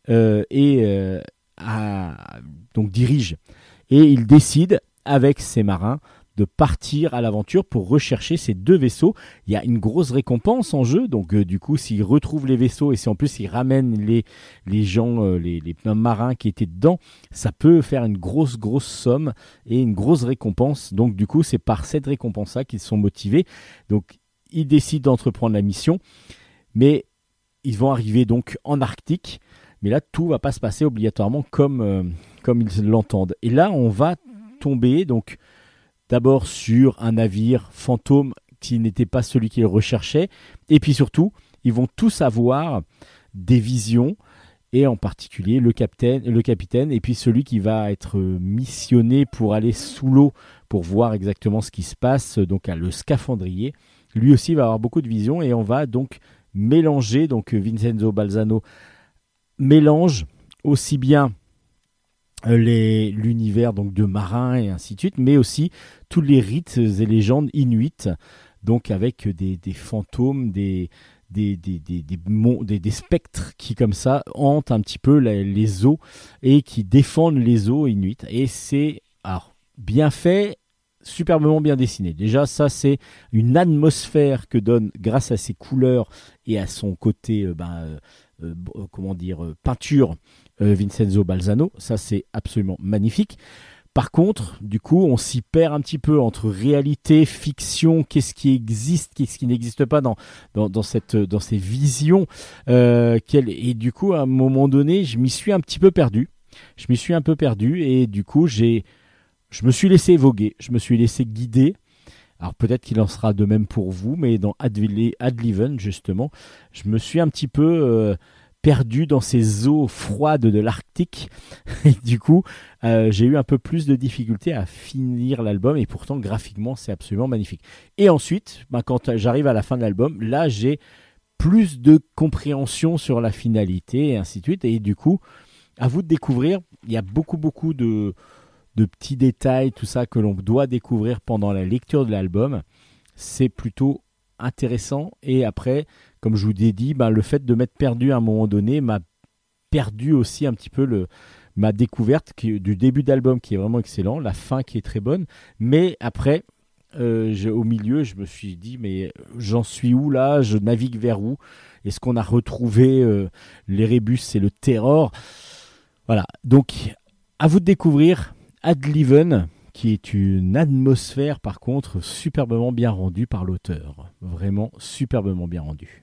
euh, euh, donc dirige. Et il décide, avec ses marins, de partir à l'aventure pour rechercher ces deux vaisseaux. Il y a une grosse récompense en jeu, donc euh, du coup, s'ils retrouvent les vaisseaux et si en plus ils ramènent les, les gens, euh, les, marins qui étaient dedans, ça peut faire une grosse, grosse somme et une grosse récompense. Donc du coup, c'est par cette récompense-là qu'ils sont motivés. Donc ils décident d'entreprendre la mission, mais ils vont arriver donc en Arctique. Mais là, tout va pas se passer obligatoirement comme, euh, comme ils l'entendent. Et là, on va tomber donc D'abord sur un navire fantôme qui n'était pas celui qu'ils recherchaient. Et puis surtout, ils vont tous avoir des visions, et en particulier le capitaine, le capitaine et puis celui qui va être missionné pour aller sous l'eau pour voir exactement ce qui se passe, donc le scaphandrier. Lui aussi va avoir beaucoup de visions et on va donc mélanger, donc Vincenzo Balzano mélange aussi bien euh, l'univers donc de marins et ainsi de suite, mais aussi tous les rites et légendes inuites, donc avec des, fantômes, des, des, des, des, des, spectres qui comme ça hantent un petit peu les, eaux et qui défendent les eaux inuites. Et c'est bien fait, superbement bien dessiné. Déjà, ça c'est une atmosphère que donne grâce à ses couleurs et à son côté, euh, ben, euh, comment dire, peinture euh, Vincenzo Balzano. Ça, c'est absolument magnifique. Par contre, du coup, on s'y perd un petit peu entre réalité, fiction, qu'est-ce qui existe, qu'est-ce qui n'existe pas dans, cette, dans ces visions. Euh, et du coup, à un moment donné, je m'y suis un petit peu perdu. Je m'y suis un peu perdu et du coup, j'ai, je me suis laissé voguer, je me suis laissé guider. Alors peut-être qu'il en sera de même pour vous, mais dans Adliven, justement, je me suis un petit peu... Euh, perdu dans ces eaux froides de l'Arctique. Du coup, euh, j'ai eu un peu plus de difficultés à finir l'album. Et pourtant, graphiquement, c'est absolument magnifique. Et ensuite, ben, quand j'arrive à la fin de l'album, là, j'ai plus de compréhension sur la finalité et ainsi de suite. Et du coup, à vous de découvrir. Il y a beaucoup, beaucoup de petits détails, tout ça que l'on doit découvrir pendant la lecture de l'album. C'est plutôt intéressant. Et après, comme je vous ai dit, bah, le fait de m'être perdu à un moment donné m'a perdu aussi un petit peu le, ma découverte du début d'album qui est vraiment excellent, la fin qui est très bonne, mais après, euh, au milieu, je me suis dit, mais j'en suis où là? Je navigue vers où? Est-ce qu'on a retrouvé euh, l'Erebus et le Terror? Voilà, donc à vous de découvrir. Adliven, qui est une atmosphère par contre superbement bien rendue par l'auteur. Vraiment superbement bien rendue.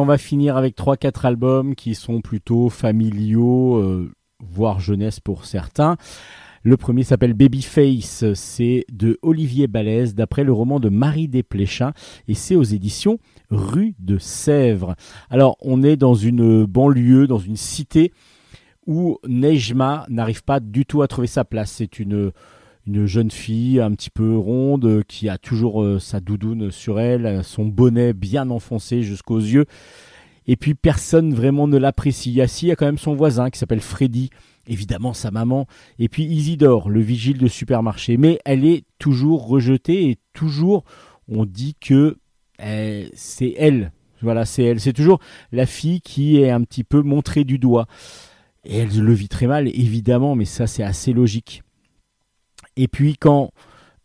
On va finir avec 3-4 albums qui sont plutôt familiaux, euh, voire jeunesse pour certains. Le premier s'appelle Babyface, c'est de Olivier Balèze d'après le roman de Marie Desplechin et c'est aux éditions Rue de Sèvres. Alors on est dans une banlieue, dans une cité où Nejma n'arrive pas du tout à trouver sa place. C'est une une jeune fille un petit peu ronde euh, qui a toujours euh, sa doudoune sur elle, son bonnet bien enfoncé jusqu'aux yeux. Et puis personne vraiment ne l'apprécie. Il y a quand même son voisin qui s'appelle Freddy, évidemment sa maman, et puis Isidore, le vigile de supermarché. Mais elle est toujours rejetée et toujours on dit que c'est elle. Voilà, c'est elle. C'est toujours la fille qui est un petit peu montrée du doigt. Et elle le vit très mal, évidemment, mais ça c'est assez logique. Et puis quand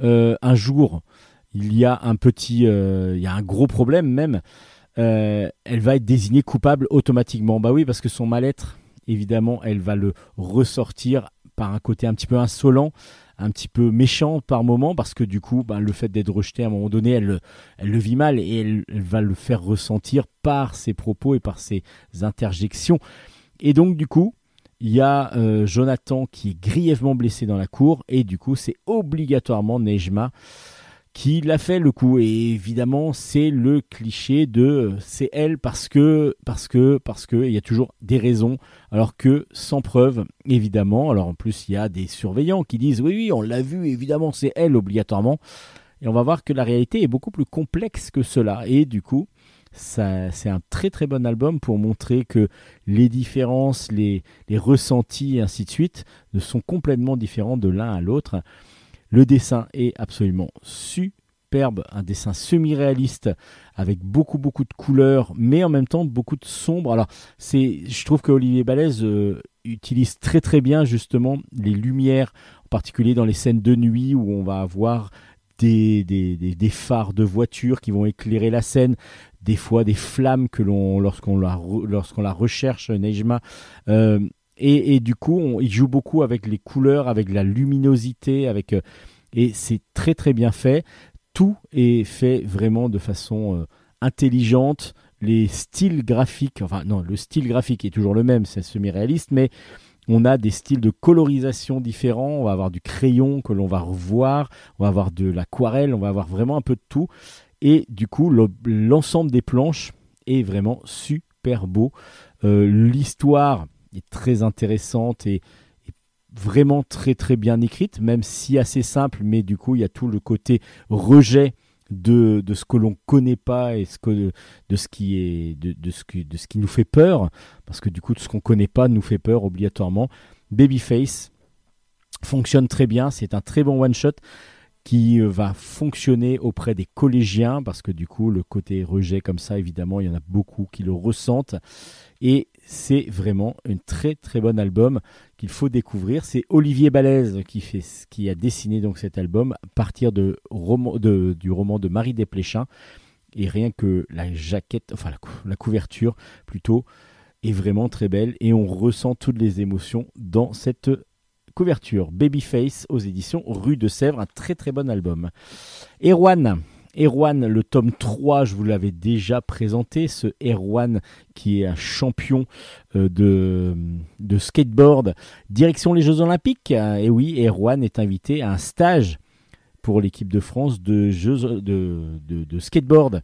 euh, un jour il y a un petit, euh, il y a un gros problème même, euh, elle va être désignée coupable automatiquement. Bah oui, parce que son mal-être, évidemment, elle va le ressortir par un côté un petit peu insolent, un petit peu méchant par moment, parce que du coup, bah, le fait d'être rejetée à un moment donné, elle, elle le vit mal et elle, va le faire ressentir par ses propos et par ses interjections. Et donc, du coup, il y a euh, Jonathan qui est grièvement blessé dans la cour et du coup c'est obligatoirement Nejma qui l'a fait le coup. Et évidemment c'est le cliché de euh, c'est elle parce que parce que parce que il y a toujours des raisons. Alors que sans preuve évidemment. Alors en plus il y a des surveillants qui disent oui oui on l'a vu évidemment c'est elle obligatoirement. Et on va voir que la réalité est beaucoup plus complexe que cela. Et du coup c'est un très très bon album pour montrer que les différences, les, ressentis et ainsi de suite sont complètement différents de l'un à l'autre. Le dessin est absolument superbe, un dessin semi-réaliste avec beaucoup beaucoup de couleurs, mais en même temps beaucoup de sombres. Alors je trouve que Olivier Balèze euh, utilise très très bien justement les lumières, en particulier dans les scènes de nuit où on va avoir des, phares de voitures qui vont éclairer la scène, des fois des flammes que l'on lorsqu'on la lorsqu'on la recherche Nejma. Euh, et, du coup on, il joue beaucoup avec les couleurs avec la luminosité avec euh, et c'est très très bien fait. Tout est fait vraiment de façon euh, intelligente. Les styles graphiques enfin non le style graphique est toujours le même c'est semi-réaliste mais on a des styles de colorisation différents, on va avoir du crayon que l'on va revoir, on va avoir de l'aquarelle, on va avoir vraiment un peu de tout. Et du coup, l'ensemble des planches est vraiment super beau. Euh, l'histoire est très intéressante et, vraiment très très bien écrite, même si assez simple, mais du coup, il y a tout le côté rejet de, ce que l'on connaît pas et de, ce qui est, de, ce qui, nous fait peur, parce que du coup, tout ce qu'on connaît pas nous fait peur obligatoirement. Babyface fonctionne très bien, c'est un très bon one-shot qui euh, va fonctionner auprès des collégiens, parce que du coup, le côté rejet comme ça, évidemment, il y en a beaucoup qui le ressentent. Et c'est vraiment un très très bon album qu'il faut découvrir. C'est Olivier Balèze qui, a dessiné donc cet album à partir de, du roman de Marie Desplechin. Et rien que la jaquette, enfin la couverture plutôt, est vraiment très belle et on ressent toutes les émotions dans cette couverture Babyface aux éditions Rue de Sèvres, un très très bon album. Erwan, Erwan, le tome 3, je vous l'avais déjà présenté, ce Erwan qui est un champion euh, de, de skateboard, direction les Jeux Olympiques. Et oui, Erwan est invité à un stage pour l'équipe de France de, jeux, de, skateboard.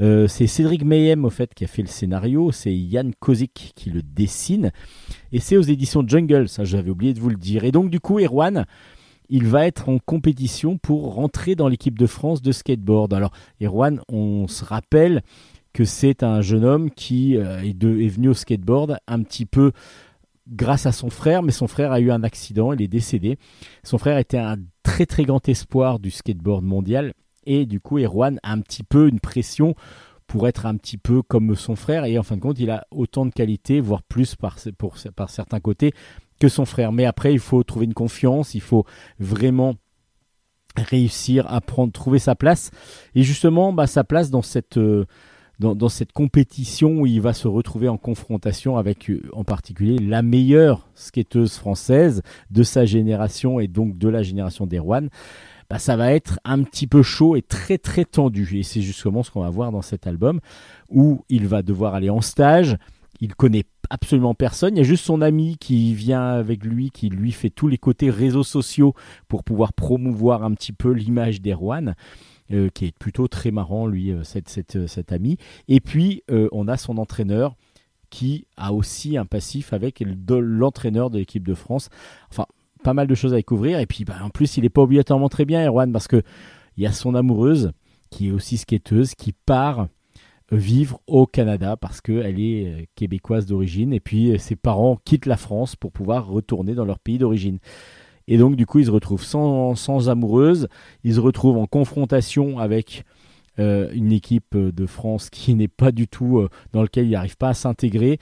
Euh, c'est Cédric Mayhem au fait qui a fait le scénario, c'est Yann Kozik qui le dessine, et c'est aux éditions Jungle, ça j'avais oublié de vous le dire. Et donc du coup, Erwan, il va être en compétition pour rentrer dans l'équipe de France de skateboard. Alors Erwan, on se rappelle que c'est un jeune homme qui euh, est, est, venu au skateboard un petit peu grâce à son frère, mais son frère a eu un accident, il est décédé. Son frère était un très très grand espoir du skateboard mondial. Et du coup Erwan a un petit peu une pression pour être un petit peu comme son frère. Et en fin de compte il a autant de qualités, voire plus par, par certains côtés que son frère. Mais après il faut trouver une confiance, il faut vraiment réussir à prendre, trouver sa place. Et justement bah, sa place dans cette... Euh, dans, cette compétition où il va se retrouver en confrontation avec euh, en particulier la meilleure skateuse française de sa génération et donc de la génération d'Erwan, bah, ça va être un petit peu chaud et très très tendu. Et c'est justement ce qu'on va voir dans cet album où il va devoir aller en stage. Il connaît absolument personne. Il y a juste son ami qui vient avec lui, qui lui fait tous les côtés réseaux sociaux pour pouvoir promouvoir un petit peu l'image d'Erwan. Euh, qui est plutôt très marrant, lui, euh, euh, cet, ami. Et puis, on a son entraîneur qui a aussi un passif avec l'entraîneur de l'équipe de France. Enfin, pas mal de choses à découvrir. Et puis, bah, en plus, il est pas obligatoirement très bien, Erwan, parce que il y a son amoureuse, qui est aussi skateuse, qui part vivre au Canada parce qu'elle est euh, québécoise d'origine. Et puis, euh, ses parents quittent la France pour pouvoir retourner dans leur pays d'origine. Et donc, du coup, ils se retrouvent sans, sans amoureuse. Ils se retrouvent en confrontation avec euh, une équipe de France qui n'est pas du tout dans lequel ils n'arrivent pas à s'intégrer.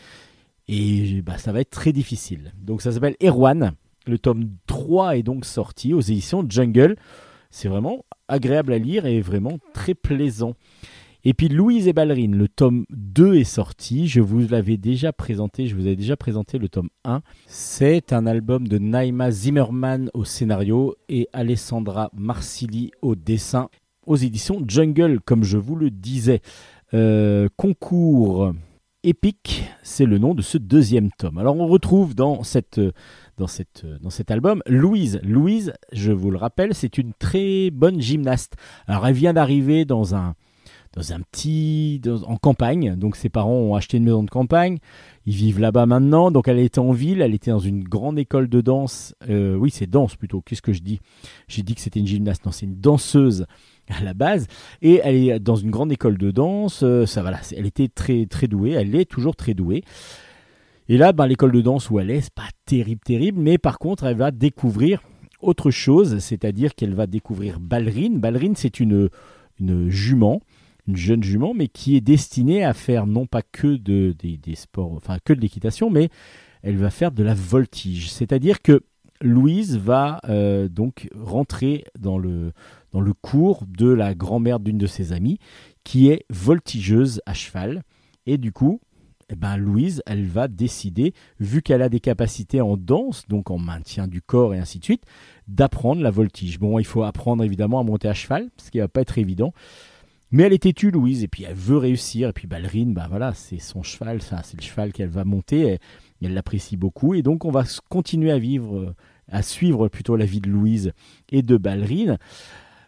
Et bah, ça va être très difficile. Donc, ça s'appelle Erwan. Le tome 3 est donc sorti aux éditions Jungle. C'est vraiment agréable à lire et vraiment très plaisant. Et puis Louise et Ballerine, le tome 2 est sorti. Je vous l'avais déjà présenté, je vous avais déjà présenté le tome 1. C'est un album de Naima Zimmerman au scénario et Alessandra Marsili au dessin aux éditions Jungle, comme je vous le disais. Euh, concours épique, c'est le nom de ce deuxième tome. Alors on retrouve dans cette dans, cette, dans cet album. Louise, Louise, je vous le rappelle, c'est une très bonne gymnaste. Alors elle vient d'arriver dans un, dans un petit, en campagne. Donc ses parents ont acheté une maison de campagne. Ils vivent là-bas maintenant. Donc elle était en ville. Elle était dans une grande école de danse. Euh, oui, c'est danse plutôt. Qu'est-ce que je dis? J'ai dit que c'était une gymnaste. Non, c'est une danseuse à la base. Et elle est dans une grande école de danse. Euh, ça voilà. Elle était très très douée. Elle est toujours très douée. Et là, ben, l'école de danse où elle est, c'est pas terrible, terrible, mais par contre, elle va découvrir autre chose, c'est-à-dire qu'elle va découvrir Ballerine. Ballerine, c'est une, une jument, une jeune jument, mais qui est destinée à faire non pas que de, des, sports, enfin que de l'équitation, mais elle va faire de la voltige. C'est-à-dire que Louise va euh, donc rentrer dans le, cours de la grand-mère d'une de ses amies, qui est voltigeuse à cheval. Et du coup, eh ben Louise, elle va décider, vu qu'elle a des capacités en danse, donc en maintien du corps et ainsi de suite, d'apprendre la voltige. Bon, il faut apprendre évidemment à monter à cheval, ce qui va pas être évident. Mais elle est têtue, Louise, et puis elle veut réussir. Et puis ballerine, bah voilà, c'est son cheval, ça, c'est le cheval qu'elle va monter. Et elle l'apprécie beaucoup. Et donc, on va continuer à vivre, à suivre plutôt la vie de Louise et de ballerine.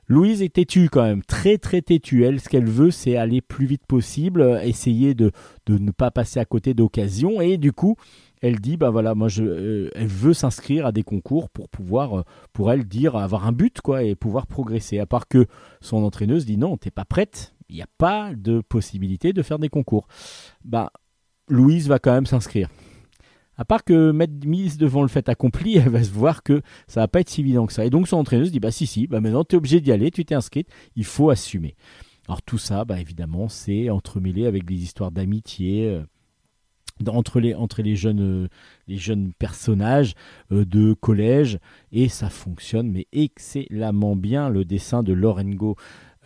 Louise est têtue quand même, très très têtue. Elle, ce qu'elle veut, c'est aller plus vite possible, essayer de, ne pas passer à côté d'occasions. Et du coup, elle dit, bah voilà, moi, je, euh, elle veut s'inscrire à des concours pour pouvoir, euh, pour elle dire, avoir un but, quoi, et pouvoir progresser. À part que son entraîneuse dit, non, t'es pas prête, il n'y a pas de possibilité de faire des concours. Bah, Louise va quand même s'inscrire. À part que mettre mise devant le fait accompli, elle va se voir que ça va pas être si évident que ça. Et donc son entraîneuse dit bah si si, bah maintenant tu es obligé d'y aller, tu t'es inscrite, il faut assumer. Alors tout ça, bah évidemment, c'est entremêlé avec des histoires d'amitié. Entre les, entre les, jeunes, euh, les jeunes personnages euh, de collège et ça fonctionne mais excellemment bien le dessin de Lorengo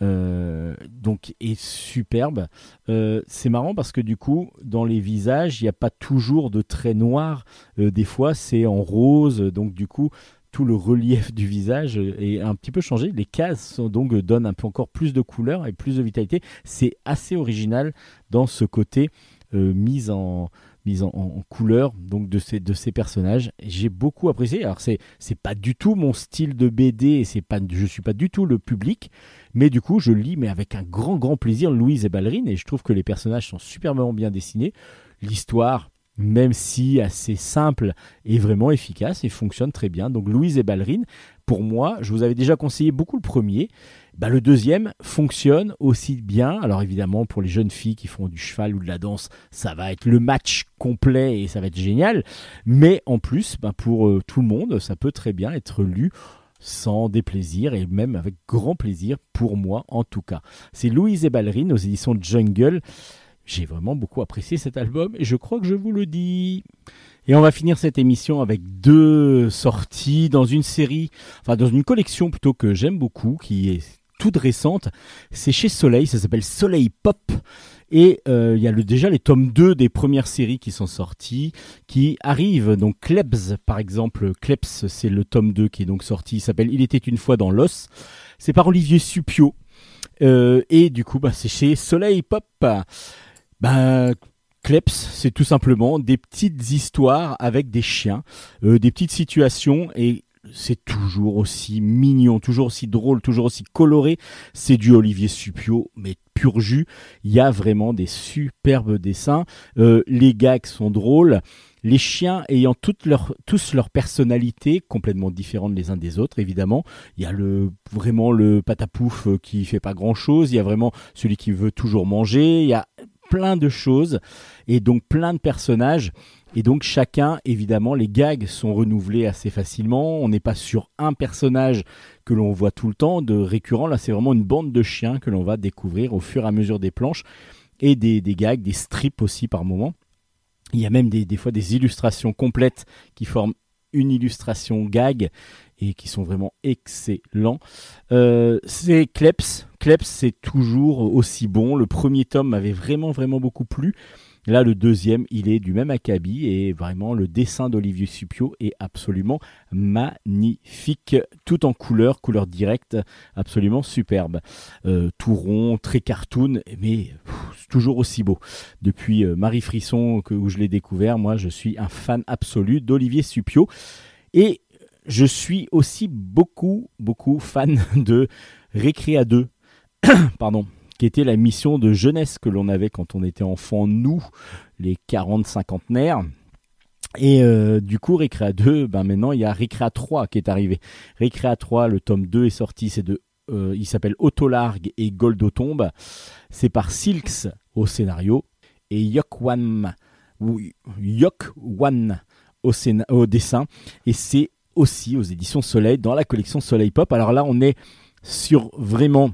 euh, donc est superbe. C'est marrant parce que du coup, dans les visages, il n'y a pas toujours de traits noirs. Des fois, c'est en rose. Donc du coup, tout le relief du visage est un petit peu changé. Les cases donc donnent un peu encore plus de couleur et plus de vitalité. C'est assez original dans ce côté mise en mise en, couleur donc de ces, de ces personnages. J'ai beaucoup apprécié. Alors c'est c'est pas du tout mon style de BD et c'est pas je suis pas du tout le public, mais du coup je lis mais avec un grand grand plaisir Louise et Ballerine et je trouve que les personnages sont superbement bien dessinés. L'histoire même si assez simple est vraiment efficace et fonctionne très bien. Donc Louise et Ballerine, pour moi, je vous avais déjà conseillé beaucoup le premier. Bah, le deuxième fonctionne aussi bien. Alors évidemment, pour les jeunes filles qui font du cheval ou de la danse, ça va être le match complet et ça va être génial. Mais en plus, bah, pour euh, tout le monde, ça peut très bien être lu sans déplaisir et même avec grand plaisir pour moi en tout cas. C'est Louise et Ballerine aux éditions Jungle. J'ai vraiment beaucoup apprécié cet album et je crois que je vous le dis. Et on va finir cette émission avec deux sorties dans une série, enfin dans une collection plutôt que j'aime beaucoup, qui est toute récente. C'est chez Soleil, ça s'appelle Soleil Pop. Et euh, il y a déjà les tomes 2 des premières séries qui sont sortis, qui arrivent. Donc Klebs, par exemple, Klebs, c'est le tome 2 qui est donc sorti. Il s'appelle Il était une fois dans l'os. C'est par Olivier Supio. Euh, et du coup, bah, c'est chez Soleil Pop. Bah, Kleps, c'est tout simplement des petites histoires avec des chiens, euh, des petites situations et c'est toujours aussi mignon, toujours aussi drôle, toujours aussi coloré. C'est du Olivier Supio, mais pur jus. Il y a vraiment des superbes dessins. Euh, les gags sont drôles. Les chiens ayant toutes leur, tous leur personnalité complètement différentes les uns des autres, évidemment. Il y a le, vraiment le patapouf euh, qui fait pas grand chose. Il y a vraiment celui qui veut toujours manger. Il y a plein de choses et donc plein de personnages. Et donc chacun, évidemment, les gags sont renouvelés assez facilement. On n'est pas sur un personnage que l'on voit tout le temps de récurrent. Là, c'est vraiment une bande de chiens que l'on va découvrir au fur et à mesure des planches et des, gags, des strips aussi par moment. Il y a même des, des fois des illustrations complètes qui forment une illustration gag et qui sont vraiment excellents. Euh, c'est Kleps. Kleps, c'est toujours aussi bon. Le premier tome m'avait vraiment, vraiment beaucoup plu. Là, le deuxième, il est du même acabit et vraiment le dessin d'Olivier Supio est absolument magnifique, tout en couleur, couleur directe, absolument superbe. Euh, tout rond, très cartoon, mais toujours aussi beau. Depuis euh, Marie Frisson, que, où je l'ai découvert, moi, je suis un fan absolu d'Olivier Supio. Et je suis aussi beaucoup, beaucoup fan de Récréa 2. Pardon qui était la mission de jeunesse que l'on avait quand on était enfant, nous, les 40 cinquantenaires. Et euh, du coup, Récréa 2, ben maintenant il y a Récréa 3 qui est arrivé. Récréa 3, le tome 2 est sorti, c'est de, euh, il s'appelle Autolargue et Goldotombe. C'est par Silks au scénario et Yokwan au, au dessin. Et c'est aussi aux éditions Soleil dans la collection Soleil Pop. Alors là, on est sur vraiment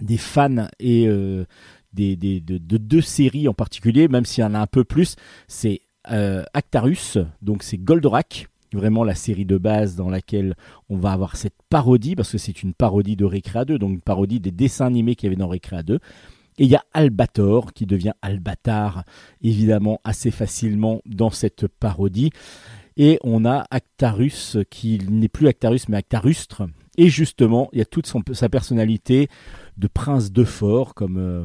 des fans et euh, des, des, de, de, deux séries en particulier, même s'il y en a un peu plus, c'est euh, Actarus, donc c'est Goldorak, vraiment la série de base dans laquelle on va avoir cette parodie, parce que c'est une parodie de Recrea 2, donc une parodie des dessins animés qu'il y avait dans Recrea 2. Et il y a Albator qui devient Albatar, évidemment, assez facilement dans cette parodie. Et on a Actarus qui n'est plus Actarus mais Actarustre. Et justement, il y a toute sa personnalité de prince de fort, comme, euh,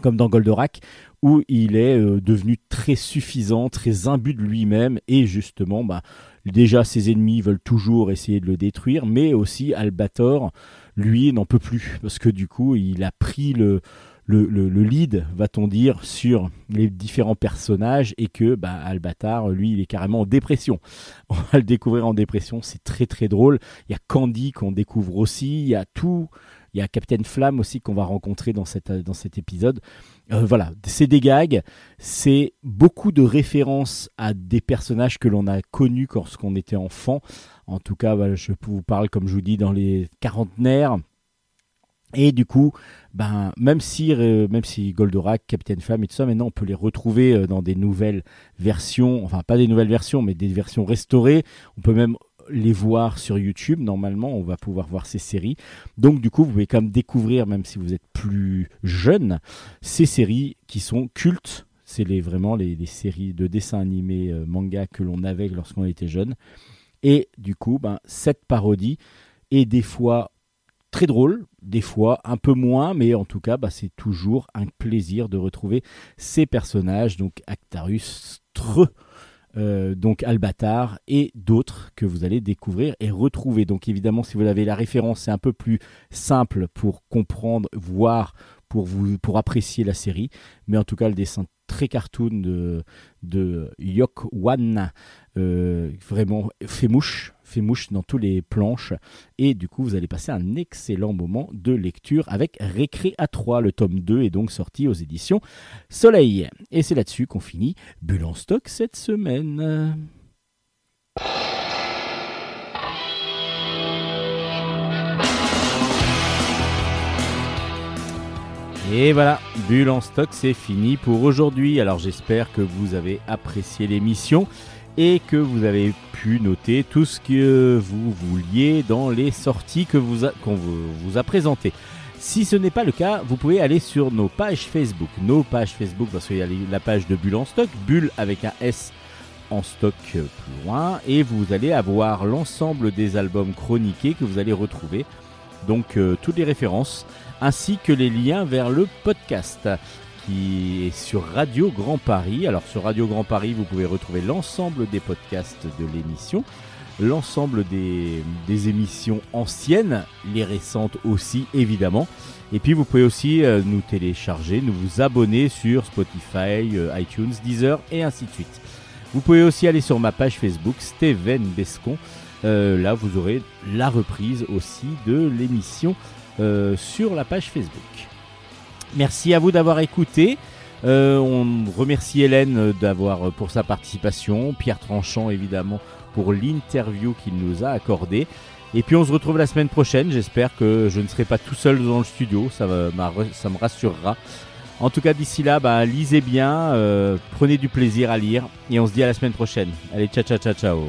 comme dans Goldorak, où il est euh, devenu très suffisant, très imbu de lui-même, et justement, bah, déjà ses ennemis veulent toujours essayer de le détruire, mais aussi Albator, lui, n'en peut plus, parce que du coup, il a pris le, le, le, le lead, va-t-on dire, sur les différents personnages et que bah, Albatar, lui, il est carrément en dépression. On va le découvrir en dépression, c'est très très drôle. Il y a Candy qu'on découvre aussi, il y a tout. Il y a Captain Flamme aussi qu'on va rencontrer dans, cette, dans cet épisode. Euh, voilà, c'est des gags, c'est beaucoup de références à des personnages que l'on a connus lorsqu'on était enfant. En tout cas, je vous parle, comme je vous dis, dans les quarantenaires. Et du coup, ben, même si, euh, même si Goldorak, Capitaine Flamme et tout ça, maintenant on peut les retrouver euh, dans des nouvelles versions, enfin pas des nouvelles versions, mais des versions restaurées. On peut même les voir sur YouTube. Normalement, on va pouvoir voir ces séries. Donc, du coup, vous pouvez quand même découvrir, même si vous êtes plus jeune, ces séries qui sont cultes. C'est les, vraiment les, les, séries de dessins animés euh, manga que l'on avait lorsqu'on était jeune. Et du coup, ben, cette parodie est des fois très drôle, des fois un peu moins, mais en tout cas, bah, c'est toujours un plaisir de retrouver ces personnages, donc Actarus, Tre, euh, donc Albatar et d'autres que vous allez découvrir et retrouver. Donc évidemment, si vous avez la référence, c'est un peu plus simple pour comprendre, voir, pour vous pour apprécier la série. Mais en tout cas, le dessin très cartoon de, de Yok Wan vraiment fait mouche fait mouche dans tous les planches. Et du coup, vous allez passer un excellent moment de lecture avec Récré à 3. Le tome 2 est donc sorti aux éditions Soleil. Et c'est là-dessus qu'on finit Bulle en stock cette semaine. Et voilà, Bulle en stock, c'est fini pour aujourd'hui. Alors j'espère que vous avez apprécié l'émission et que vous avez pu noter tout ce que vous vouliez dans les sorties que vous qu'on vous a présentées. Si ce n'est pas le cas, vous pouvez aller sur nos pages Facebook. Nos pages Facebook, parce qu'il y a la page de Bulle en stock, Bulle avec un S en stock plus loin, et vous allez avoir l'ensemble des albums chroniqués que vous allez retrouver. Donc euh, toutes les références, ainsi que les liens vers le podcast qui est sur Radio Grand Paris. Alors sur Radio Grand Paris, vous pouvez retrouver l'ensemble des podcasts de l'émission. l'ensemble des, des émissions anciennes, les récentes aussi évidemment. Et puis vous pouvez aussi euh, nous télécharger, nous vous abonner sur Spotify, euh, iTunes, Deezer et ainsi de suite. Vous pouvez aussi aller sur ma page Facebook, Steven Bescon. Euh, là, vous aurez la reprise aussi de l'émission sur la page Facebook. Merci à vous d'avoir écouté. Euh, on remercie Hélène d'avoir pour sa participation, Pierre Tranchant évidemment pour l'interview qu'il nous a accordée. Et puis on se retrouve la semaine prochaine. J'espère que je ne serai pas tout seul dans le studio. Ça, me rassurera. En tout cas, d'ici là, bah, lisez bien, euh, prenez du plaisir à lire. Et on se dit à la semaine prochaine. Allez, ciao, ciao, ciao, ciao.